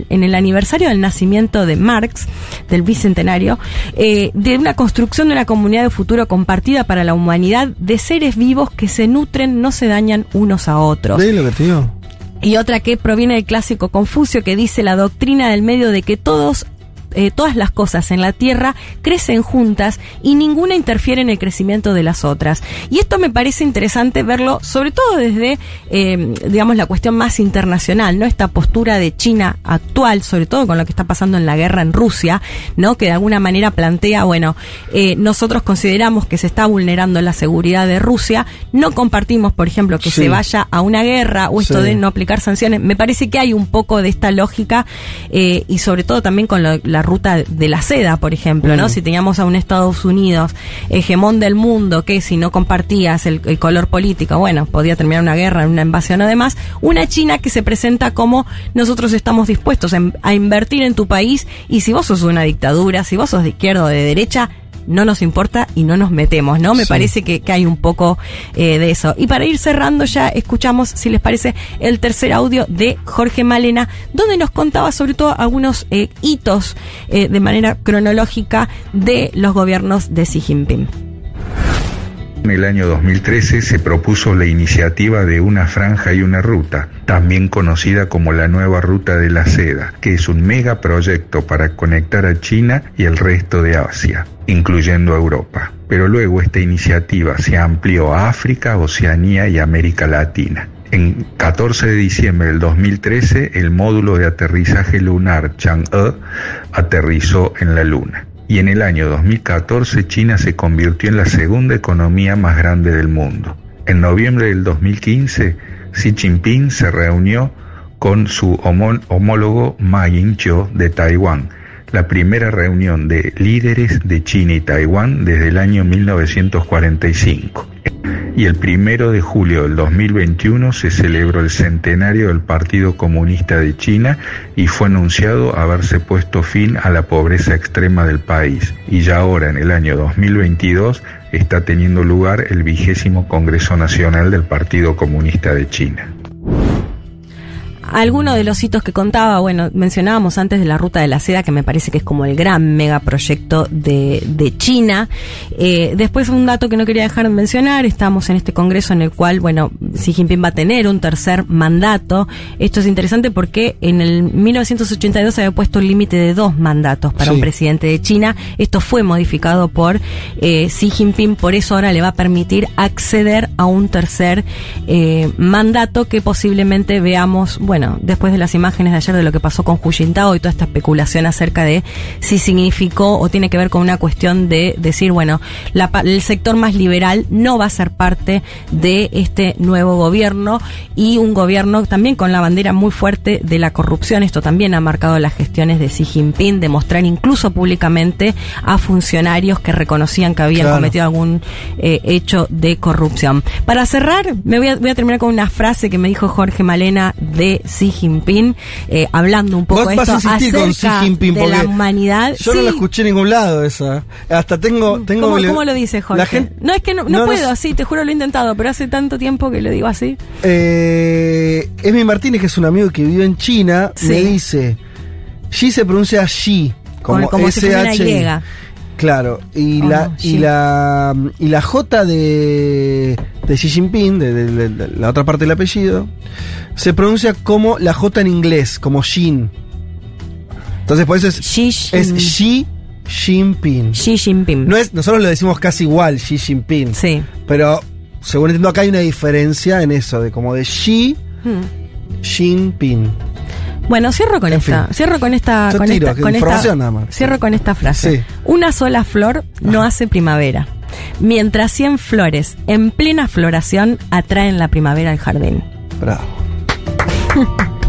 en el aniversario del nacimiento de Marx, del bicentenario, eh, de una construcción de una comunidad de futuro compartida para la humanidad de seres vivos que se nutren, no se dañan unos a otros. ¿Ves lo que te digo? Y otra que proviene del clásico Confucio que dice la doctrina del medio de que todos eh, todas las cosas en la Tierra crecen juntas y ninguna interfiere en el crecimiento de las otras. Y esto me parece interesante verlo, sobre todo desde, eh, digamos, la cuestión más internacional, ¿no? Esta postura de China actual, sobre todo con lo que está pasando en la guerra en Rusia, ¿no? Que de alguna manera plantea, bueno, eh, nosotros consideramos que se está vulnerando la seguridad de Rusia, no compartimos, por ejemplo, que Sí. se vaya a una guerra o esto Sí. de no aplicar sanciones. Me parece que hay un poco de esta lógica y sobre todo también con lo- la ruta de la seda, por ejemplo, ¿no? Mm. Si teníamos a un Estados Unidos hegemón del mundo que si no compartías el, el color político, bueno, podía terminar una guerra, una invasión o demás, una China que se presenta como nosotros estamos dispuestos en- a invertir en tu país y si vos sos una dictadura, si vos sos de izquierda o de derecha, no nos importa y no nos metemos, ¿no? Me Sí. parece que, que hay un poco eh, de eso. Y para ir cerrando ya escuchamos, si les parece, el tercer audio de Jorge Malena, donde nos contaba sobre todo algunos eh, hitos eh, de manera cronológica de los gobiernos de Xi Jinping. En el año 2013 se propuso la iniciativa de una franja y una ruta, también conocida como la nueva ruta de la seda, que es un megaproyecto para conectar a China y el resto de Asia, incluyendo a Europa. Pero luego esta iniciativa se amplió a África, Oceanía y América Latina. En 14 de diciembre del 2013, el módulo de aterrizaje lunar Chang'e aterrizó en la Luna. Y en el año 2014 China se convirtió en la segunda economía más grande del mundo. En noviembre del 2015, Xi Jinping se reunió con su homó- homólogo Ma Ying-jeou de Taiwán, la primera reunión de líderes de China y Taiwán desde el año 1945. Y el primero de julio del 2021 se celebró el centenario del Partido Comunista de China y fue anunciado haberse puesto fin a la pobreza extrema del país. Y ya ahora, en el año 2022, está teniendo lugar el vigésimo Congreso Nacional del Partido Comunista de China. Algunos de los hitos que contaba, bueno, mencionábamos antes de la ruta de la seda, que me parece que es como el gran megaproyecto de, de China. Eh, después un dato que no quería dejar de mencionar, estamos en este congreso en el cual, bueno, Xi Jinping va a tener un tercer mandato. Esto es interesante porque en el 1982 se había puesto un límite de dos mandatos para Sí. un presidente de China. Esto fue modificado por eh, Xi Jinping, por eso ahora le va a permitir acceder a un tercer eh, mandato que posiblemente veamos, bueno, después de las imágenes de ayer de lo que pasó con Hu Jintao y toda esta especulación acerca de si significó o tiene que ver con una cuestión de decir, bueno, la el sector más liberal no va a ser parte de este nuevo gobierno y un gobierno también con la bandera muy fuerte de la corrupción. Esto también ha marcado las gestiones de Xi Jinping, demostrar incluso públicamente a funcionarios que reconocían que habían Claro. cometido algún eh, hecho de corrupción. Para cerrar, me voy a, voy a terminar con una frase que me dijo Jorge Malena de de Xi Jinping, eh, hablando un poco de vas esto a insistir con Xi acerca Jinping de la humanidad. Yo no lo escuché en ningún lado esa. Hasta tengo. tengo ¿Cómo, lo dice Jorge? La gente, no, es que no, no no, no puedo, sé. sí, te juro lo he intentado, pero hace tanto tiempo que lo digo así. Eh, Emi Martínez, que es un amigo que vivió en China, Sí. me dice: Xi se pronuncia Xi, como, Como- como si fuera una SHI. Y. Claro, y Oh, la no, y la y la J de, de Xi Jinping, de, de- de- de la otra parte del apellido, se pronuncia como la J en inglés, como Xin. Entonces por eso es es Xi Jinping. Xi Jinping. No es, nosotros lo decimos casi igual, Xi Jinping. Sí. Pero según entiendo acá hay una diferencia en eso, de como de Xi Hmm. Jinping. Bueno, cierro con En esta, fin. cierro con esta, Yo con tiro, esta, con esta, información nada más. cierro con esta frase. Sí. Una sola flor no hace primavera. Mientras 100 flores en plena floración atraen la primavera al jardín. Bravo. (laughs)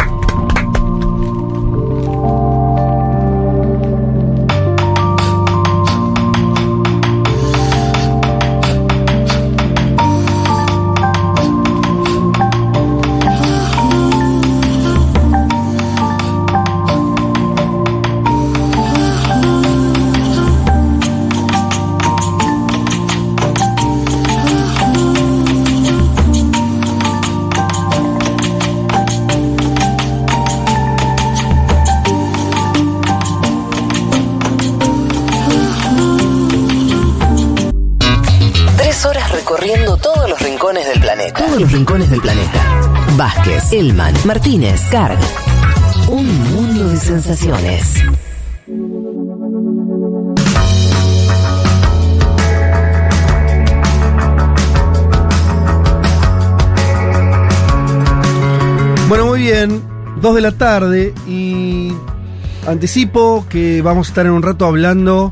los rincones del planeta. Vázquez, Elman, Martínez, Carg. Un mundo de sensaciones. Bueno, muy bien. Dos de la tarde y anticipo que vamos a estar en un rato hablando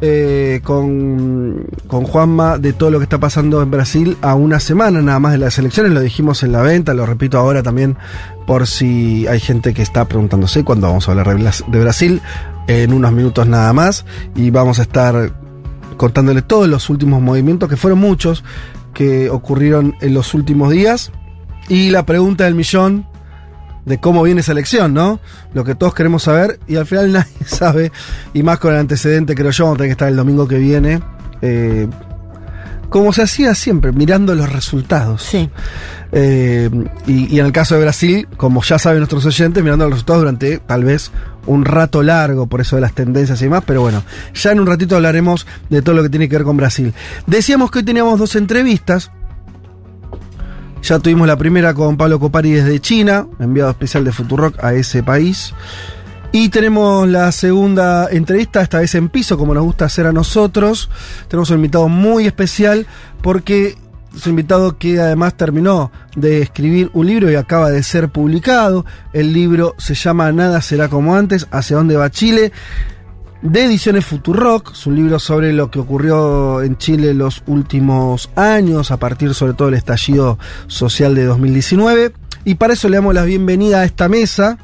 eh, con, con Juanma de todo lo que está pasando en Brasil a una semana nada más de las elecciones. Lo dijimos en la venta, lo repito ahora también por si hay gente que está preguntándose cuándo vamos a hablar de Brasil. En unos minutos nada más y vamos a estar contándole todos los últimos movimientos, que fueron muchos, que ocurrieron en los últimos días. Y la pregunta del millón de cómo viene esa elección, ¿no? Lo que todos queremos saber y al final (laughs) nadie sabe, y más con el antecedente, creo yo, vamos a tener que estar el domingo que viene. eh, como se hacía siempre, mirando los resultados. Sí. Eh, y, y en el caso de Brasil, como ya saben nuestros oyentes, mirando los resultados durante tal vez un rato largo, por eso de las tendencias y demás, pero bueno, ya en un ratito hablaremos de todo lo que tiene que ver con Brasil. Decíamos que hoy teníamos dos entrevistas. Ya tuvimos la primera con Pablo Copari desde China, enviado especial de Futurock a ese país. Y tenemos la segunda entrevista, esta vez en piso, como nos gusta hacer a nosotros. Tenemos un invitado muy especial porque es un invitado que además terminó de escribir un libro y acaba de ser publicado. El libro se llama Nada será como antes, hacia dónde va Chile de Ediciones Futurock, es un libro sobre lo que ocurrió en Chile en los últimos años, a partir sobre todo del estallido social de 2019. Y para eso le damos la bienvenida a esta mesa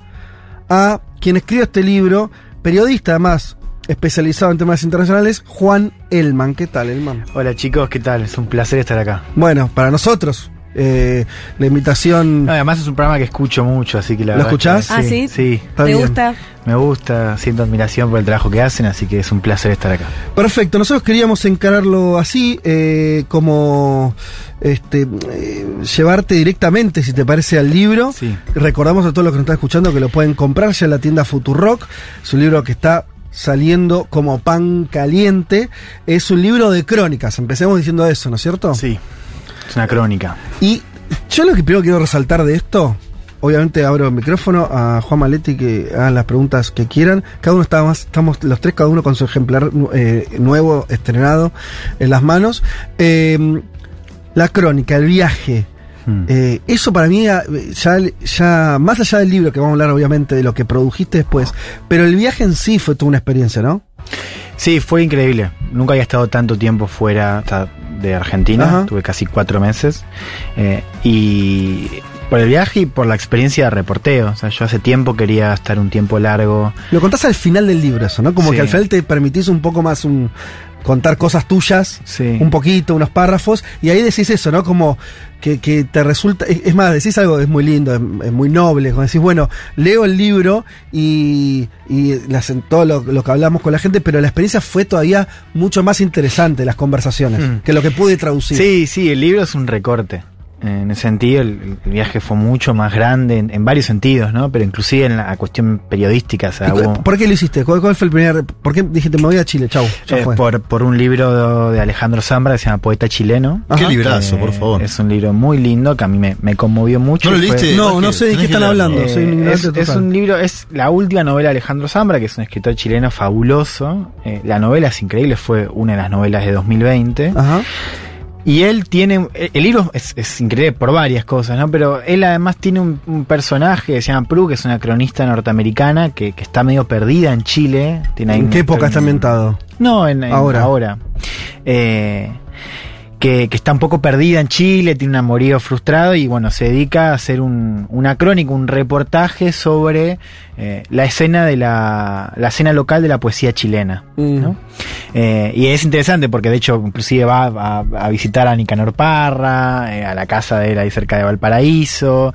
a quien escribió este libro, periodista además especializado en temas internacionales, Juan Elman. ¿Qué tal, Elman? Hola chicos, ¿qué tal? Es un placer estar acá. Bueno, para nosotros, eh, la invitación... No, además es un programa que escucho mucho, así que la ¿Lo verdad escuchás? que- Ah, ¿sí? Sí. ¿Te bien. gusta? Me gusta, siento admiración por el trabajo que hacen, así que es un placer estar acá. Perfecto, nosotros queríamos encararlo así, eh, como este, eh, llevarte directamente, si te parece, al libro. Sí. Recordamos a todos los que nos están escuchando que lo pueden comprar ya en la tienda Futurock. Es un libro que está saliendo como pan caliente. Es un libro de crónicas, empecemos diciendo eso, ¿no es cierto? Sí, es una crónica. Y yo lo que primero quiero resaltar de esto, obviamente abro el micrófono a Juan Maletti que hagan las preguntas que quieran. Cada uno está más, estamos los tres, cada uno con su ejemplar eh, nuevo, estrenado en las manos. Eh, la crónica, el viaje. Hmm. eh, eso para mí ya, ya, más allá del libro, que vamos a hablar obviamente de lo que produjiste después, pero el viaje en sí fue toda una experiencia, ¿no? Sí, fue increíble. Nunca había estado tanto tiempo fuera hasta de Argentina. Ajá. Tuve casi cuatro meses. Eh, y por el viaje y por la experiencia de reporteo. O sea, yo hace tiempo quería estar un tiempo largo. Lo contás al final del libro eso, ¿no? Como Sí. que al final te permitís un poco más un contar cosas tuyas, Sí. un poquito, unos párrafos, y ahí decís eso, ¿no? Como que, que te resulta, es más, decís algo que es muy lindo, es, es muy noble, como decís, bueno, leo el libro y, y las- todo lo, lo que hablamos con la gente, pero la experiencia fue todavía mucho más interesante, las conversaciones, Mm. que lo que pude traducir. Sí, sí, el libro es un recorte. En ese sentido, el, el viaje fue mucho más grande en, en varios sentidos, ¿no? Pero inclusive en la cuestión periodística, o sea, ¿Y cu- hubo- ¿Por qué lo hiciste? ¿Cuál, cuál fue el primer.? ¿Por qué dijiste me voy a Chile? Chau. Ya Eh, fue. por, por un libro de Alejandro Zambra que se llama Poeta Chileno. Qué librazo, Eh, por favor. Es un libro muy lindo que a mí me, me conmovió mucho. ¿No lo fue- leíste? No, no sé de qué están hablando. Eh, soy un es, ignorante es un libro, es la última novela de Alejandro Zambra, que es un escritor chileno fabuloso. Eh, la novela es increíble, fue una de las novelas de 2020. Ajá. Y él tiene, el libro es, es increíble por varias cosas, ¿no? Pero él además tiene un, un personaje que se llama Prue, que es una cronista norteamericana que, que está medio perdida en Chile. Tiene ¿En qué época está ambientado? No, en, en Ahora. ahora. Eh, que, que está un poco perdida en Chile, tiene un amorío frustrado y bueno, se dedica a hacer un, una crónica, un reportaje sobre eh, la escena de la, la escena local de la poesía chilena. ¿no? Eh, y es interesante porque de hecho inclusive va a, a visitar a Nicanor Parra, eh, a la casa de él ahí cerca de Valparaíso.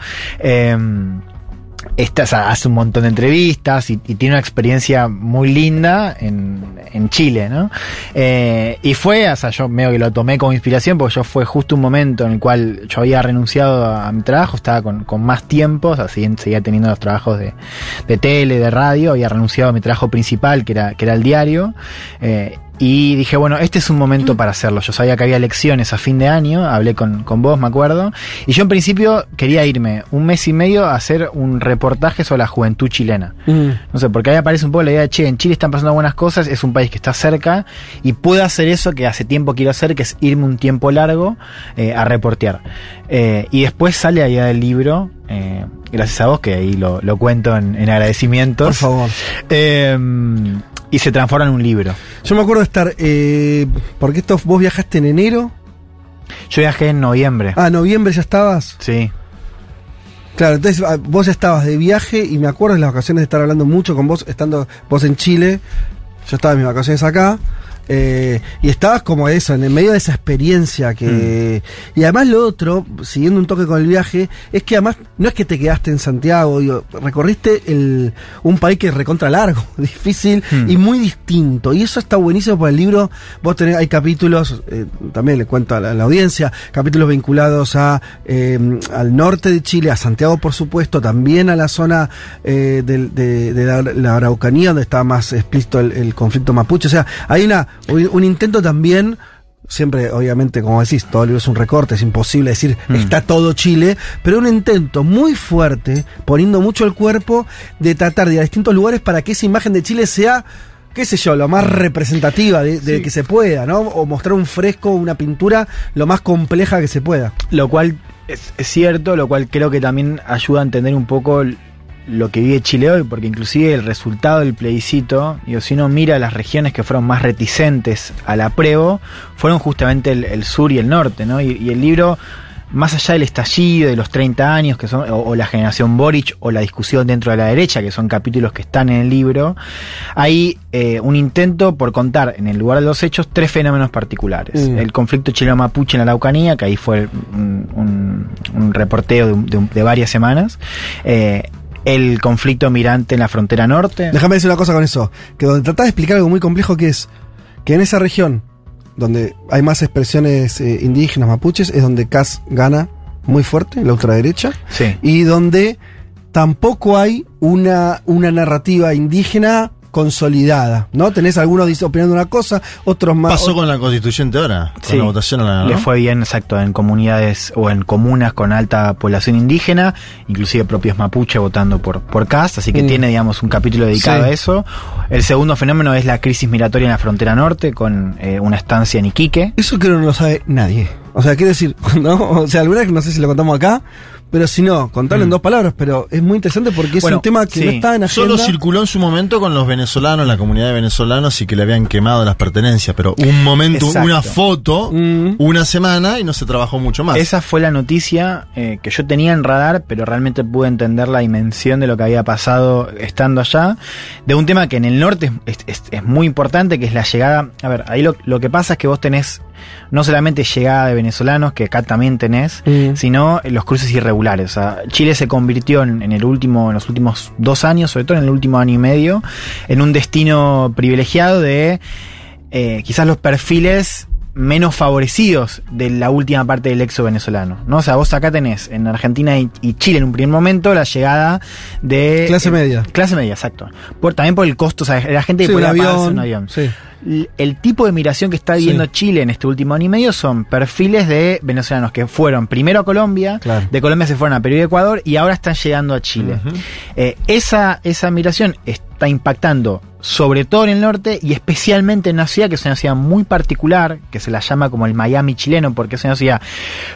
Esta- o sea, hace un montón de entrevistas y, tiene una experiencia muy linda en, en Chile, ¿no? Eh, y fue, o sea, yo medio que lo tomé como inspiración porque yo fue justo un momento en el cual yo había renunciado a, mi trabajo, estaba con, con más tiempo, o sea, seguía, seguía teniendo los trabajos de, de tele, de radio, había renunciado a mi trabajo principal, que era, que era el diario, eh, y dije, bueno, este es un momento para hacerlo. Yo sabía que había elecciones a fin de año, hablé con, con vos, me acuerdo. Y yo en principio quería irme un mes y medio a hacer un reportaje sobre la juventud chilena. No sé, porque ahí aparece un poco la idea de, che, en Chile están pasando buenas cosas, es un país que está cerca y puedo hacer eso que hace tiempo quiero hacer, que es irme un tiempo largo eh, a reportear. Eh, y después sale la idea del libro, eh, gracias a vos, que ahí lo, lo cuento en, en agradecimientos. Por favor. Eh, y se transforma en un libro. Yo me acuerdo de estar. Eh, porque esto, vos viajaste en enero. Yo viajé en noviembre. Ah, noviembre ya estabas. Sí. Claro, entonces ah, vos ya estabas de viaje y me acuerdo en las ocasiones de estar hablando mucho con vos, estando vos en Chile. Yo estaba en mis vacaciones acá. Eh, y estabas como eso, en el medio de esa experiencia que... Y además lo otro, siguiendo un toque con el viaje, es que además no es que te quedaste en Santiago, digo, recorriste el, un país que es recontra largo, (laughs) difícil y muy distinto. Y eso está buenísimo por el libro. Vos tenés, hay capítulos, eh, también le cuento a la, a la audiencia, capítulos vinculados a eh, al norte de Chile, a Santiago por supuesto, también a la zona eh, de, de la, la Araucanía, donde está más explícito el, el conflicto mapuche. O sea, hay una un un intento también siempre, obviamente, como decís, todo el libro es un recorte, es imposible decir está todo Chile, pero un intento muy fuerte, poniendo mucho el cuerpo, de tratar de ir a distintos lugares para que esa imagen de Chile sea, qué sé yo, lo más representativa de, de que se pueda, ¿no? O mostrar un fresco, una pintura lo más compleja que se pueda. Lo cual es, es cierto, lo cual creo que también ayuda a entender un poco lo que vive Chile hoy, porque inclusive el resultado del plebiscito, digo, si uno mira las regiones que fueron más reticentes al apruebo, fueron justamente el, el sur y el norte, ¿no? Y, y el libro, más allá del estallido de los 30 años, que son, o, o la generación Boric, o la discusión dentro de la derecha, que son capítulos que están en el libro, hay eh, un intento por contar en el lugar de los hechos tres fenómenos particulares. Mm. El conflicto chileno-mapuche en la Araucanía, que ahí fue un, un- un reporteo de varias semanas. Eh, el conflicto migrante en la frontera norte. Déjame decir una cosa con eso, que donde tratás de explicar algo muy complejo que es que en esa región donde hay más expresiones eh, indígenas mapuches es donde Cas gana muy fuerte, la ultraderecha, Sí. y donde tampoco hay una, una narrativa indígena consolidada, ¿no? Tenés algunos opinando una cosa, otros más... Pasó con la constituyente ahora, con Sí, la votación a la le fue bien, exacto, en comunidades o en comunas con alta población indígena, inclusive propios mapuche votando por, por CAST, así que Mm. tiene, digamos, un capítulo dedicado Sí. a eso. El segundo fenómeno es la crisis migratoria en la frontera norte, con eh, una estancia en Iquique. Eso creo que no lo sabe nadie. O sea, quiero decir, (laughs) ¿no? O sea, alguna vez no sé si lo contamos acá, Pero si no, contarlo en dos palabras, pero es muy interesante porque es Bueno, un tema que sí. no está en agenda. Solo circuló en su momento con los venezolanos, la comunidad de venezolanos y que le habían quemado las pertenencias, pero un momento, Exacto. una foto, una semana y no se trabajó mucho más. Esa fue la noticia eh, que yo tenía en radar, pero realmente pude entender la dimensión de lo que había pasado estando allá. De un tema que en el norte es, es- es muy importante, que es la llegada. A ver, ahí lo, lo que pasa es que vos tenés no solamente llegada de venezolanos, que acá también tenés, Mm. sino los cruces irregulares. O sea, Chile se convirtió en, en el último, en los últimos dos años, sobre todo en el último año y medio, en un destino privilegiado de eh, quizás los perfiles menos favorecidos de la última parte del exo venezolano, ¿no? O sea, vos acá tenés en Argentina y, y Chile en un primer momento la llegada de Clase eh, media. clase media, exacto. Por, también por el costo, o sea, la gente que Sí, podía pagarse un avión. sí. El tipo de migración que está viviendo Sí. Chile en este último año y medio son perfiles de venezolanos que fueron primero a Colombia, Claro. de Colombia se fueron a Perú y Ecuador y ahora están llegando a Chile. Eh, esa, esa migración está impactando sobre todo en el norte y especialmente en una ciudad que es una ciudad muy particular, que se la llama como el Miami chileno, porque es una ciudad,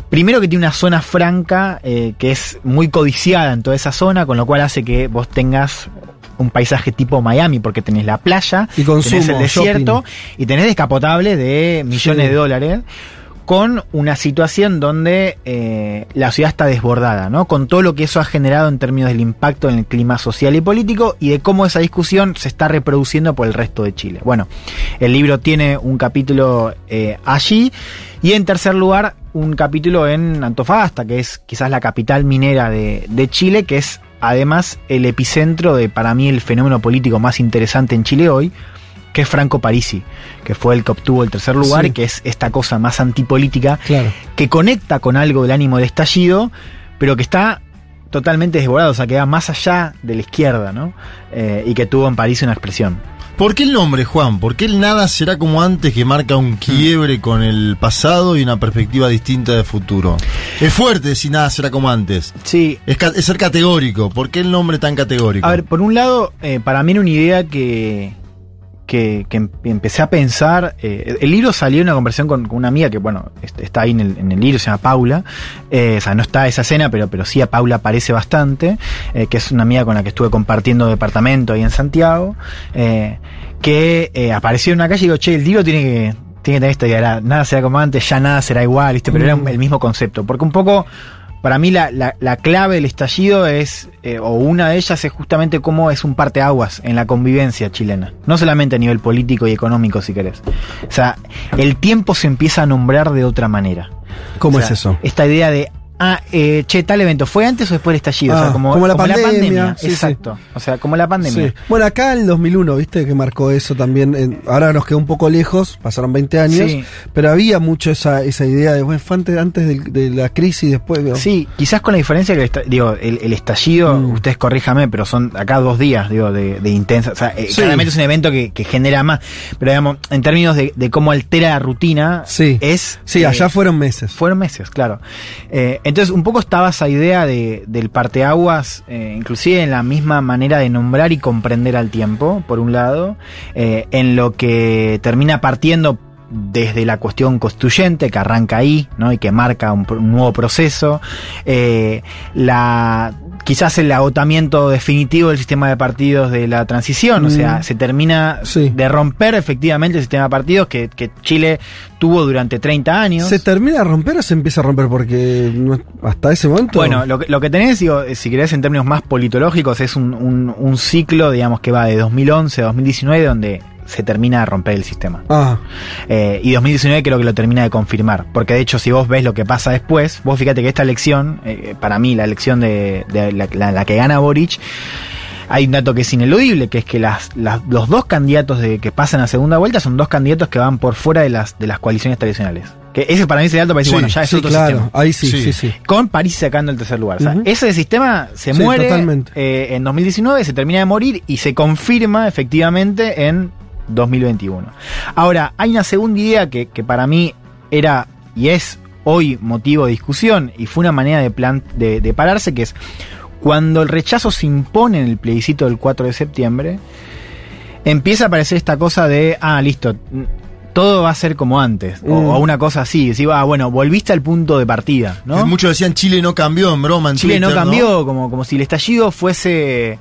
primero que tiene una zona franca eh, que es muy codiciada en toda esa zona, con lo cual hace que vos tengas un paisaje tipo Miami, porque tenés la playa, Y consumo, tenés el desierto shopping. y tenés descapotables de millones Sí. de dólares con una situación donde eh, la ciudad está desbordada, ¿no? Con todo lo que eso ha generado en términos del impacto en el clima social y político y de cómo esa discusión se está reproduciendo por el resto de Chile. Bueno, el libro tiene un capítulo eh, allí y en tercer lugar un capítulo en Antofagasta, que es quizás la capital minera de, de Chile, que es además el epicentro de para mí el fenómeno político más interesante en Chile hoy, que es Franco Parisi, que fue el que obtuvo el tercer lugar Sí. y que es esta cosa más antipolítica Claro. que conecta con algo del ánimo del estallido, pero que está totalmente desbordado, o sea, que va más allá de la izquierda, ¿no? Eh, y que tuvo en París una expresión. ¿Por qué el nombre, Juan? ¿Por qué el nada será como antes que marca un quiebre con el pasado y una perspectiva distinta de futuro? Es fuerte decir nada será como antes. Sí. Es, es ser categórico. ¿Por qué el nombre tan categórico? A ver, por un lado, eh, para mí era una idea que, que, que em- empecé a pensar. eh, el libro salió en una conversación con, con una amiga que, bueno, est- está ahí en el, en el libro, se llama Paula. Eh, o sea, no está esa escena, pero, pero sí a Paula aparece bastante. eh, que es una amiga con la que estuve compartiendo departamento ahí en Santiago. que apareció en una calle y digo, che, el libro tiene que. Tiene que tener esta idea, nada será como antes, ya nada será igual, ¿viste? pero era Mm. el mismo concepto. Porque un poco para mí la, la- la clave del estallido es, eh, o una de ellas es justamente cómo es un parteaguas en la convivencia chilena. No solamente a nivel político y económico, si querés. O sea, el tiempo se empieza a nombrar de otra manera. ¿Cómo O sea, es eso? Esta idea de, ah, eh, che, tal evento, ¿fue antes o después del estallido? o sea, Ah, como, como la pandemia, sí, sí. Exacto. O sea, como la pandemia. Sí. Bueno, acá el 2001, viste, que marcó eso también. en- ahora nos quedó un poco lejos, pasaron 20 años, Sí. pero había mucho esa, esa idea de, bueno, fue antes, antes del- de, la crisis, después. digo. Sí, quizás con la diferencia que el digo, el, el estallido, Mm. ustedes corríjame, pero son acá dos días, digo, de, de intensa. O sea, eh, claramente es un evento que, que genera más. Pero digamos, en términos de, de cómo altera la rutina, Sí. es. Sí, eh, allá fueron meses. fueron meses, claro. Eh, entonces, un poco estaba esa idea de, del parteaguas, eh, inclusive en la misma manera de nombrar y comprender al tiempo, por un lado, eh, en lo que termina partiendo desde la cuestión constituyente que arranca ahí, ¿no? Y que marca un, nuevo proceso, eh, la quizás el agotamiento definitivo del sistema de partidos de la transición, o sea, Mm. se termina Sí. de romper efectivamente el sistema de partidos que, que Chile tuvo durante 30 años. ¿Se termina de romper o se empieza a romper? Porque no- hasta ese momento. Bueno, lo que, lo que tenés, digo, eh, si querés en términos más politológicos, es un, un- un ciclo, digamos, que va de 2011 a 2019, donde se termina de romper el sistema. Ah, Eh, y 2019 creo que lo termina de confirmar. Porque de hecho, si vos ves lo que pasa después, vos fíjate que esta elección, eh, para mí, la elección de, de la, la- la que gana Boric, hay un dato que es ineludible, que es que las, las- los dos candidatos de, que pasan a segunda vuelta son dos candidatos que van por fuera de las, de las coaliciones tradicionales. Que ese para mí es el dato para decir, Sí, bueno, ya es sí, otro claro. sistema. Ahí sí, Sí. sí, sí. Con París sacando el tercer lugar. O sea, ese sistema se Sí, muere eh, en 2019, se termina de morir y se confirma efectivamente en 2021. Ahora, hay una segunda idea que, que para mí era y es hoy motivo de discusión y fue una manera de, plan, de, de pararse, que es cuando el rechazo se impone en el plebiscito del 4 de septiembre, empieza a aparecer esta cosa de, ah, listo, todo va a ser como antes, o, Mm. o una cosa así. Decir, ah, bueno, volviste al punto de partida, ¿no? Muchos decían Chile no cambió en broma en Chile no cambió, Como, como si el estallido fuese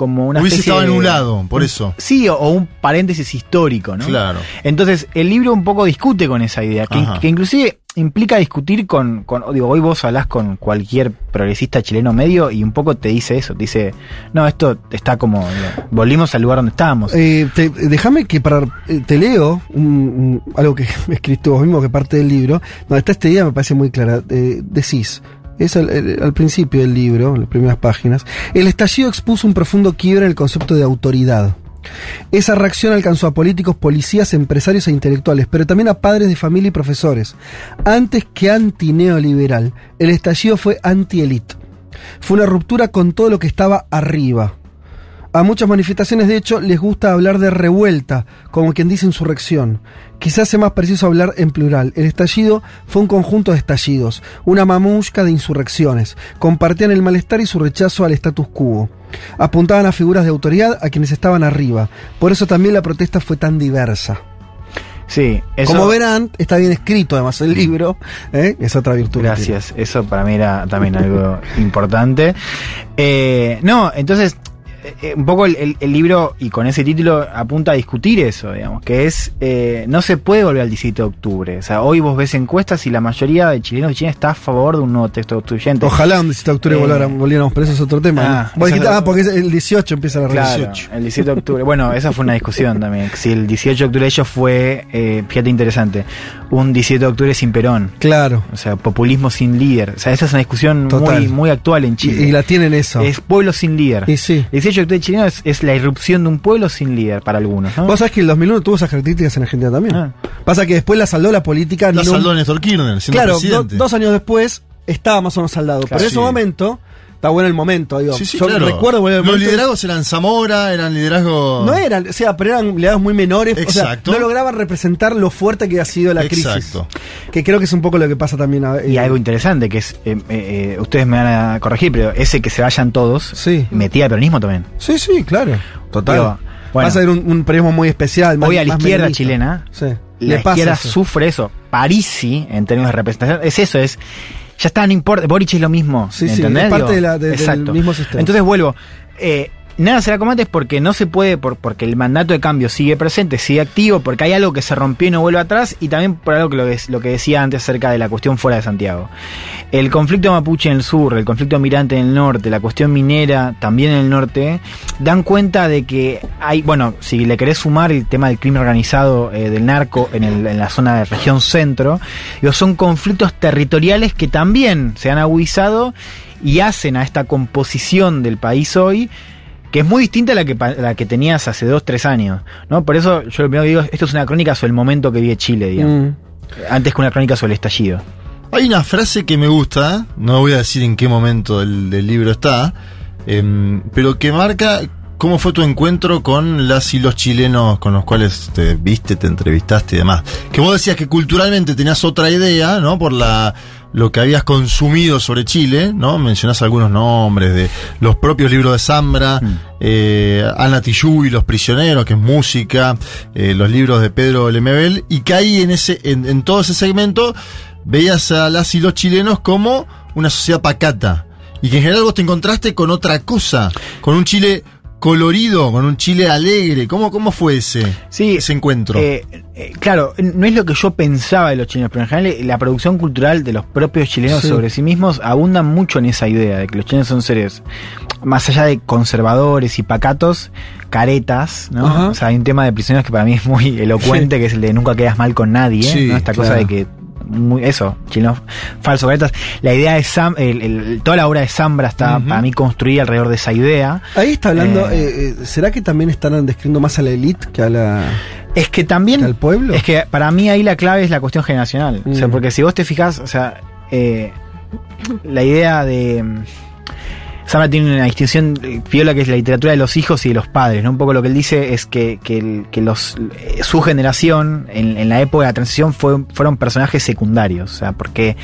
como una Hubiese especie estado de- anulado, por eso. Sí, o, o un paréntesis histórico, ¿no? Claro. Entonces, el libro un poco discute con esa idea, que, inclusive implica discutir con, con- digo, hoy vos hablás con cualquier progresista chileno medio y un poco te dice eso, te dice, no, esto está como, digo, volvimos al lugar donde estábamos. Eh, déjame que para eh, te leo un- un- algo que (laughs) escrito vos mismo que parte del libro, donde está esta idea me parece muy clara. Eh, decís, es al, el- al principio del libro, las primeras páginas, el estallido expuso un profundo quiebre en el concepto de autoridad. Esa reacción alcanzó a políticos, policías, empresarios e intelectuales, pero también a padres de familia y profesores. Antes que anti-neoliberal, el estallido fue anti-elite. Fue una ruptura con todo lo que estaba arriba. A muchas manifestaciones, de hecho, les gusta hablar de revuelta, como quien dice insurrección. Quizás sea más preciso hablar en plural. El estallido fue un conjunto de estallidos, una mamushka de insurrecciones. Compartían el malestar y su rechazo al status quo. Apuntaban a figuras de autoridad a quienes estaban arriba. Por eso también la protesta fue tan diversa. Sí, eso- Como verán, está bien escrito además el libro. ¿eh? Es otra virtud. Gracias, eso para mí era también algo importante. Eh, no, entonces, eh, un poco el, el- el libro, y con ese título, apunta a discutir eso, digamos, que es, eh, no se puede volver al 17 de octubre. O sea, hoy vos ves encuestas y la mayoría de chilenos y chilenas está a favor de un nuevo texto constituyente. Ojalá un 17 de octubre Eh, volviéramos, volviéramos, pero eso es otro tema. ah, dijiste, ah, porque el 18 empieza la Claro, revolución. el 17 de octubre. Bueno, esa fue una discusión también. Si el 18 de octubre de ellos fue, eh, fíjate interesante, un 17 de octubre sin Perón. Claro. O sea, populismo sin líder. O sea, esa es una discusión Total. muy, muy actual en Chile. Y, y la tienen eso. Es pueblo sin líder. Y sí. El 18 de octubre chileno es, es la irrupción de un pueblo sin líder para algunos. ¿no? Vos sabés que el 2001 tuvo esas características en Argentina también. Ah. Pasa que después la saldó la política. La no- saldó Néstor Kirchner, siendo Claro, do- dos años después estaba más o menos saldado. Claro. pero en ese Sí. momento, está bueno el momento. Digo, Sí, sí, yo claro. recuerdo bueno, el Los liderazgos eran Zamora, eran liderazgos. No eran, o sea, pero eran liderazgos muy menores. o sea, Exacto. no lograban representar lo fuerte que ha sido la Exacto. crisis. Que creo que es un poco lo que pasa también. a- Y eh, algo interesante que es, eh, eh, eh, ustedes me van a corregir, pero ese que se vayan todos, Sí. metía el peronismo también. Sí, sí, claro. Total. Digo, bueno. Pasa a ser un, un periodismo muy especial. más- Hoy a la izquierda chilena, Sí. la Le pasa izquierda eso. sufre eso. Parisi, en términos de representación, es eso, es. Ya está, no importa. Boric es lo mismo. Sí, sí, ¿entendés? es parte Digo, de la- de- del mismo sistema. Entonces vuelvo. Eh, nada será como antes porque no se puede, por, porque el mandato de cambio sigue presente, sigue activo, porque hay algo que se rompió y no vuelve atrás, y también por algo que lo, lo que decía antes acerca de la cuestión fuera de Santiago. El conflicto mapuche en el sur, el conflicto migrante en el norte, la cuestión minera también en el norte, dan cuenta de que hay, bueno, si le querés sumar el tema del crimen organizado eh, del narco en, el- en la zona de región centro, digo, son conflictos territoriales que también se han agudizado y hacen a esta composición del país hoy que es muy distinta a la que, la que tenías hace dos, tres años, ¿no? Por eso yo lo primero que digo, esto es una crónica sobre el momento que vive Chile, digamos, Mm. antes que una crónica sobre el estallido. Hay una frase que me gusta, no voy a decir en qué momento del, del libro está, em, pero que marca cómo fue tu encuentro con las y los chilenos con los cuales te viste, te entrevistaste y demás. Que vos decías que culturalmente tenías otra idea, ¿no? Por la lo que habías consumido sobre Chile, ¿no? Mencionás algunos nombres de los propios libros de Zambra, eh, Ana Tijoux y Los Prisioneros, que es música, eh, los libros de Pedro Lemebel, y que ahí en ese, en, en todo ese segmento veías a las y los chilenos como una sociedad pacata. Y que en general vos te encontraste con otra cosa, con un Chile colorido, con un Chile alegre. ¿Cómo, cómo fue ese, ese encuentro? Eh, eh, claro, no es lo que yo pensaba de los chilenos, pero en general eh, la producción cultural de los propios chilenos Sí. sobre sí mismos abunda mucho en esa idea de que los chilenos son seres, más allá de conservadores y pacatos, caretas, ¿no? O sea, hay un tema de prisioneros que para mí es muy elocuente, que es el de nunca quedas mal con nadie, Sí, ¿no? Esta cosa de que muy, eso, chilenos falsos caretas. La idea de Sam, el- el- toda la obra de Zambra está para mí construida alrededor de esa idea. Ahí está hablando. Eh, eh, eh, ¿Será que también están describiendo más a la elite que a la. Es que también. al pueblo? Es que para mí ahí la clave es la cuestión generacional. O sea, Mm. porque si vos te fijas, o sea, eh, la idea de. Sama tiene una distinción eh, piola que es la literatura de los hijos y de los padres, ¿no? Un poco lo que él dice es que, que, los, eh, su generación, en, la época de la transición, fue- fueron personajes secundarios. O sea, porque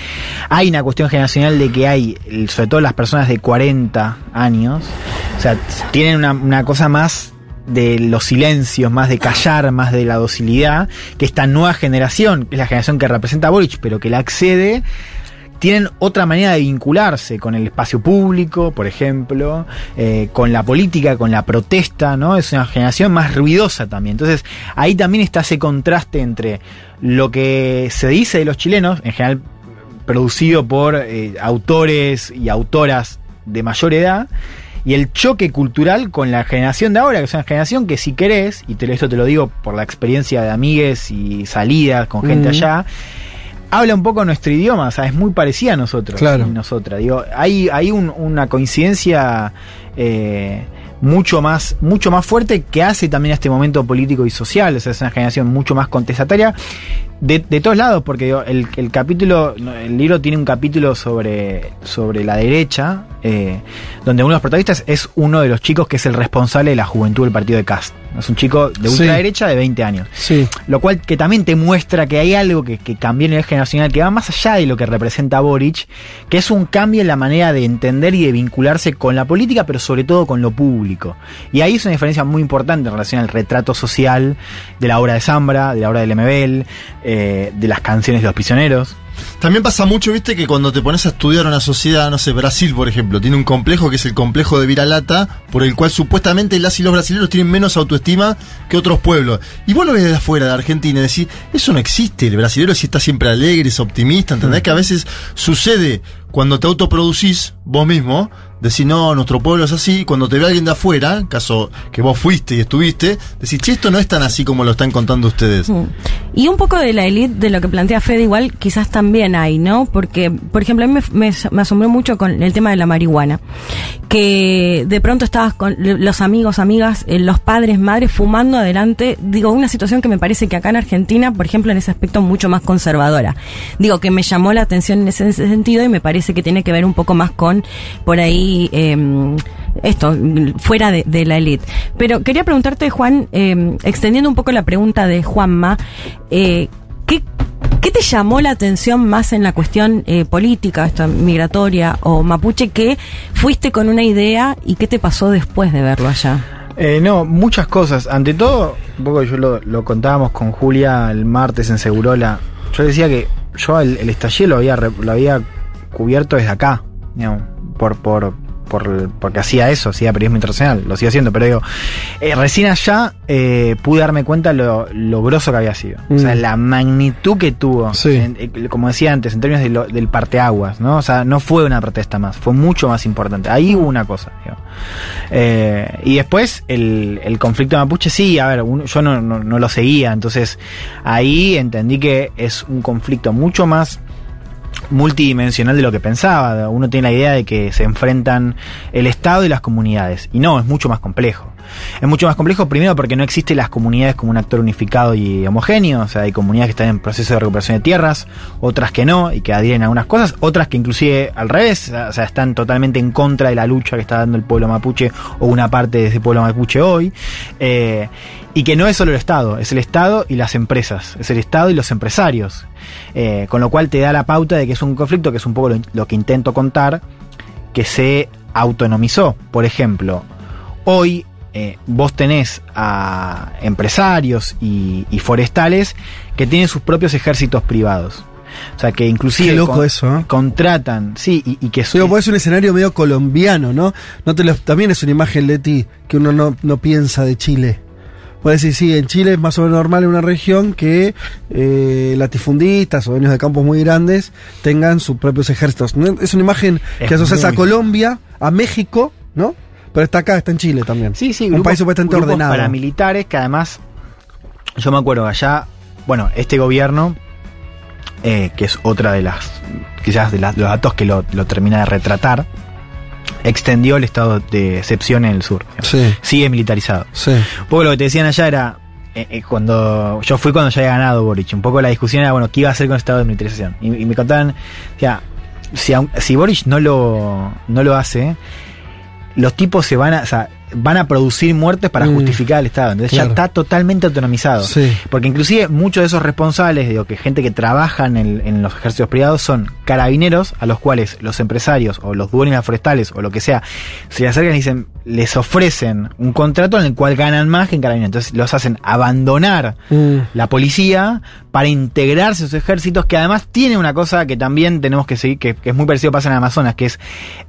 hay una cuestión generacional de que hay, sobre todo las personas de 40 años, o sea, tienen una, una cosa más de los silencios, más de callar, más de la docilidad, que esta nueva generación, que es la generación que representa a Boric, pero que la accede, tienen otra manera de vincularse con el espacio público, por ejemplo, eh, con la política, con la protesta, ¿no? Es una generación más ruidosa también. Entonces, ahí también está ese contraste entre lo que se dice de los chilenos, en general producido por eh, autores y autoras de mayor edad, y el choque cultural con la generación de ahora, que es una generación que si querés, y te, esto te lo digo por la experiencia de amigues y salidas con gente Mm. allá, habla un poco nuestro idioma, o sea, es muy parecida a nosotros Claro. y nosotras. Digo, hay, hay un- una coincidencia eh, mucho más, mucho más fuerte que hace también a este momento político y social. O sea, es una generación mucho más contestataria de, de todos lados, porque digo, el, el capítulo, el libro tiene un capítulo sobre, sobre la derecha, eh, donde uno de los protagonistas es uno de los chicos que es el responsable de la juventud del partido de Cast. Es un chico de Sí. ultraderecha de 20 años. Sí. Lo cual que también te muestra que hay algo que, que cambió a nivel generacional, que va más allá de lo que representa Boric, que es un cambio en la manera de entender y de vincularse con la política, pero sobre todo con lo público. Y ahí es una diferencia muy importante en relación al retrato social de la obra de Zambra, de la obra de Lemebel, eh, de las canciones de los prisioneros. También pasa mucho, viste, que cuando te pones a estudiar una sociedad, no sé, Brasil, por ejemplo, tiene un complejo que es el complejo de Viralata, por el cual supuestamente las y los brasileños tienen menos autoestima que otros pueblos. Y vos lo ves de afuera de Argentina y decís, eso no existe, el brasilero sí está siempre alegre, es optimista, ¿entendés? Que a veces sucede cuando te autoproducís vos mismo, decís, no, nuestro pueblo es así, cuando te ve alguien de afuera, caso que vos fuiste y estuviste, decís, che, esto no es tan así como lo están contando ustedes. Mm. Y un poco de la élite, de lo que plantea Fede, igual quizás también hay, ¿no? Porque, por ejemplo, a mí me, me- asombró mucho con el tema de la marihuana. Que de pronto estabas con los amigos, amigas, eh, los padres, madres fumando adelante. Digo, una situación que me parece que acá en Argentina, por ejemplo, en ese aspecto mucho más conservadora. Digo, que me llamó la atención en ese sentido y me parece que tiene que ver un poco más con, por ahí, eh, esto, fuera de, la élite. Pero quería preguntarte, Juan, eh, extendiendo un poco la pregunta de Juanma, eh, ¿qué, ¿qué te llamó la atención más en la cuestión eh, política, esta migratoria o mapuche, que fuiste con una idea y qué te pasó después de verlo allá? Eh, no, muchas cosas. Ante todo, un poco yo lo, contábamos con Julia el martes en Segurola. Yo decía que yo el, el estallido lo había, lo había cubierto desde acá, digamos, por, por, por, porque hacía eso, hacía periodismo internacional, lo sigue haciendo, pero digo, eh, recién allá eh, pude darme cuenta lo, lo grosso que había sido. O sea, Mm. la magnitud que tuvo, en- eh, como decía antes, en términos de lo- del parteaguas, ¿no? O sea, no fue una protesta más, fue mucho más importante. Ahí hubo una cosa. Eh, y después el, el conflicto mapuche, sí, a ver, yo no, no- no lo seguía, entonces ahí entendí que es un conflicto mucho más multidimensional de lo que pensaba. Uno tiene la idea de que se enfrentan el Estado y las comunidades. Y no, es mucho más complejo. Es mucho más complejo primero porque no existen las comunidades como un actor unificado y homogéneo. O sea, hay comunidades que están en proceso de recuperación de tierras, otras que no y que adhieren a algunas cosas, otras que inclusive al revés, o sea, están totalmente en contra de la lucha que está dando el pueblo mapuche o una parte de ese pueblo mapuche hoy. Eh, y que no es solo el Estado, es el Estado y las empresas, es el Estado y los empresarios. Eh, con lo cual te da la pauta de que es un conflicto, que es un poco lo, lo que intento contar, que se autonomizó. Por ejemplo, hoy eh, vos tenés a empresarios y, y forestales que tienen sus propios ejércitos privados. O sea, que inclusive Qué loco eso, ¿eh? contratan, sí, y, y que pues es un escenario medio colombiano, ¿no? no te lo- también es una imagen, Leti, que uno no, no piensa de Chile. Puedes decir, sí, en Chile es más o menos normal en una región que eh, latifundistas o dueños de campos muy grandes tengan sus propios ejércitos. No, Es una imagen que asocias a muy- Colombia, a México, ¿no? Pero está acá, está en Chile también. Sí, sí, un grupos- país supuestamente grupos ordenado. paramilitares que además, yo me acuerdo allá, bueno, este gobierno, eh, que es otra de las, quizás de, las- de los datos que lo, lo termina de retratar, extendió el estado de excepción en el sur. Sí. Sigue militarizado. Sí. Un poco lo que te decían allá era, eh, eh, cuando yo fui cuando ya había ganado Boric, un poco la discusión era, bueno, ¿qué iba a hacer con el estado de militarización? Y, y me contaban, ya, si, si Boric no lo, no lo hace, los tipos se van a, van a producir muertes para Mm. justificar el Estado. Entonces Claro. ya está totalmente autonomizado. Sí. Porque inclusive muchos de esos responsables, digo, que gente que trabaja en, el- en los ejércitos privados son carabineros a los cuales los empresarios o los dueños forestales o lo que sea se le acercan y dicen, les ofrecen un contrato en el cual ganan más que en carabineros. Entonces los hacen abandonar Mm. la policía para integrarse a sus ejércitos, que además tiene una cosa que también tenemos que seguir, que, que es muy parecido pasa en Amazonas, que es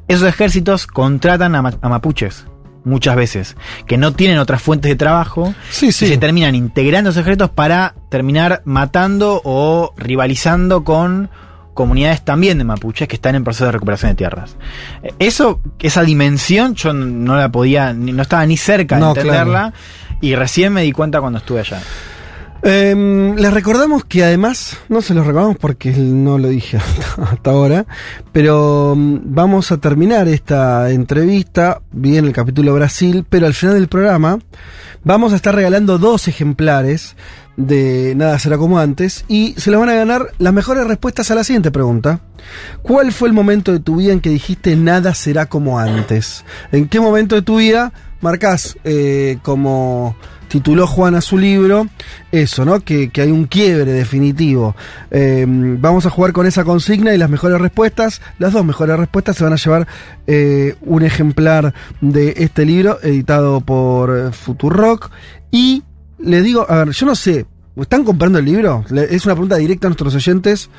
esos ejércitos contratan a, ma- a mapuches. Muchas veces, que no tienen otras fuentes de trabajo, Sí, y sí. se terminan integrando esos ejércitos para terminar matando o rivalizando con comunidades también de mapuches que están en proceso de recuperación de tierras. Eso, esa dimensión, yo no la podía, no estaba ni cerca de No, entenderla, y recién me di cuenta cuando estuve allá. Em, les recordamos que además, no se los recordamos porque no lo dije hasta, (laughs) hasta ahora, pero mm, vamos a terminar esta entrevista, bien el capítulo Brasil, pero al final del programa vamos a estar regalando dos ejemplares de Nada será como antes y se los van a ganar las mejores respuestas a la siguiente pregunta. ¿Cuál fue el momento de tu vida en que dijiste nada será como antes? ¿En qué momento de tu vida marcas eh, como tituló Juan a su libro eso, ¿no? Que, que hay un quiebre definitivo. Eh, vamos a jugar con esa consigna y las mejores respuestas, las dos mejores respuestas se van a llevar eh, un ejemplar de este libro editado por eh, Futurock y le digo, a ver, yo no sé, ¿están comprando el libro? Es una pregunta directa a nuestros oyentes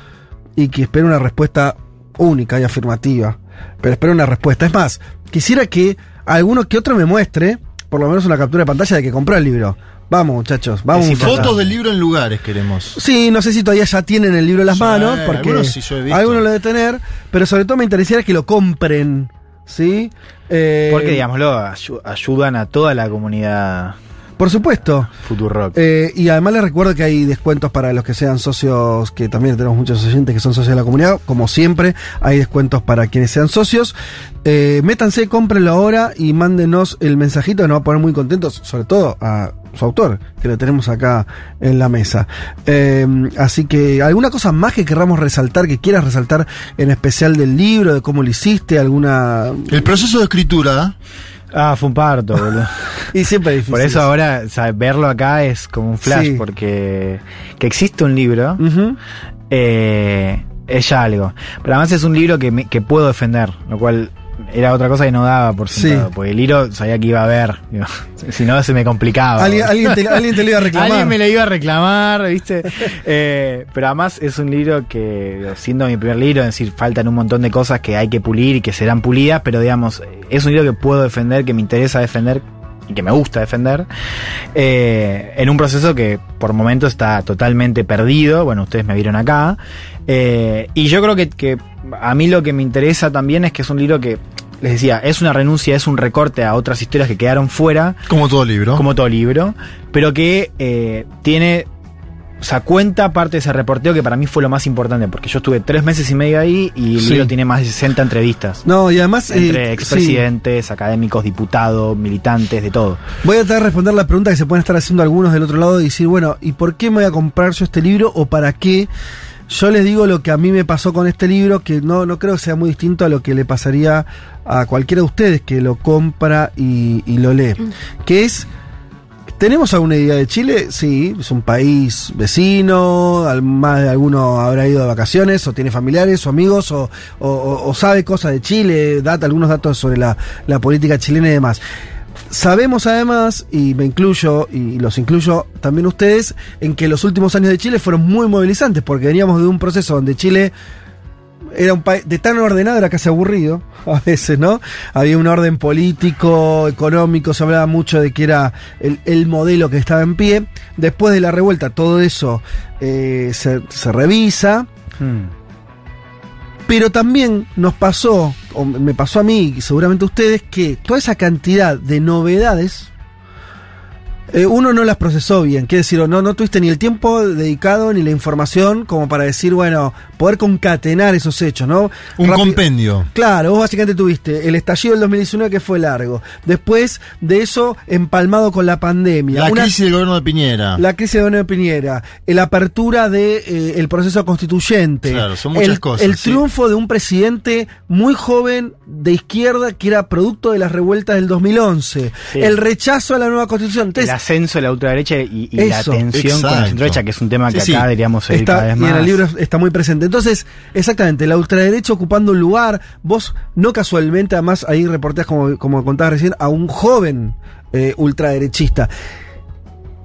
y que espero una respuesta única y afirmativa. Pero espero una respuesta. Es más, quisiera que alguno que otro me muestre, por lo menos una captura de pantalla de que compró el libro. Vamos, muchachos, vamos. Muchachos. fotos del libro en lugares queremos. Sí, no sé si todavía ya tienen el libro en las Sí, manos, porque algunos sí yo he visto. algunos lo deben tener, pero sobre todo me interesaría que lo compren, ¿sí? Eh, Porque, digámoslo, ayu- ayudan a toda la comunidad Por supuesto. Futurock. Eh, y además les recuerdo que hay descuentos para los que sean socios, que también tenemos muchos oyentes que son socios de la comunidad. Como siempre, hay descuentos para quienes sean socios. Eh, métanse, cómprenlo ahora y mándenos el mensajito que nos va a poner muy contentos, sobre todo a su autor, que lo tenemos acá en la mesa. Eh, así que, ¿alguna cosa más que querramos resaltar, que quieras resaltar en especial del libro, de cómo lo hiciste? ¿Alguna...? El proceso de escritura. Ah, fue un parto, boludo. (laughs) y siempre es difícil. Por eso ahora, o sea, verlo acá es como un flash, Sí. porque que existe un libro eh, es ya algo. Pero además es un libro que, me- que puedo defender, lo cual era otra cosa que no daba por sentado, Sí. porque el libro sabía que iba a digo, (laughs) si no se me complicaba. Alguien, alguien te, alguien te lo iba a reclamar. Alguien me lo iba a reclamar, ¿viste? Eh, pero además es un libro que, siendo mi primer libro, es decir, faltan un montón de cosas que hay que pulir y que serán pulidas, pero digamos, es un libro que puedo defender, que me interesa defender y que me gusta defender, eh, en un proceso que por momentos está totalmente perdido, bueno, ustedes me vieron acá, eh, y yo creo que, que a mí lo que me interesa también es que es un libro que, les decía, es una renuncia, es un recorte a otras historias que quedaron fuera, Como todo libro. como todo libro, pero que eh, tiene, o sea, cuenta parte de ese reporteo que para mí fue lo más importante, porque yo estuve tres meses y medio ahí y el Sí. libro tiene más de 60 entrevistas. No, y además... eh, Entre sí. expresidentes, académicos, diputados, militantes, de todo. Voy a tratar de responder la pregunta que se pueden estar haciendo algunos del otro lado y decir, bueno, ¿y por qué me voy a comprar yo este libro o para qué? Yo les digo lo que a mí me pasó con este libro, que no, no creo que sea muy distinto a lo que le pasaría a cualquiera de ustedes que lo compra y, y lo lee. Que es, ¿tenemos alguna idea de Chile? Sí, es un país vecino, más de alguno habrá ido de vacaciones, o tiene familiares o amigos, o, o- o- sabe cosas de Chile, data algunos datos sobre la política chilena y demás. Sabemos además, y me incluyo, y los incluyo también ustedes, en que los últimos años de Chile fueron muy movilizantes, porque veníamos de un proceso donde Chile era un país de tan ordenado, era casi aburrido, (laughs) a veces, ¿no? Había un orden político, económico, se hablaba mucho de que era el, el modelo que estaba en pie. Después de la revuelta, todo eso eh, se, se revisa. Pero también nos pasó, o me pasó a mí y seguramente a ustedes, que toda esa cantidad de novedades eh, uno no las procesó bien. Quiere decir, o no, no tuviste ni el tiempo dedicado ni la información como para decir, bueno, poder concatenar esos hechos, ¿no? Un Rápido- compendio. Claro, vos básicamente tuviste el estallido del 2019 que fue largo. Después de eso, empalmado con la pandemia. La Una- crisis del gobierno de Piñera. la crisis de Doña Piñera, eh, la apertura del proceso constituyente, Claro, son muchas el, cosas, el sí. triunfo de un presidente muy joven de izquierda que era producto de las revueltas del 2011, Sí. el rechazo a la nueva constitución. El Entonces, ascenso de la ultraderecha y, y la tensión con la Exacto. centroderecha, que es un tema que Sí, acá sí. deberíamos seguir está, cada vez y más. en el libro está muy presente. Entonces, exactamente, la ultraderecha ocupando un lugar, vos no casualmente, además ahí reportás, como, como contabas recién, a un joven eh, ultraderechista.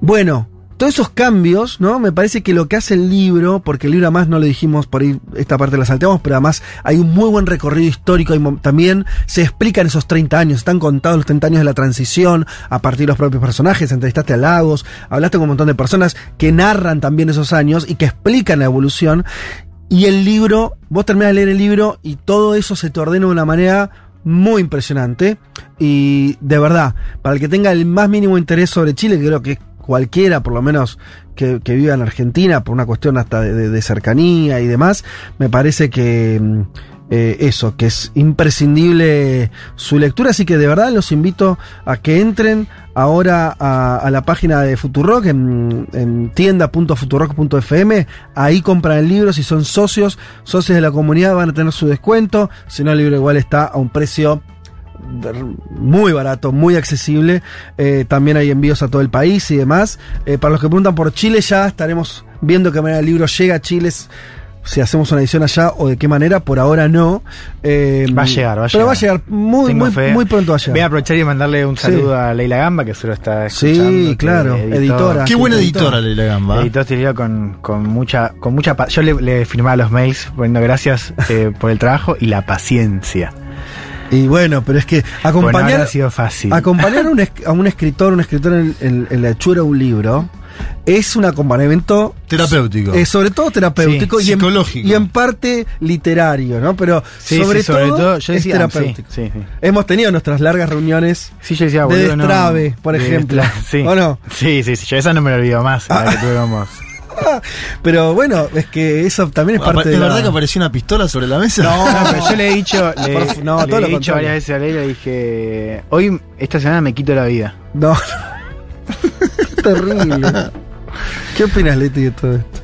Bueno, todos esos cambios, ¿no? Me parece que lo que hace el libro, porque el libro además no lo dijimos por ahí, esta parte la salteamos, pero además hay un muy buen recorrido histórico, mo- también se explican esos 30 años, están contados los 30 años de la transición a partir de los propios personajes, entrevistaste a Lagos, hablaste con un montón de personas que narran también esos años y que explican la evolución. Y el libro, vos terminás de leer el libro y todo eso se te ordena de una manera muy impresionante. Y de verdad, para el que tenga el más mínimo interés sobre Chile, que creo que cualquiera, por lo menos que, que viva en Argentina, por una cuestión hasta de, de- cercanía y demás, me parece que mm, eh, eso, que es imprescindible su lectura. Así que de verdad los invito a que entren ahora a, a la página de Futurock en, en tienda.futurock.fm. Ahí compran el libro. Si son socios, socios de la comunidad, van a tener su descuento. Si no, el libro igual está a un precio muy barato, muy accesible. Eh, también hay envíos a todo el país y demás. Eh, para los que preguntan por Chile, ya estaremos viendo qué manera el libro llega a Chile. Si hacemos una edición allá o de qué manera, por ahora no. Eh, Va a llegar, va a Pero llegar. va a llegar muy, muy, muy pronto va a Voy a aprovechar y mandarle un Sí. saludo a Leila Gamba, que se lo está Sí, escuchando. que claro, editó- editora. Qué buena Editora. editora Leila Gamba. Editó este libro con, con mucha, con mucha Yo le, le firmaba los mails poniendo gracias eh, por el trabajo y la paciencia. Y bueno, pero es que acompañar, habrá sido fácil. acompañar a un, es- a un escritor, un escritor en, en- en la hechura de un libro, es un acompañamiento Terapéutico. Eh, sobre todo terapéutico Sí, y, en, psicológico. y en parte literario, ¿no? Pero Sí, sobre, sí, sobre todo, todo, yo es decía, terapéutico. sí, sí, sí. Hemos tenido nuestras largas reuniones Sí, yo decía, de boludo, no- destrave, por de ejemplo. destra- Sí. ¿O no? Sí, sí, sí, yo esa no me la olvido más, la que tuvimos. (laughs) (laughs) Pero bueno, es que eso también es parte ¿Es de la- verdad que apareció una pistola sobre la mesa? No, (laughs) pero yo le he dicho, le, no, le todo lo he dicho contrario. varias veces a Leila, le dije, hoy, esta semana me quito la vida. No. (laughs) Terrible. ¿Qué opinas, Leti, de todo esto?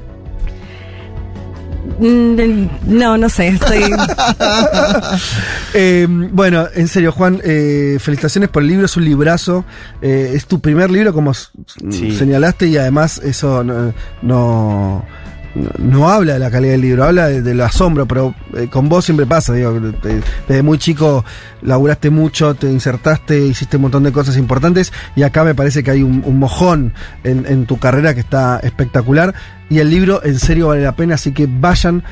Mm, No, no sé, estoy... (laughs) Eh, bueno, en serio, Juan, eh, felicitaciones por el libro, es un librazo. Eh, es tu primer libro, como Sí. señalaste, y además eso no, no, no habla de la calidad del libro, habla de- del asombro, pero eh, con vos siempre pasa, desde muy chico laburaste mucho, te insertaste, hiciste un montón de cosas importantes, y acá me parece que hay un, un mojón en, en tu carrera que está espectacular, y el libro en serio vale la pena, así que vayan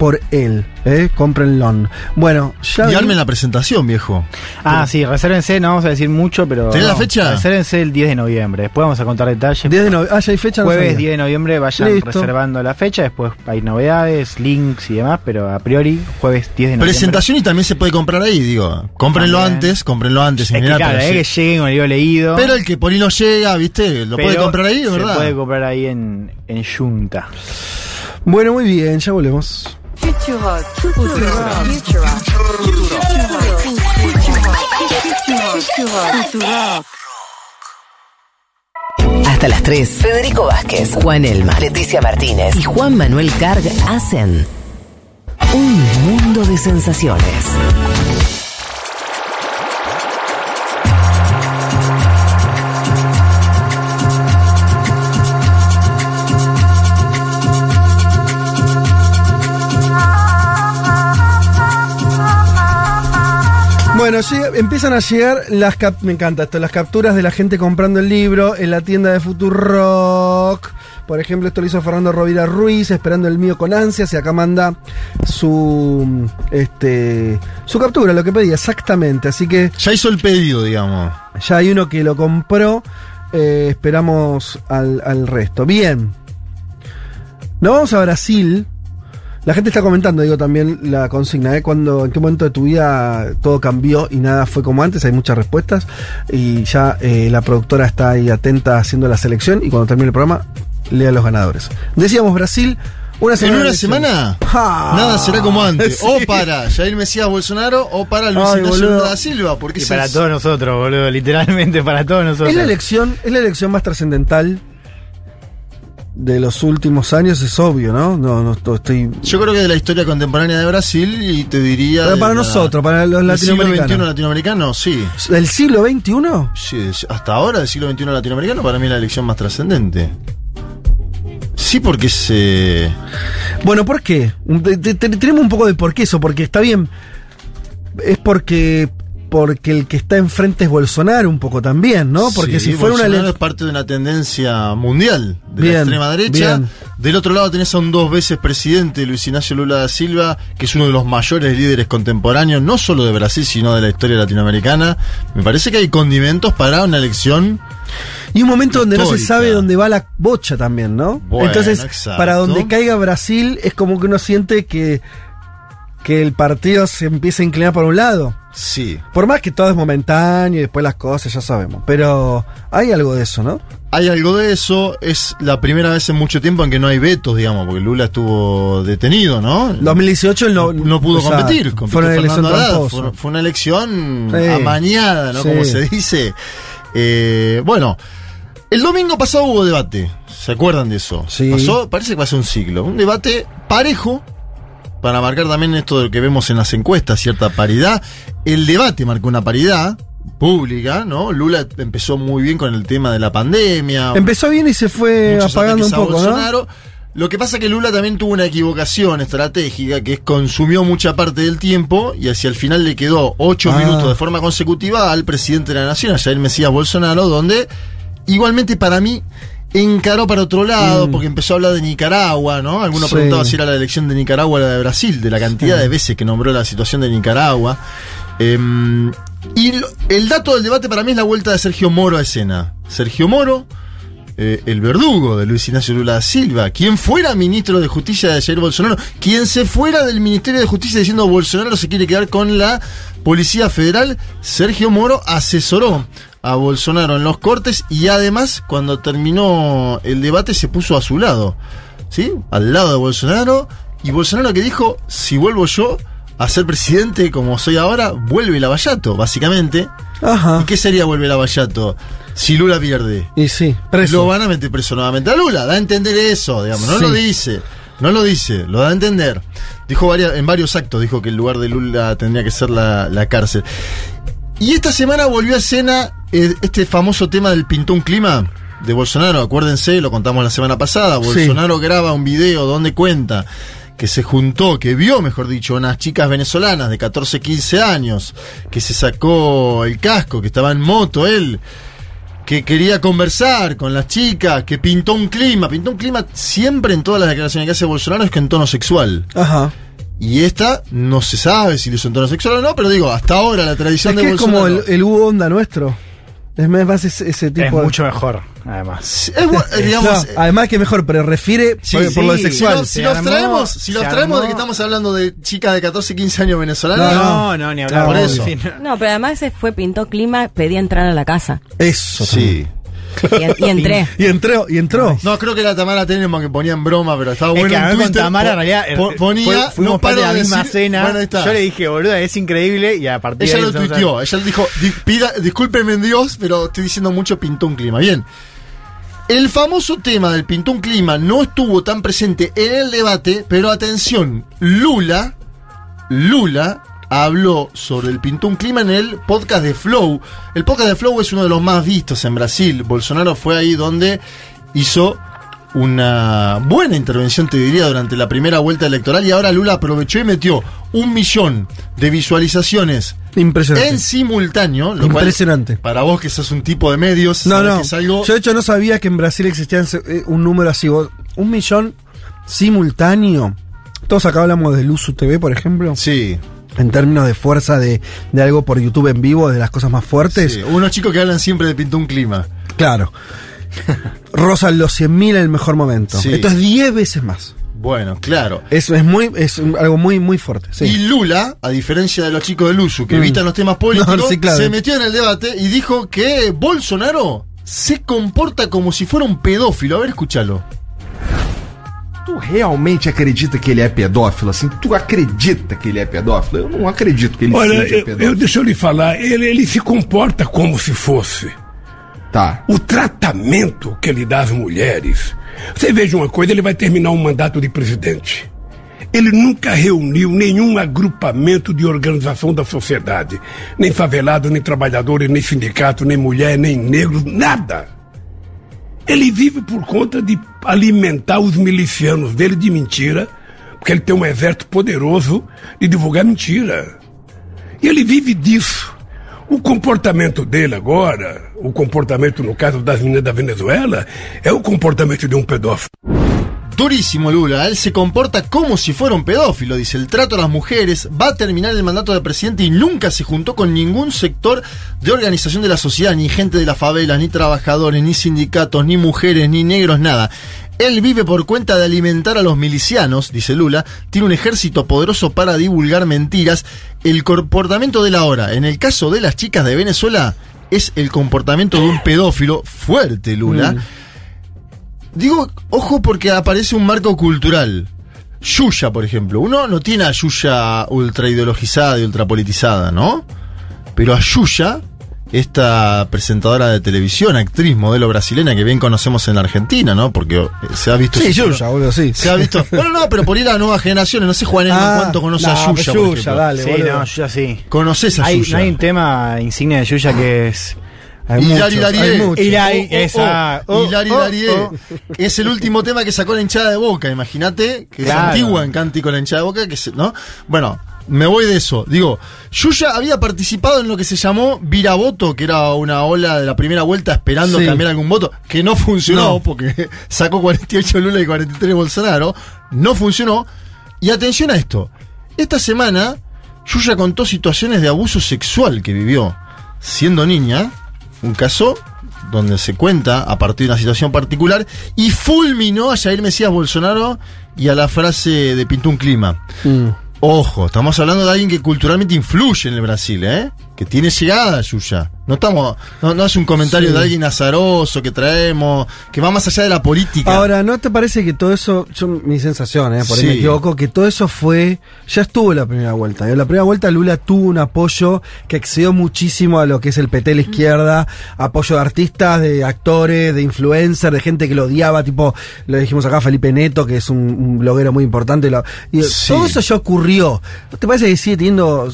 por él, ¿eh? cómprenlo. Bueno, ya... Y armen la presentación, viejo. Ah, sí, resérvense, no vamos a decir mucho, pero. ¿Tenés la no, fecha? Resérvense el 10 de noviembre. Después vamos a contar detalles. 10 de noviembre. Ah, ya hay fecha. no Jueves sabía. 10 de noviembre vayan Listo. reservando la fecha, después hay novedades, links y demás, pero a priori jueves 10 de noviembre. Presentación y también se puede comprar ahí, digo. Cómprenlo También. antes, cómprenlo antes. Es que general, claro, pero, eh, que lleguen con el leído. Pero el que por ahí no llega, ¿viste? Lo puede comprar ahí, se ¿verdad? puede comprar ahí en, en Junta. Bueno, muy bien, ya volvemos. Hasta las 3, Federico Vázquez, Juan Elma, Leticia Martínez y Juan Manuel Carg hacen un mundo de sensaciones. Bueno, llega- empiezan a llegar las cap- me encanta esto, las capturas de la gente comprando el libro en la tienda de Futurock. Por ejemplo, esto lo hizo Fernando Rovira Ruiz, esperando el mío con ansias, y acá manda su este su captura, lo que pedía, exactamente. Así que. Ya hizo el pedido, digamos. Ya hay uno que lo compró. eh, esperamos al, al resto. Bien. Nos vamos a Brasil. La gente está comentando, digo, también la consigna, ¿eh? Cuando, ¿En qué momento de tu vida todo cambió y nada fue como antes? Hay muchas respuestas y ya eh, la productora está ahí atenta haciendo la selección y cuando termine el programa, lea los ganadores. Decíamos Brasil, una semana. ¿En una semana? Ja. Nada será como antes. (laughs) Sí. O para Jair Mesías Bolsonaro o para Luis Ay, Ignacio da Silva. Porque Y ese para es- todos nosotros, boludo, literalmente para todos nosotros. Es la elección, es la elección más trascendental de los últimos años, es obvio, ¿no? No, no to- estoy. Yo creo que de la historia contemporánea de Brasil y te diría. Pero para la- nosotros, para los del siglo latinoamericanos. XXI latinoamericano, sí. ¿Del siglo XXI? Sí, hasta ahora del siglo XXI latinoamericano para mí es la elección más trascendente. Sí, porque se. Bueno, ¿por qué? Te- te- te- Tenemos un poco de por qué eso, porque está bien. Es porque porque el que está enfrente es Bolsonaro un poco también, ¿no? Porque Sí, si fuera una Bolsonaro ele- es parte de una tendencia mundial de Bien, la extrema derecha. bien. Del otro lado tenés a un dos veces presidente, Luis Ignacio Lula da Silva, que es uno de los mayores líderes contemporáneos, no solo de Brasil, sino de la historia latinoamericana. Me parece que hay condimentos para una elección. Y un momento donde no se sabe dónde va la bocha también, ¿no? Bueno, Entonces, exacto. para donde caiga Brasil, es como que uno siente que, que el partido se empieza a inclinar por un lado. Sí. Por más que todo es momentáneo y después las cosas, ya sabemos. Pero hay algo de eso, ¿no? Hay algo de eso, es la primera vez en mucho tiempo en que no hay vetos, digamos, porque Lula estuvo detenido, ¿no? 2018 él no, no pudo sea, competir. compitió Fue una elección Haddad, fue, fue una elección Sí. amañada, ¿no? Sí. Como se dice. Eh, bueno, el domingo pasado hubo debate. ¿Se acuerdan de eso? Sí. Pasó, parece que pasó un siglo. Un debate parejo. Para marcar también esto de lo que vemos en las encuestas, cierta paridad. El debate marcó una paridad pública, ¿no? Lula empezó muy bien con el tema de la pandemia. Empezó bien y se fue apagando un poco, ¿no? Lo que pasa es que Lula también tuvo una equivocación estratégica, que es consumió mucha parte del tiempo y hacia el final le quedó ocho Ah. minutos de forma consecutiva al presidente de la nación, a Jair Mesías Bolsonaro, donde igualmente para mí encaró para otro lado, Mm. porque empezó a hablar de Nicaragua, ¿no? Alguno Sí. preguntaba si era la elección de Nicaragua o la de Brasil, de la cantidad Sí. de veces que nombró la situación de Nicaragua. Em, y lo- el dato del debate para mí es la vuelta de Sergio Moro a escena. Sergio Moro, eh, el verdugo de Luis Ignacio Lula da Silva, quien fuera ministro de Justicia de Jair Bolsonaro, quien se fuera del Ministerio de Justicia diciendo Bolsonaro se quiere quedar con la Policía Federal, Sergio Moro asesoró a Bolsonaro en los cortes y además cuando terminó el debate se puso a su lado, ¿sí? Al lado de Bolsonaro y Bolsonaro que dijo, si vuelvo yo a ser presidente como soy ahora, vuelve Lavallato, básicamente. Ajá. ¿Y qué sería volver Lavallato si Lula pierde? Y sí, preso. Lo van a meter preso nuevamente a Lula. Da a entender eso, digamos. No Sí. lo dice. No lo dice, lo da a entender. Dijo varias, en varios actos, dijo que el lugar de Lula tendría que ser la, la cárcel. Y esta semana volvió a escena este famoso tema del pintón clima de Bolsonaro. Acuérdense, lo contamos la semana pasada. Sí. Bolsonaro graba un video donde cuenta que se juntó, que vio, mejor dicho, unas chicas venezolanas de 14, 15 años, que se sacó el casco, que estaba en moto él, que quería conversar con las chicas, que pintó un clima, pintó un clima siempre en todas las declaraciones que hace Bolsonaro es que en tono sexual. Ajá. Y esta no se sabe si lo hizo en tono sexual o no, pero digo, hasta ahora la tradición Es de que es como Bolsonaro. el, el Hugo Onda nuestro. Es más ese, ese tipo Es de- mucho mejor, además. Es (laughs) eh, digamos, No, además que mejor, pero refiere Sí, por, por lo de sexual. Si, nos- si Se los armó- traemos, si los traemos de que estamos hablando de chicas de 14, 15 años venezolanas. No, no, ni hablar. Por eso. No, pero además se fue, pintó clima, pedía entrar a la casa. Eso. Sí. Y, en- (laughs) y entré. Y entró, y entró. No, creo que era Tamara Tenenbaum que ponía en broma, pero estaba Es bueno que en hablar con Twitter. Tamara, en realidad, po- eh, ponía, fuimos no parte de la de misma decir- cena. Bueno, ahí está. Yo le dije, boluda, es increíble. Y a partir de Ella ahí lo a- tuiteó, ella dijo, "Di- pida, discúlpeme en Dios, pero estoy diciendo mucho pintó un clima. Bien. El famoso tema del pintó un clima no estuvo tan presente en el debate, pero atención, Lula, Lula habló sobre el pintó un clima en el podcast de Flow. El podcast de Flow es uno de los más vistos en Brasil. Bolsonaro fue ahí donde hizo una buena intervención, te diría, durante la primera vuelta electoral y ahora Lula aprovechó y metió un millón de visualizaciones Impresionante. en simultáneo. Lo cual, Impresionante. para vos que sos un tipo de medios, No, no. que es algo... Yo de hecho no sabía que en Brasil existía un número así. Un millón simultáneo. Todos acá hablamos de Luzu TV, por ejemplo. Sí. En términos de fuerza de, de algo por YouTube en vivo, de las cosas más fuertes. sí, unos chicos que hablan siempre de pintó un clima. Claro. Rozan los 100.000 en el mejor momento. Sí. Esto es 10 veces más. Bueno, claro. Eso es muy, es algo muy, muy fuerte. Sí. Y Lula, a diferencia de los chicos de Luzu, que Mm. evitan los temas políticos, (laughs) No, sí, claro. se metió en el debate y dijo que Bolsonaro se comporta como si fuera un pedófilo. A ver, escúchalo. Tu realmente acredita que ele é pedófilo? Assim, tu acredita que ele é pedófilo? Eu não acredito que ele Olha, seja eu, pedófilo. eu, deixa eu lhe falar, ele, ele se comporta como se fosse. Tá. O tratamento que ele dá às mulheres. Você veja uma coisa, ele vai terminar um mandato de presidente. Ele nunca reuniu nenhum agrupamento de organização da sociedade. Nem favelado, nem trabalhadores, nem sindicato, nem mulher, nem negros, nada. Ele vive por conta de alimentar os milicianos dele de mentira, porque ele tem um exército poderoso de divulgar mentira. E ele vive disso. O comportamento dele agora, o comportamento, no caso das meninas da Venezuela, é o comportamento de um pedófilo. Durísimo Lula, él se comporta como si fuera un pedófilo, dice, el trato a las mujeres, va a terminar el mandato de presidente y nunca se juntó con ningún sector de organización de la sociedad, ni gente de la favela, ni trabajadores, ni sindicatos, ni mujeres, ni negros, nada. Él vive por cuenta de alimentar a los milicianos, dice Lula, tiene un ejército poderoso para divulgar mentiras. El comportamiento de la hora, en el caso de las chicas de Venezuela, es el comportamiento de un pedófilo fuerte, Lula. Digo, ojo porque aparece un marco cultural. Yuya, por ejemplo. Uno no tiene a Yuya ultra ideologizada y ultra politizada, ¿no? Pero a Yuya, esta presentadora de televisión, actriz, modelo brasileña que bien conocemos en la Argentina, ¿no? Porque eh, se ha visto. Sí, Yuya, boludo, sí. Se ha visto. (laughs) Bueno, no, pero por ir a nuevas generaciones. No sé, Juan, Ah, cuánto conoce no, a Yuya. Yuya, dale, Sí, boludo. no, Yuya sí. Conoces a hay, Yuya. hay un tema insignia de Yuya que es. Hay Hilari Darie. Oh, oh, oh. Es el último tema que sacó la hinchada de boca, imagínate, que Claro. es antigua en cántico la hinchada de boca, que se- ¿no? Bueno, me voy de eso. Digo, Yuya había participado en lo que se llamó Viravoto, que era una ola de la primera vuelta esperando Sí. cambiar algún voto, que no funcionó, No. porque (laughs) sacó 48 Lula y 43 Bolsonaro. No funcionó. Y atención a esto. Esta semana, Yuya contó situaciones de abuso sexual que vivió siendo niña. Un caso donde se cuenta a partir de una situación particular y fulminó a Jair Mesías Bolsonaro y a la frase de Pintó un clima. Mm. Ojo, estamos hablando de alguien que culturalmente influye en el Brasil, ¿eh? Que tiene llegada, Yuya. No estamos, no, no es un comentario Sí. de alguien azaroso que traemos, que va más allá de la política. Ahora, ¿no te parece que todo eso, yo, mi sensación, eh, por ahí me Sí. equivoco, que todo eso fue, ya estuvo la primera vuelta. En la primera vuelta Lula tuvo un apoyo que excedió muchísimo a lo que es el PT la izquierda, apoyo de artistas, de actores, de influencers, de gente que lo odiaba, tipo, lo dijimos acá, Felipe Neto, que es un, un bloguero muy importante. y lo- y Sí. Todo eso ya ocurrió. ¿No te parece que sigue teniendo,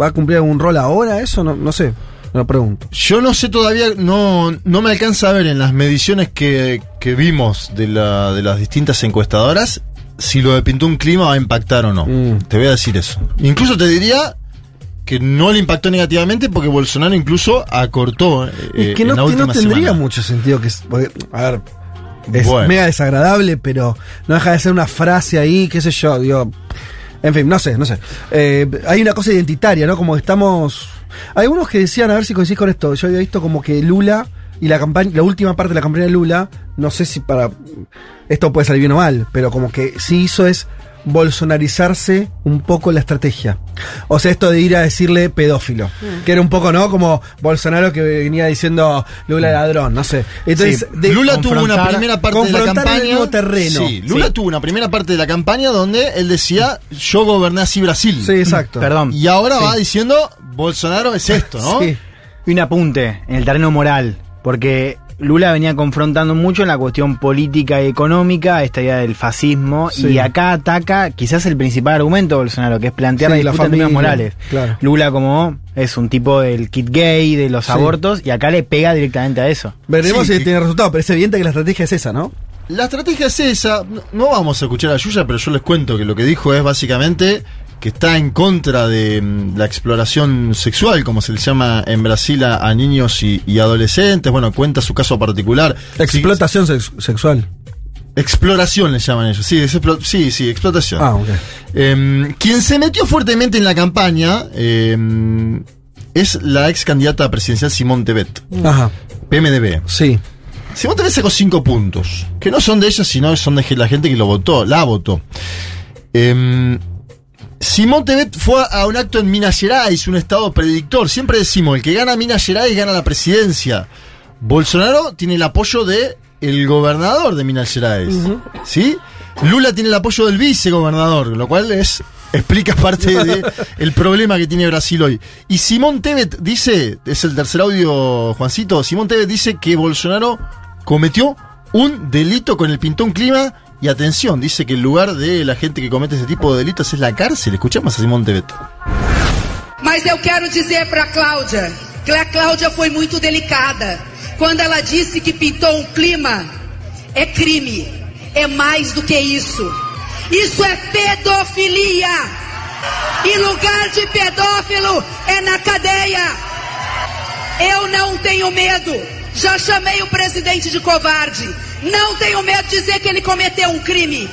va a cumplir algún rol ahora? Eso no, no sé, lo pregunto. Yo no sé todavía, no, no me alcanza a ver en las mediciones que, que vimos de, la, de las distintas encuestadoras si lo de Pintó un clima va a impactar o no. Mm. Te voy a decir eso. Incluso te diría que no le impactó negativamente porque Bolsonaro incluso acortó. eh, Es que en no, no tendría semana. mucho sentido que. porque, a ver, es Bueno. mega desagradable, pero no deja de ser una frase ahí, qué sé yo, digo. En fin, no sé, no sé. Eh, hay una cosa identitaria, ¿no? Como estamos. Hay algunos que decían, a ver si coincidís con esto. Yo había visto como que Lula y la campaña, la última parte de la campaña de Lula, no sé si para. Esto puede salir bien o mal, pero como que sí hizo es bolsonarizarse un poco la estrategia. O sea, esto de ir a decirle pedófilo. Que era un poco, ¿no? Como Bolsonaro que venía diciendo Lula ladrón, no sé. Entonces, Sí, de Lula tuvo una primera parte de la el campaña. mismo terreno. Sí, Lula Sí. tuvo una primera parte de la campaña donde él decía, yo goberné así Brasil. Sí, exacto. Perdón. Y ahora Sí. va diciendo, Bolsonaro es esto, ¿no? (laughs) Sí. Y un apunte en el terreno moral, porque Lula venía confrontando mucho en la cuestión política y económica esta idea del fascismo Sí. y acá ataca quizás el principal argumento de Bolsonaro, que es plantear Sí, la la disputa en términos familia, morales. claro. Lula como es un tipo del kit gay, de los Sí. abortos, y acá le pega directamente a eso. Veremos Sí, si tiene resultado, pero es evidente que la estrategia es esa, ¿no? La estrategia es esa. No, no vamos a escuchar a Yuya, pero yo les cuento que lo que dijo es básicamente que está en contra de mm, la exploración sexual, como se le llama en Brasil a, a niños y, y adolescentes. Bueno, cuenta su caso particular. Explotación sex- sexual. Exploración le llaman ellos. Sí, sí, sí, explotación. Ah, ok. Eh, quien se metió fuertemente en la campaña eh, es la ex candidata presidencial Simón Tebet, Ajá. PMDB. Sí. Simón Tebet sacó cinco puntos, que no son de ella, sino son de la gente que lo votó, la votó. Em, Simón Tebet fue a un acto en Minas Gerais, un estado predictor. Siempre decimos, el que gana Minas Gerais gana la presidencia. Bolsonaro tiene el apoyo de el gobernador de Minas Gerais. ¿Sí? Lula tiene el apoyo del vicegobernador, lo cual es explica parte del el problema que tiene Brasil hoy. Y Simón Tebet dice, es el tercer audio, Juancito, Simón Tebet dice que Bolsonaro cometió un delito con el Pintón Clima y atención, dice que el lugar de la gente que comete ese tipo de delitos es la cárcel. Escuchamos a Simón Tebet. Mas eu quero dizer para Cláudia que a Cláudia foi muito delicada quando ela disse que pintou um clima. É crime, é mais do que isso. Isso é pedofilia. E lugar de pedófilo é na cadeia. Eu não tenho medo. Já chamei o presidente de covarde. Não tenho medo de dizer que ele cometeu um crime.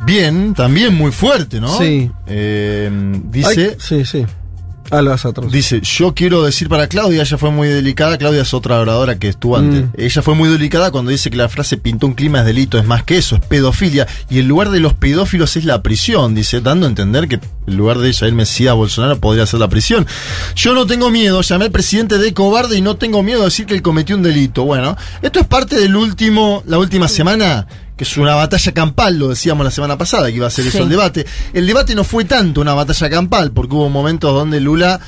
Bien, también muy fuerte, ¿no? Sí. Eh, dice. Ay, sí, sí. A. Dice, yo quiero decir para Claudia, ella fue muy delicada, Claudia es otra oradora que estuvo antes. Mm. Ella fue muy delicada cuando dice que la frase pintó un clima es delito, es más que eso, es pedofilia. Y el lugar de los pedófilos es la prisión, dice, dando a entender que el lugar de Jair Mesías Bolsonaro podría ser la prisión. Yo no tengo miedo, llamé al presidente de cobarde y no tengo miedo de decir que él cometió un delito. Bueno, esto es parte del último, la última semana que es una batalla campal, lo decíamos la semana pasada, que iba a ser eso el debate. El debate no fue tanto una batalla campal, porque hubo momentos donde Lula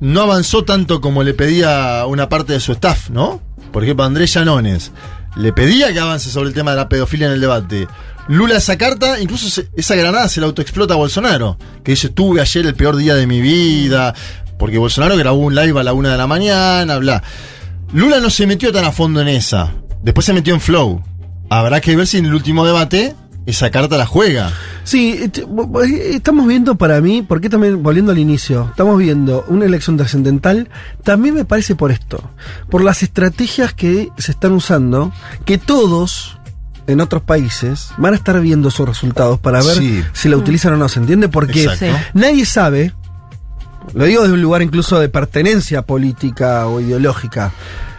no avanzó tanto como le pedía una parte de su staff, ¿no? Por ejemplo, Andrés Llanones le pedía que avance sobre el tema de la pedofilia en el debate. Lula esa carta, incluso se- esa granada se la autoexplota a Bolsonaro, que dice, tuve ayer el peor día de mi vida, porque Bolsonaro grabó un live a la una de la mañana, bla. Lula no se metió tan a fondo en esa, después se metió en flow. Habrá que ver si en el último debate esa carta la juega. Sí, bo- eh, estamos viendo para mí, porque también, volviendo al inicio, estamos viendo una elección trascendental, también me parece por esto, por las estrategias que se están usando, que todos en otros países van a estar viendo sus resultados para ver Sí. si la utilizan o no, ¿se entiende? Porque Exacto. Nadie sabe, lo digo desde un lugar incluso de pertenencia política o ideológica,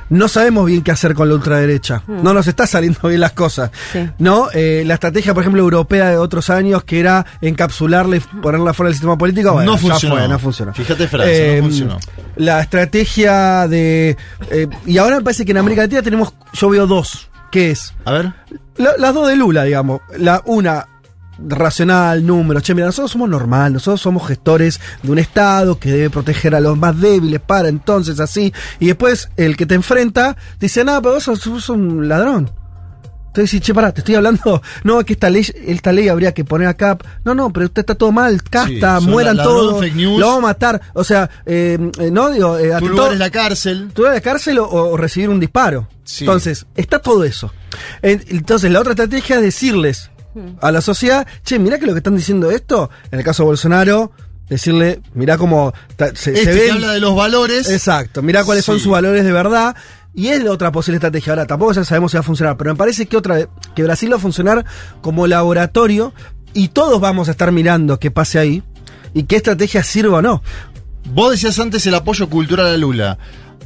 no sabemos bien qué hacer con la ultraderecha. No nos está saliendo bien las cosas. Sí. ¿No? Eh, la estrategia, por ejemplo, europea de otros años, que era encapsularla y ponerla fuera del sistema político, bueno, No ya funcionó. fue, no funcionó. Fíjate, Francia, Eh, no funcionó. La estrategia de. eh, y ahora me parece que en América Latina tenemos. Yo veo dos. ¿Qué es? A ver. La- las dos de Lula, digamos. La una racional, números. Che, mira, nosotros somos normal, nosotros somos gestores de un Estado que debe proteger a los más débiles para entonces así. Y después el que te enfrenta dice, nada, pero vos sos, sos un ladrón. Entonces dice, che, pará, te estoy hablando. (laughs) No, que esta ley, esta ley habría que poner acá. No, no, pero usted está todo mal, casta, mueran la- todos. Lo vamos a matar. O sea, eh, eh, no digo, eh, Tu lugar es la cárcel. tú la cárcel o, o recibir un disparo. Sí. Entonces, está todo eso. En- Entonces, la otra estrategia es decirles a la sociedad, che, mirá que lo que están diciendo esto, en el caso de Bolsonaro, decirle, mirá cómo ta- se, Este se que ven- habla de los valores. Exacto, mirá cuáles son sus valores de verdad. Y es la otra posible estrategia. Ahora, tampoco ya sabemos si va a funcionar, pero me parece que otra que Brasil va a funcionar como laboratorio y todos vamos a estar mirando qué pase ahí y qué estrategia sirva o no. Vos decías antes el apoyo cultural a Lula.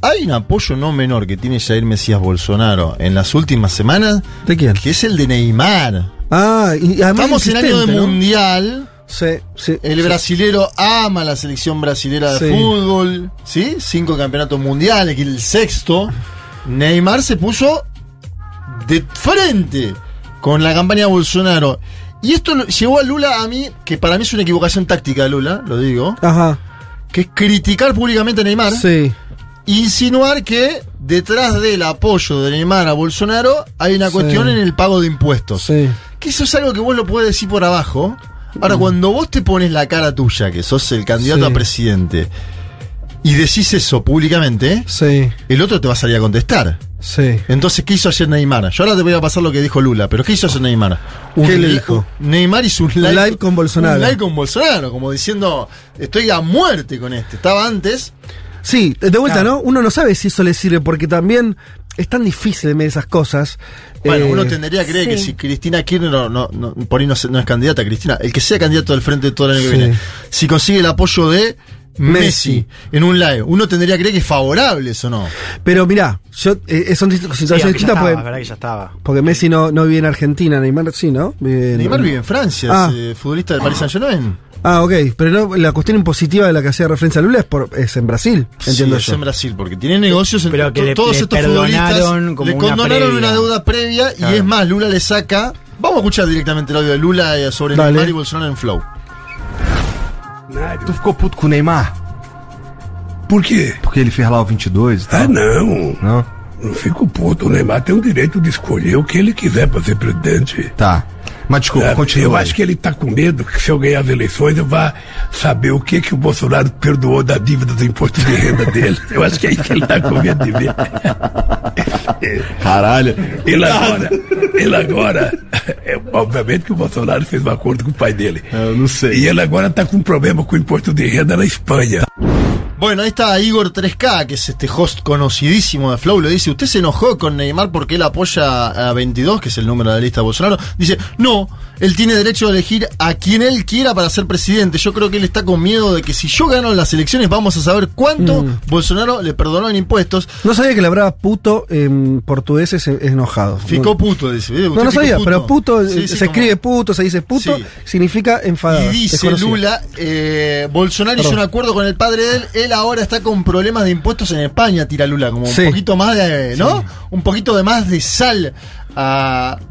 Hay un apoyo no menor que tiene Jair Mesías Bolsonaro en las últimas semanas. ¿De quién? Que es el de Neymar. Ah, y además Estamos en año de mundial. Sí, sí. El sí. brasilero ama la selección brasilera de fútbol. ¿Sí? Cinco campeonatos mundiales, que el sexto. Neymar se puso de frente con la campaña de Bolsonaro. Y esto llevó a Lula a mí, que para mí es una equivocación táctica de Lula, lo digo, Ajá. que es criticar públicamente a Neymar. Sí. Insinuar que detrás del apoyo de Neymar a Bolsonaro hay una Sí. cuestión en el pago de impuestos. Sí. Que eso es algo que vos lo podés decir por abajo. Ahora, cuando vos te pones la cara tuya, que sos el candidato Sí. a presidente, y decís eso públicamente, Sí. el otro te va a salir a contestar. Sí. Entonces, ¿qué hizo ayer Neymar? Yo ahora te voy a pasar lo que dijo Lula, pero ¿qué hizo ayer Neymar? ¿Qué le dijo? Neymar hizo un live, live con Bolsonaro. Un live con Bolsonaro, como diciendo, estoy a muerte con este. Estaba antes. Sí, de vuelta, Claro. ¿no? Uno no sabe si eso le sirve porque también es tan difícil de medir esas cosas. Bueno, Eh, uno tendería a creer que si Cristina Kirchner no, no, no- por ahí no, se- no es candidata, Cristina, el que sea candidato del frente todo el año que viene, si consigue el apoyo de Messi, en un live. Uno tendría que creer que es favorable eso, ¿no? Pero mirá, yo, eh, son situaciones Sí, distintas estaba, porque, que ya estaba. porque Messi no, no vive en Argentina, Neymar sí, ¿no? Vive en- Neymar vive en Francia, Ah. es eh, futbolista del Paris Saint-Germain. Ah, ok, pero no, la cuestión impositiva de la que hacía referencia Lula es, por, es en Brasil, entiendo sí, es yo. en Brasil, porque tiene negocios en Pero que le- todos le estos perdonaron futbolistas como le una condonaron previa. una deuda previa Claro. y es más, Lula le saca. Vamos a escuchar directamente el audio de Lula eh, sobre Dale. Neymar y Bolsonaro en Flow. Tu ficou puto com o Neymar? Por quê? Porque ele fez lá o 22 e tal? Ah, não. Não? Não fico puto. O Neymar tem o direito de escolher o que ele quiser para ser presidente. Tá. Mas desculpa, É, continua. eu aí. acho que ele tá com medo que se eu ganhar as eleições eu vá saber o que que o Bolsonaro perdoou da dívida do imposto de renda dele. (laughs) Eu acho que é isso que ele tá com medo de ver. Caralho. Ele agora, ele agora, é, obviamente que o Bolsonaro fez um acordo com o pai dele. Eu não sei. E ele agora tá com um problema com o imposto de renda na Espanha. Bueno, ahí está Igor 3K, que es este host conocidísimo de Flow. Le dice: ¿Usted se enojó con Neymar porque él apoya a 22, que es el número de la lista de Bolsonaro? Dice: No, él tiene derecho a elegir a quien él quiera para ser presidente. Yo creo que él está con miedo de que si yo gano las elecciones, vamos a saber cuánto Mm. Bolsonaro le perdonó en impuestos. No sabía que la palabra puto en portugués es, enojado. Ficó puto, dice. ¿eh? No, no sabía, pero puto, Sí, eh, sí, se como- escribe puto, se dice puto, Sí. significa enfadado. Y dice. Lula, eh, Bolsonaro hizo un acuerdo con el padre de él, él ahora está con problemas de impuestos en España, tira Lula, como un poquito más de, ¿no? Un poquito de más de sal.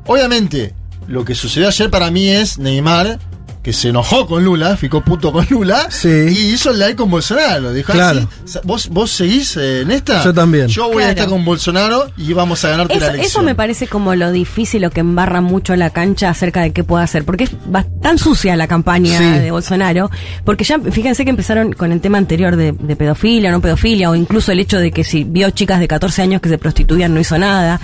Obviamente, lo que sucedió ayer para mí es Neymar, que se enojó con Lula, ficó puto con Lula, y hizo el live con Bolsonaro. Dijo, Claro. "Ah, sí, ¿Vos, ¿Vos seguís eh, en esta? Yo también. Yo voy a estar con Bolsonaro y vamos a ganarte Eso, la elección. eso me parece como lo difícil, lo que embarra mucho la cancha acerca de qué puede hacer, porque es tan sucia la campaña Sí. de Bolsonaro, porque ya fíjense que empezaron con el tema anterior de, de pedofilia, no pedofilia, o incluso el hecho de que si vio chicas de 14 años que se prostituían no hizo nada.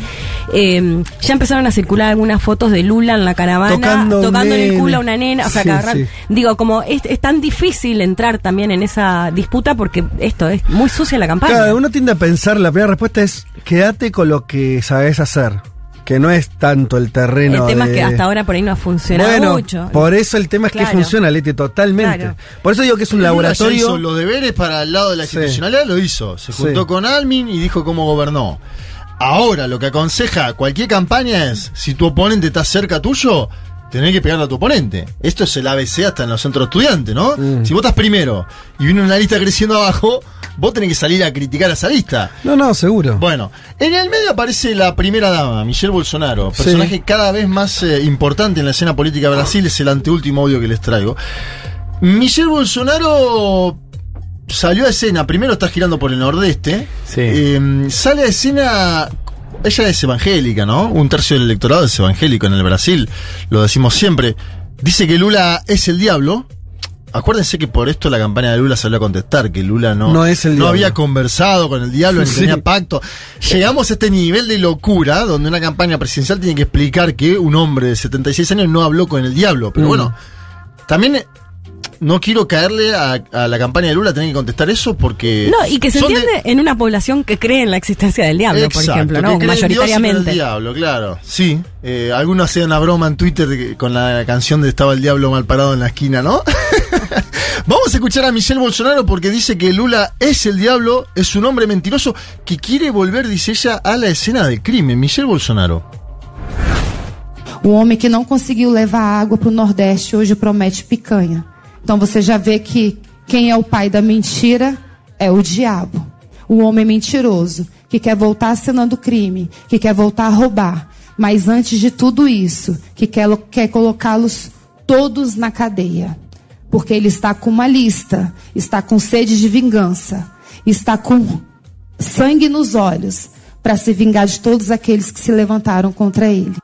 Eh, ya empezaron a circular algunas fotos de Lula en la caravana Tocando un tocándole el culo a una nena, o sea, Sí, que agarran- sí. digo, como es, es tan difícil entrar también en esa disputa porque esto es muy sucia la campaña. Claro, uno tiende a pensar, la primera respuesta es quédate con lo que sabes hacer, que no es tanto el terreno el tema de- es que hasta ahora por ahí no ha funcionado Bueno, mucho. por eso el tema es que funciona, Leti, totalmente. Claro. Por eso digo que es un laboratorio. hizo los deberes para el lado de la Sí. institucionalidad, lo hizo. Se juntó Sí. con Almin y dijo cómo gobernó. Ahora, lo que aconseja cualquier campaña es, si tu oponente está cerca tuyo, tenés que pegarle a tu oponente. Esto es el ABC hasta en los centros estudiantes, ¿no? Mm. Si vos estás primero y viene una lista creciendo abajo, vos tenés que salir a criticar a esa lista. No, no, seguro. Bueno, en el medio aparece la primera dama, Michelle Bolsonaro, Sí. personaje cada vez más eh, importante en la escena política de Brasil, es el anteúltimo audio que les traigo. Michelle Bolsonaro salió a escena, primero está girando por el nordeste, eh, sale a escena, ella es evangélica, ¿no? Un tercio del electorado es evangélico en el Brasil, lo decimos siempre. Dice que Lula es el diablo. Acuérdense que por esto la campaña de Lula salió a contestar, que Lula no, No es el no diablo. había conversado con el diablo ni (laughs) Sí. tenía pacto. Llegamos a este nivel de locura donde una campaña presidencial tiene que explicar que un hombre de 76 años no habló con el diablo. Pero Mm. bueno, también no quiero caerle a, a la campaña de Lula tener que contestar eso porque. No, y que se de- entiende en una población que cree en la existencia del diablo, por ejemplo, que ¿no? en y con el Mayoritariamente. diablo, claro. Sí. Eh, algunos hacían una broma en Twitter de que- con la canción de Estaba el diablo mal parado en la esquina, ¿no? (laughs) Vamos a escuchar a Michelle Bolsonaro porque dice que Lula es el diablo, es un hombre mentiroso que quiere volver, dice ella, a la escena del crimen. Michelle Bolsonaro. Um homem que não conseguiu levar água para o Nordeste hoje promete picanha. Então você já vê que quem é o pai da mentira é o diabo. O homem mentiroso que quer voltar à cena do crime, que quer voltar a roubar. Mas antes de tudo isso, que quer, quer colocá-los todos na cadeia. Porque ele está com uma lista, está com sede de vingança, está com sangue nos olhos para se vingar de todos aqueles que se levantaram contra ele.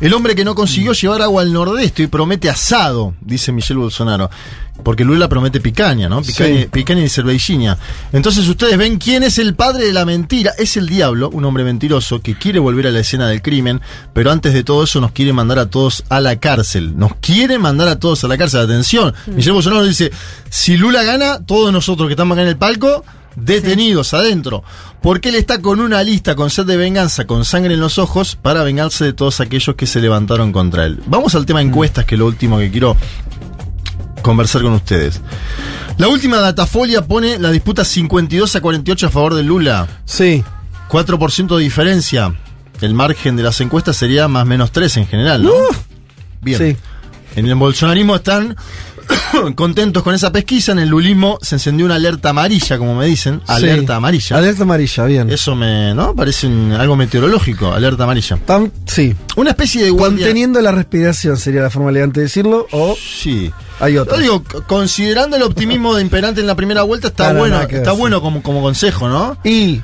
El hombre que no consiguió llevar agua al nordeste y promete asado, dice Michelle Bolsonaro. Porque Lula promete picaña, ¿no? Picaña, Sí. picaña y cervejinha. Entonces ustedes ven quién es el padre de la mentira. Es el diablo, un hombre mentiroso que quiere volver a la escena del crimen, pero antes de todo eso nos quiere mandar a todos a la cárcel. Nos quiere mandar a todos a la cárcel. Atención. Michelle Bolsonaro dice, si Lula gana, todos nosotros que estamos acá en el palco, detenidos adentro. Porque él está con una lista, con sed de venganza, con sangre en los ojos, para vengarse de todos aquellos que se levantaron contra él. Vamos al tema encuestas, que es lo último que quiero conversar con ustedes. La última datafolia pone la disputa 52 a 48 a favor de Lula. Sí. 4% de diferencia. El margen de las encuestas sería más o menos 3 en general, ¿no? Bien. Sí. En el bolsonarismo están (coughs) contentos con esa pesquisa. En el lulismo se encendió una alerta amarilla, como me dicen. Alerta Sí. amarilla. Alerta amarilla, bien. Eso me, ¿no? Parece un- algo meteorológico, alerta amarilla. Tam- sí. Una especie de guardia. Conteniendo la respiración sería la forma elegante de decirlo. O Sí. hay Yo otra. digo, considerando el optimismo de imperante en la primera vuelta, está bueno, está ver, bueno sí. como, como consejo, ¿no? Y.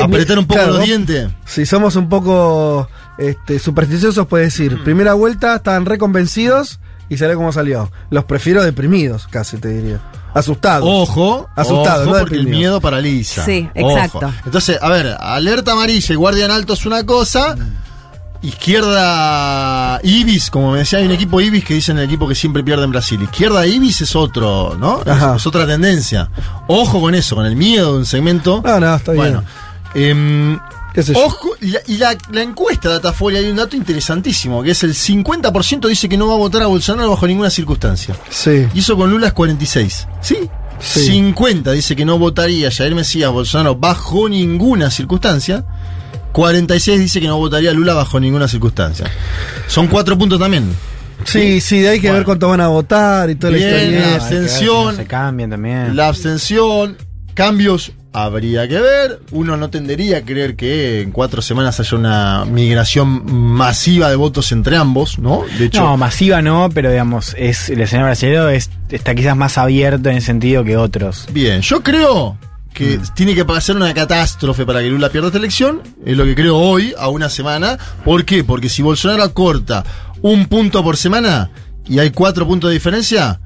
Apretar un poco Claro, los dientes. Si somos un poco este, supersticiosos, puede decir, Mm. primera vuelta estaban reconvencidos y salió como salió. Los prefiero deprimidos, casi te diría. Asustados. Ojo, Asustados, ojo, no porque el miedo paraliza. Sí, Ojo. exacto. Entonces, a ver, alerta amarilla y guardia en alto es una cosa. Izquierda Ibis, como me decía, hay un equipo Ibis que dicen el equipo que siempre pierde en Brasil. Izquierda Ibis es otro, ¿no? Es, Ajá. es otra tendencia. Ojo con eso, con el miedo de un segmento. No, no, está Bueno, em, ¿Qué sé yo? Ojo, y la, y la- la encuesta de Datafolia hay un dato interesantísimo, que es el 50% dice que no va a votar a Bolsonaro bajo ninguna circunstancia. Sí. Y eso con Lula es 46. ¿Sí? Sí. 50 dice que no votaría a Jair Mesías Bolsonaro bajo ninguna circunstancia. 46 dice que no votaría a Lula bajo ninguna circunstancia. Son cuatro puntos también. Sí, sí, de ahí que ver cuánto van a votar y toda Bien, la la historia. abstención. Se cambian también. La abstención, cambios, habría que ver. Uno no tendería a creer que en cuatro semanas haya una migración masiva de votos entre ambos, ¿no? De hecho, No, masiva no, pero digamos, es el escenario brasileño es, está quizás más abierto en ese sentido que otros. Bien, yo creo que Mm. tiene que pasar una catástrofe para que Lula pierda esta elección. Es lo que creo hoy, a una semana. ¿Por qué? Porque si Bolsonaro corta un punto por semana y hay cuatro puntos de diferencia,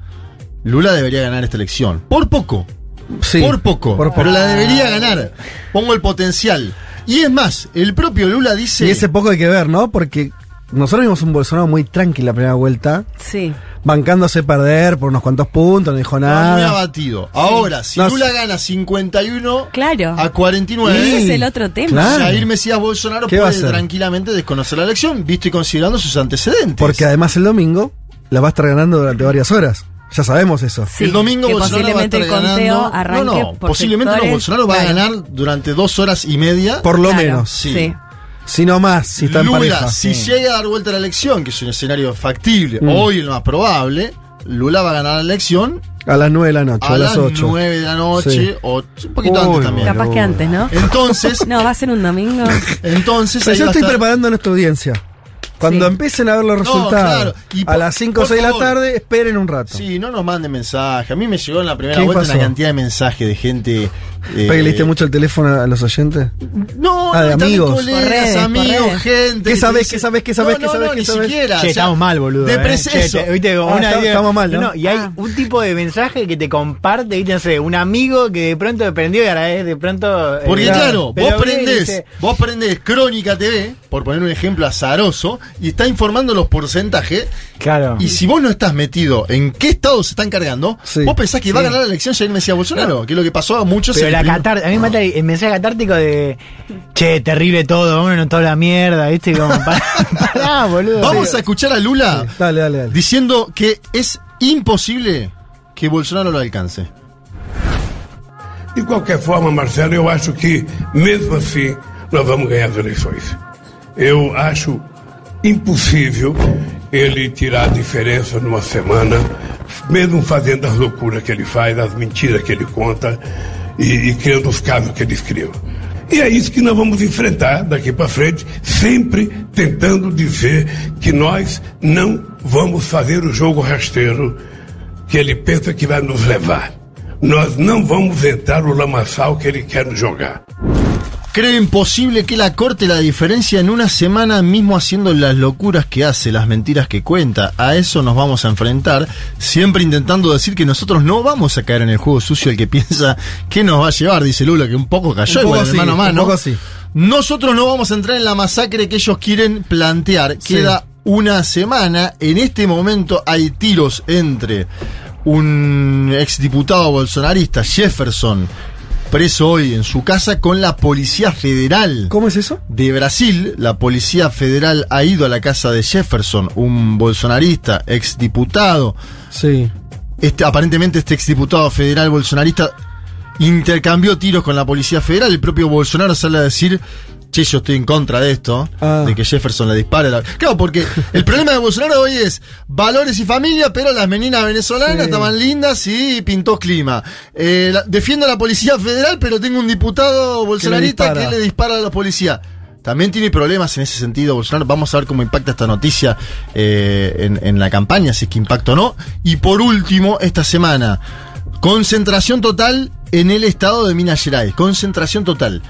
Lula debería ganar esta elección. Por poco. Sí, por poco. por poco. Pero la debería ganar. Pongo el potencial. Y es más, el propio Lula dice. Y ese poco hay que ver, ¿no? Porque nosotros vimos un Bolsonaro muy tranqui la primera vuelta, Sí. bancándose perder por unos cuantos puntos, no dijo estaba muy nada. abatido. Ahora, si No, Lula gana 51 Claro. a 49. Ese es el otro tema. Claro. Jair Mesías Bolsonaro ¿Qué va a puede hacer? tranquilamente desconocer la elección, visto y considerando sus antecedentes. Porque además el domingo la va a estar ganando durante varias horas. Ya sabemos eso. Sí, el domingo que Bolsonaro va a posiblemente estar el conteo ganando. arranque no, no, por posiblemente no. sectores. Bolsonaro va a ganar durante dos horas y media. Por lo Claro, menos. Sí. Sí. Si no más, si está en Lula, pareja. si llega a dar vuelta a la elección, que es un escenario factible, Mm. hoy el más probable, Lula va a ganar la elección A las 9 de la noche, a, a, las las 8. 9 de la noche, Sí. o un poquito Uy, antes también. Capaz que antes, ¿no? Entonces, (laughs) No, va a ser un domingo. entonces Pero yo a estoy estar- preparando a nuestra audiencia. Cuando Sí. empiecen a ver los No, resultados claro. A las 5 o por 6 de la tarde, esperen un rato. Sí, no nos manden mensaje. A mí me llegó en la primera ¿Qué vuelta pasó? una cantidad de mensajes de gente. Eh, ¿Para que le diste mucho el teléfono a los oyentes? No, Ah, de no, amigos. colegas, redes, amigos, gente. ¿Qué dice- qué sabés, qué sabés, No, qué no, sabés, no, qué siquiera. Che, o sea, estamos mal, boludo. de eh. Che, viste, como Ah, una está- idea- estamos mal, ¿no? y hay un tipo de mensaje que te comparte, ¿viste? no sé, un amigo que de pronto prendió y ahora es de pronto. eh, Porque claro, vos prendés, dice, vos prendés Crónica TV, por poner un ejemplo azaroso, y está informando los porcentajes. Claro. Y si vos no estás metido en qué estado se están cargando, Sí. vos pensás que va a Sí. ganar la elección Jair Mesías Bolsonaro, que es lo que pasó a muchos Pero en la catar, a mí me mata el, mensaje catártico de che, terrible todo, vámonos toda la mierda, ¿viste? Como, (laughs) para, pará, boludo. Vamos a escuchar a Lula Dale, dale, dale. diciendo que es imposible que Bolsonaro lo alcance. De qualquer forma, Marcelo, eu acho que, mesmo assim, nós vamos ganhar as eleições. Eu acho impossível ele tirar a diferença numa semana, mesmo fazendo as loucuras que ele faz, as mentiras que ele conta e, e criando os casos que eles criam. E é isso que nós vamos enfrentar daqui para frente, sempre tentando dizer que nós não vamos fazer o jogo rasteiro que ele pensa que vai nos levar. Nós não vamos entrar no lamaçal que ele quer nos jogar. Creo imposible que la corte la diferencia en una semana mismo haciendo las locuras que hace, las mentiras que cuenta. A eso nos vamos a enfrentar, siempre intentando decir que nosotros no vamos a caer en el juego sucio el que (laughs) piensa que nos va a llevar, dice Lula, que un poco cayó Un poco igual sí, mano a un mano. poco sí. Nosotros no vamos a entrar en la masacre que ellos quieren plantear. Sí. Queda una semana. En este momento hay tiros entre un exdiputado bolsonarista, Jefferson, preso hoy en su casa, con la Policía Federal ¿Cómo es eso? de Brasil. La Policía Federal ha ido a la casa de Jefferson, un bolsonarista, exdiputado. Sí. este, aparentemente este exdiputado federal bolsonarista intercambió tiros con la policía federal. El propio Bolsonaro sale a decir, che, yo estoy en contra de esto, Ah. de que Jefferson le dispare. la-". Claro, porque el problema de Bolsonaro hoy es valores y familia, pero las meninas venezolanas Sí. estaban lindas y pintó clima. Eh, la- defiendo a la policía federal, pero tengo un diputado bolsonarista que dispara. le dispara a la policía. También tiene problemas en ese sentido, Bolsonaro. Vamos a ver cómo impacta esta noticia eh, en, en la campaña, si es que impacta o no. Y por último, esta semana, concentración total en el estado de Minas Gerais. Concentración total.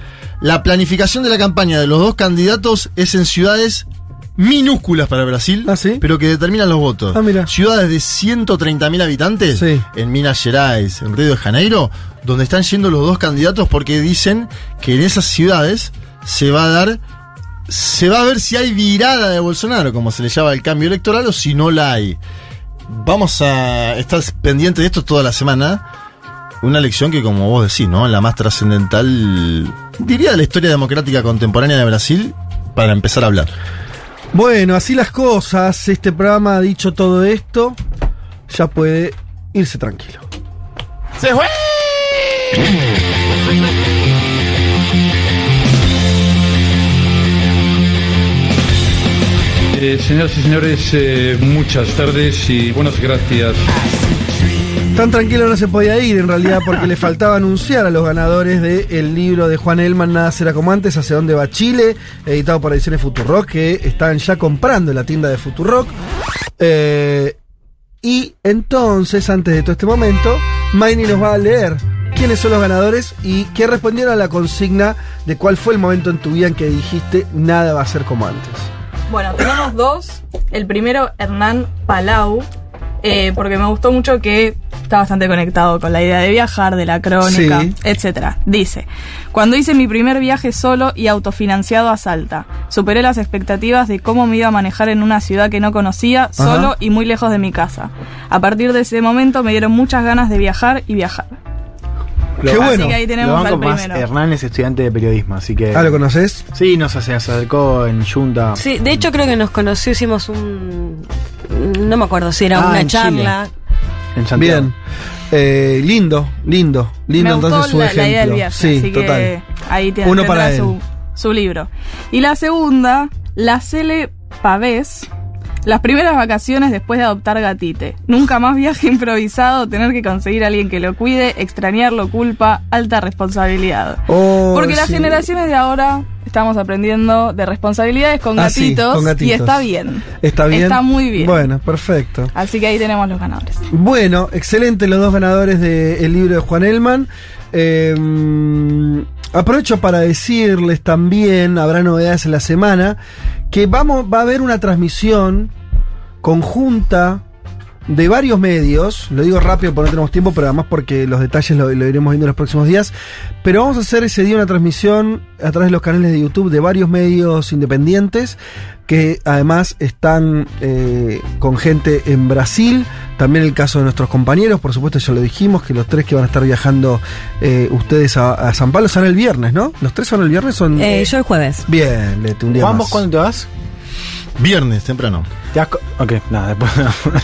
La planificación de la campaña de los dos candidatos es en ciudades minúsculas para Brasil, pero que determinan los votos. Ah, mira. Ciudades de 130.000 habitantes en Minas Gerais, en Río de Janeiro, donde están yendo los dos candidatos porque dicen que en esas ciudades se va a dar se va a ver si hay virada de Bolsonaro, como se le llama el cambio electoral, o si no la hay. Vamos a estar pendientes de esto toda la semana. Una elección que, como vos decís, ¿no? La más trascendental, diría, de la historia democrática contemporánea de Brasil, para empezar a hablar. Bueno, así las cosas. Este programa ha dicho todo esto. Ya puede irse tranquilo. ¡Se fue! Eh, señoras y señores, eh, muchas tardes y buenas gracias. Tan tranquilo no se podía ir en realidad porque le faltaba anunciar a los ganadores del libro de Juan Elman, Nada será como antes, Hacia dónde va Chile, editado por Ediciones Futurock, que están ya comprando en la tienda de Futurock. Eh, y entonces, antes de todo este momento, Maini nos va a leer quiénes son los ganadores y qué respondieron a la consigna de cuál fue el momento en tu vida en que dijiste nada va a ser como antes. Bueno, tenemos dos. El primero, Hernán Palau, eh, porque me gustó mucho que está bastante conectado con la idea de viajar, de la crónica, Sí. etcétera. Dice, cuando hice mi primer viaje solo y autofinanciado a Salta, superé las expectativas de cómo me iba a manejar en una ciudad que no conocía, solo y muy lejos de mi casa. A partir de ese momento me dieron muchas ganas de viajar y viajar. Lo- Qué bueno. Así que ahí tenemos Lo banco al más. primero. Hernán es estudiante de periodismo, así que. Ah, ¿lo conoces? Sí, nos se acercó en Junta. Sí, de hecho creo que nos conoció, hicimos un... No me acuerdo si era Ah, una en charla. En Santiago. Bien. Eh, lindo, lindo, lindo me gustó entonces su la, ejemplo. la idea del viaje, sí, así total. que ahí tiene, Uno para él. su, su libro. Y la segunda, la Cele Pavés. Las primeras vacaciones después de adoptar gatite. Nunca más viaje (laughs) improvisado, tener que conseguir a alguien que lo cuide, extrañarlo, culpa, alta responsabilidad. Oh, Porque las generaciones de ahora estamos aprendiendo de responsabilidades con, Ah, sí, gatitos, y está bien. Está bien. Está muy bien. Bueno, perfecto. Así que ahí tenemos los ganadores. Bueno, excelente los dos ganadores del libro de Juan Elman. Eh, aprovecho para decirles también, habrá novedades en la semana, que vamos, va a haber una transmisión conjunta de varios medios, lo digo rápido porque no tenemos tiempo, pero además porque los detalles lo, lo iremos viendo en los próximos días, pero vamos a hacer ese día una transmisión a través de los canales de YouTube de varios medios independientes que además están eh, con gente en Brasil, también el caso de nuestros compañeros, por supuesto ya lo dijimos, que los tres que van a estar viajando eh, ustedes a, a San Pablo son el viernes, ¿no? ¿Los tres son el viernes? Son... Eh, yo el jueves. Bien, Lete, un día más. ¿vos cuándo te vas? Viernes, temprano. ¿Te has co- ok, nada, después.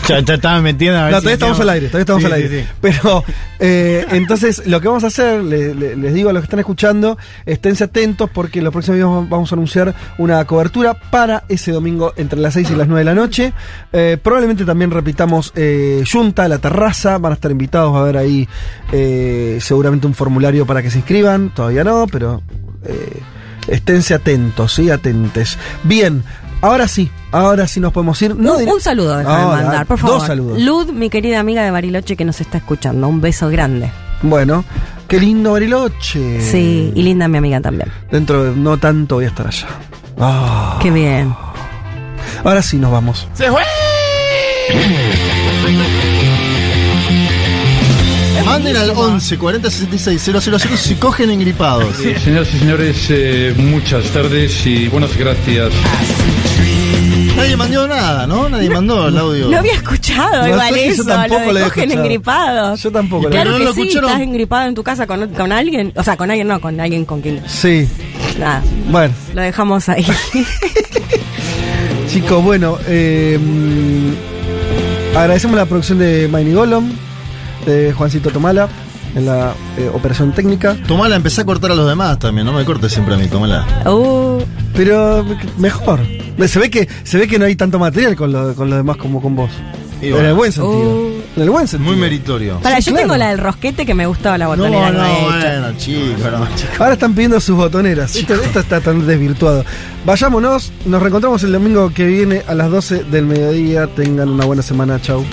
(laughs) ya, ya estaba metiendo a ver No, si todavía estamos al aire, todavía estamos Sí, al aire. sí, sí. Pero, eh, entonces, lo que vamos a hacer, le- le- les digo a los que están escuchando, esténse atentos porque los próximos días vamos a anunciar una cobertura para ese domingo entre las 6 y las 9 de la noche. Eh, probablemente también repitamos eh, Junta, la terraza, van a estar invitados, va a haber ahí eh, seguramente un formulario para que se inscriban, todavía no, pero esténse atentos, sí, atentes. Bien. Ahora sí, ahora sí nos podemos ir. No, un, un saludo Ahora, mandar, por favor. Dos saludos. Lud, mi querida amiga de Bariloche que nos está escuchando. Un beso grande. Bueno, qué lindo Bariloche. Sí, y linda mi amiga también. Dentro de no tanto voy a estar allá. Ah. Qué bien. Ahora sí nos vamos. ¡Se fue! Manden al 11 40 66 000 si cogen engripados. Eh, señoras y señores, eh, muchas tardes y buenas gracias. Nadie mandó nada, ¿no? Nadie mandó el audio. No había escuchado No, igual que yo eso, tampoco lo de cogen escuchado. engripados. Yo tampoco Claro ¿No que lo sí, escucharon? estás engripado en tu casa con, con alguien. O sea, con alguien no, con alguien con quien. Sí. Nada, Bueno, lo dejamos ahí. (laughs) chicos, bueno, eh, agradecemos la producción de Miney Golem. De Juancito Tomala en la eh, operación técnica. Tomala, empecé a cortar a los demás también, no me cortes siempre a mí, Tomala. Uh, Pero mejor. Se ve que, se ve que no hay tanto material con lo, con lo demás como con vos. Y En bueno. el buen sentido. Uh. En el buen sentido. Muy meritorio. para, Sí, yo claro. tengo la del rosquete que me gustaba la botonera no, no hecha. bueno, chico, no, chico. Ahora están pidiendo sus botoneras. Esto, esto está tan desvirtuado. Vayámonos, nos reencontramos el domingo que viene a las 12 del mediodía. Tengan una buena semana. Chau.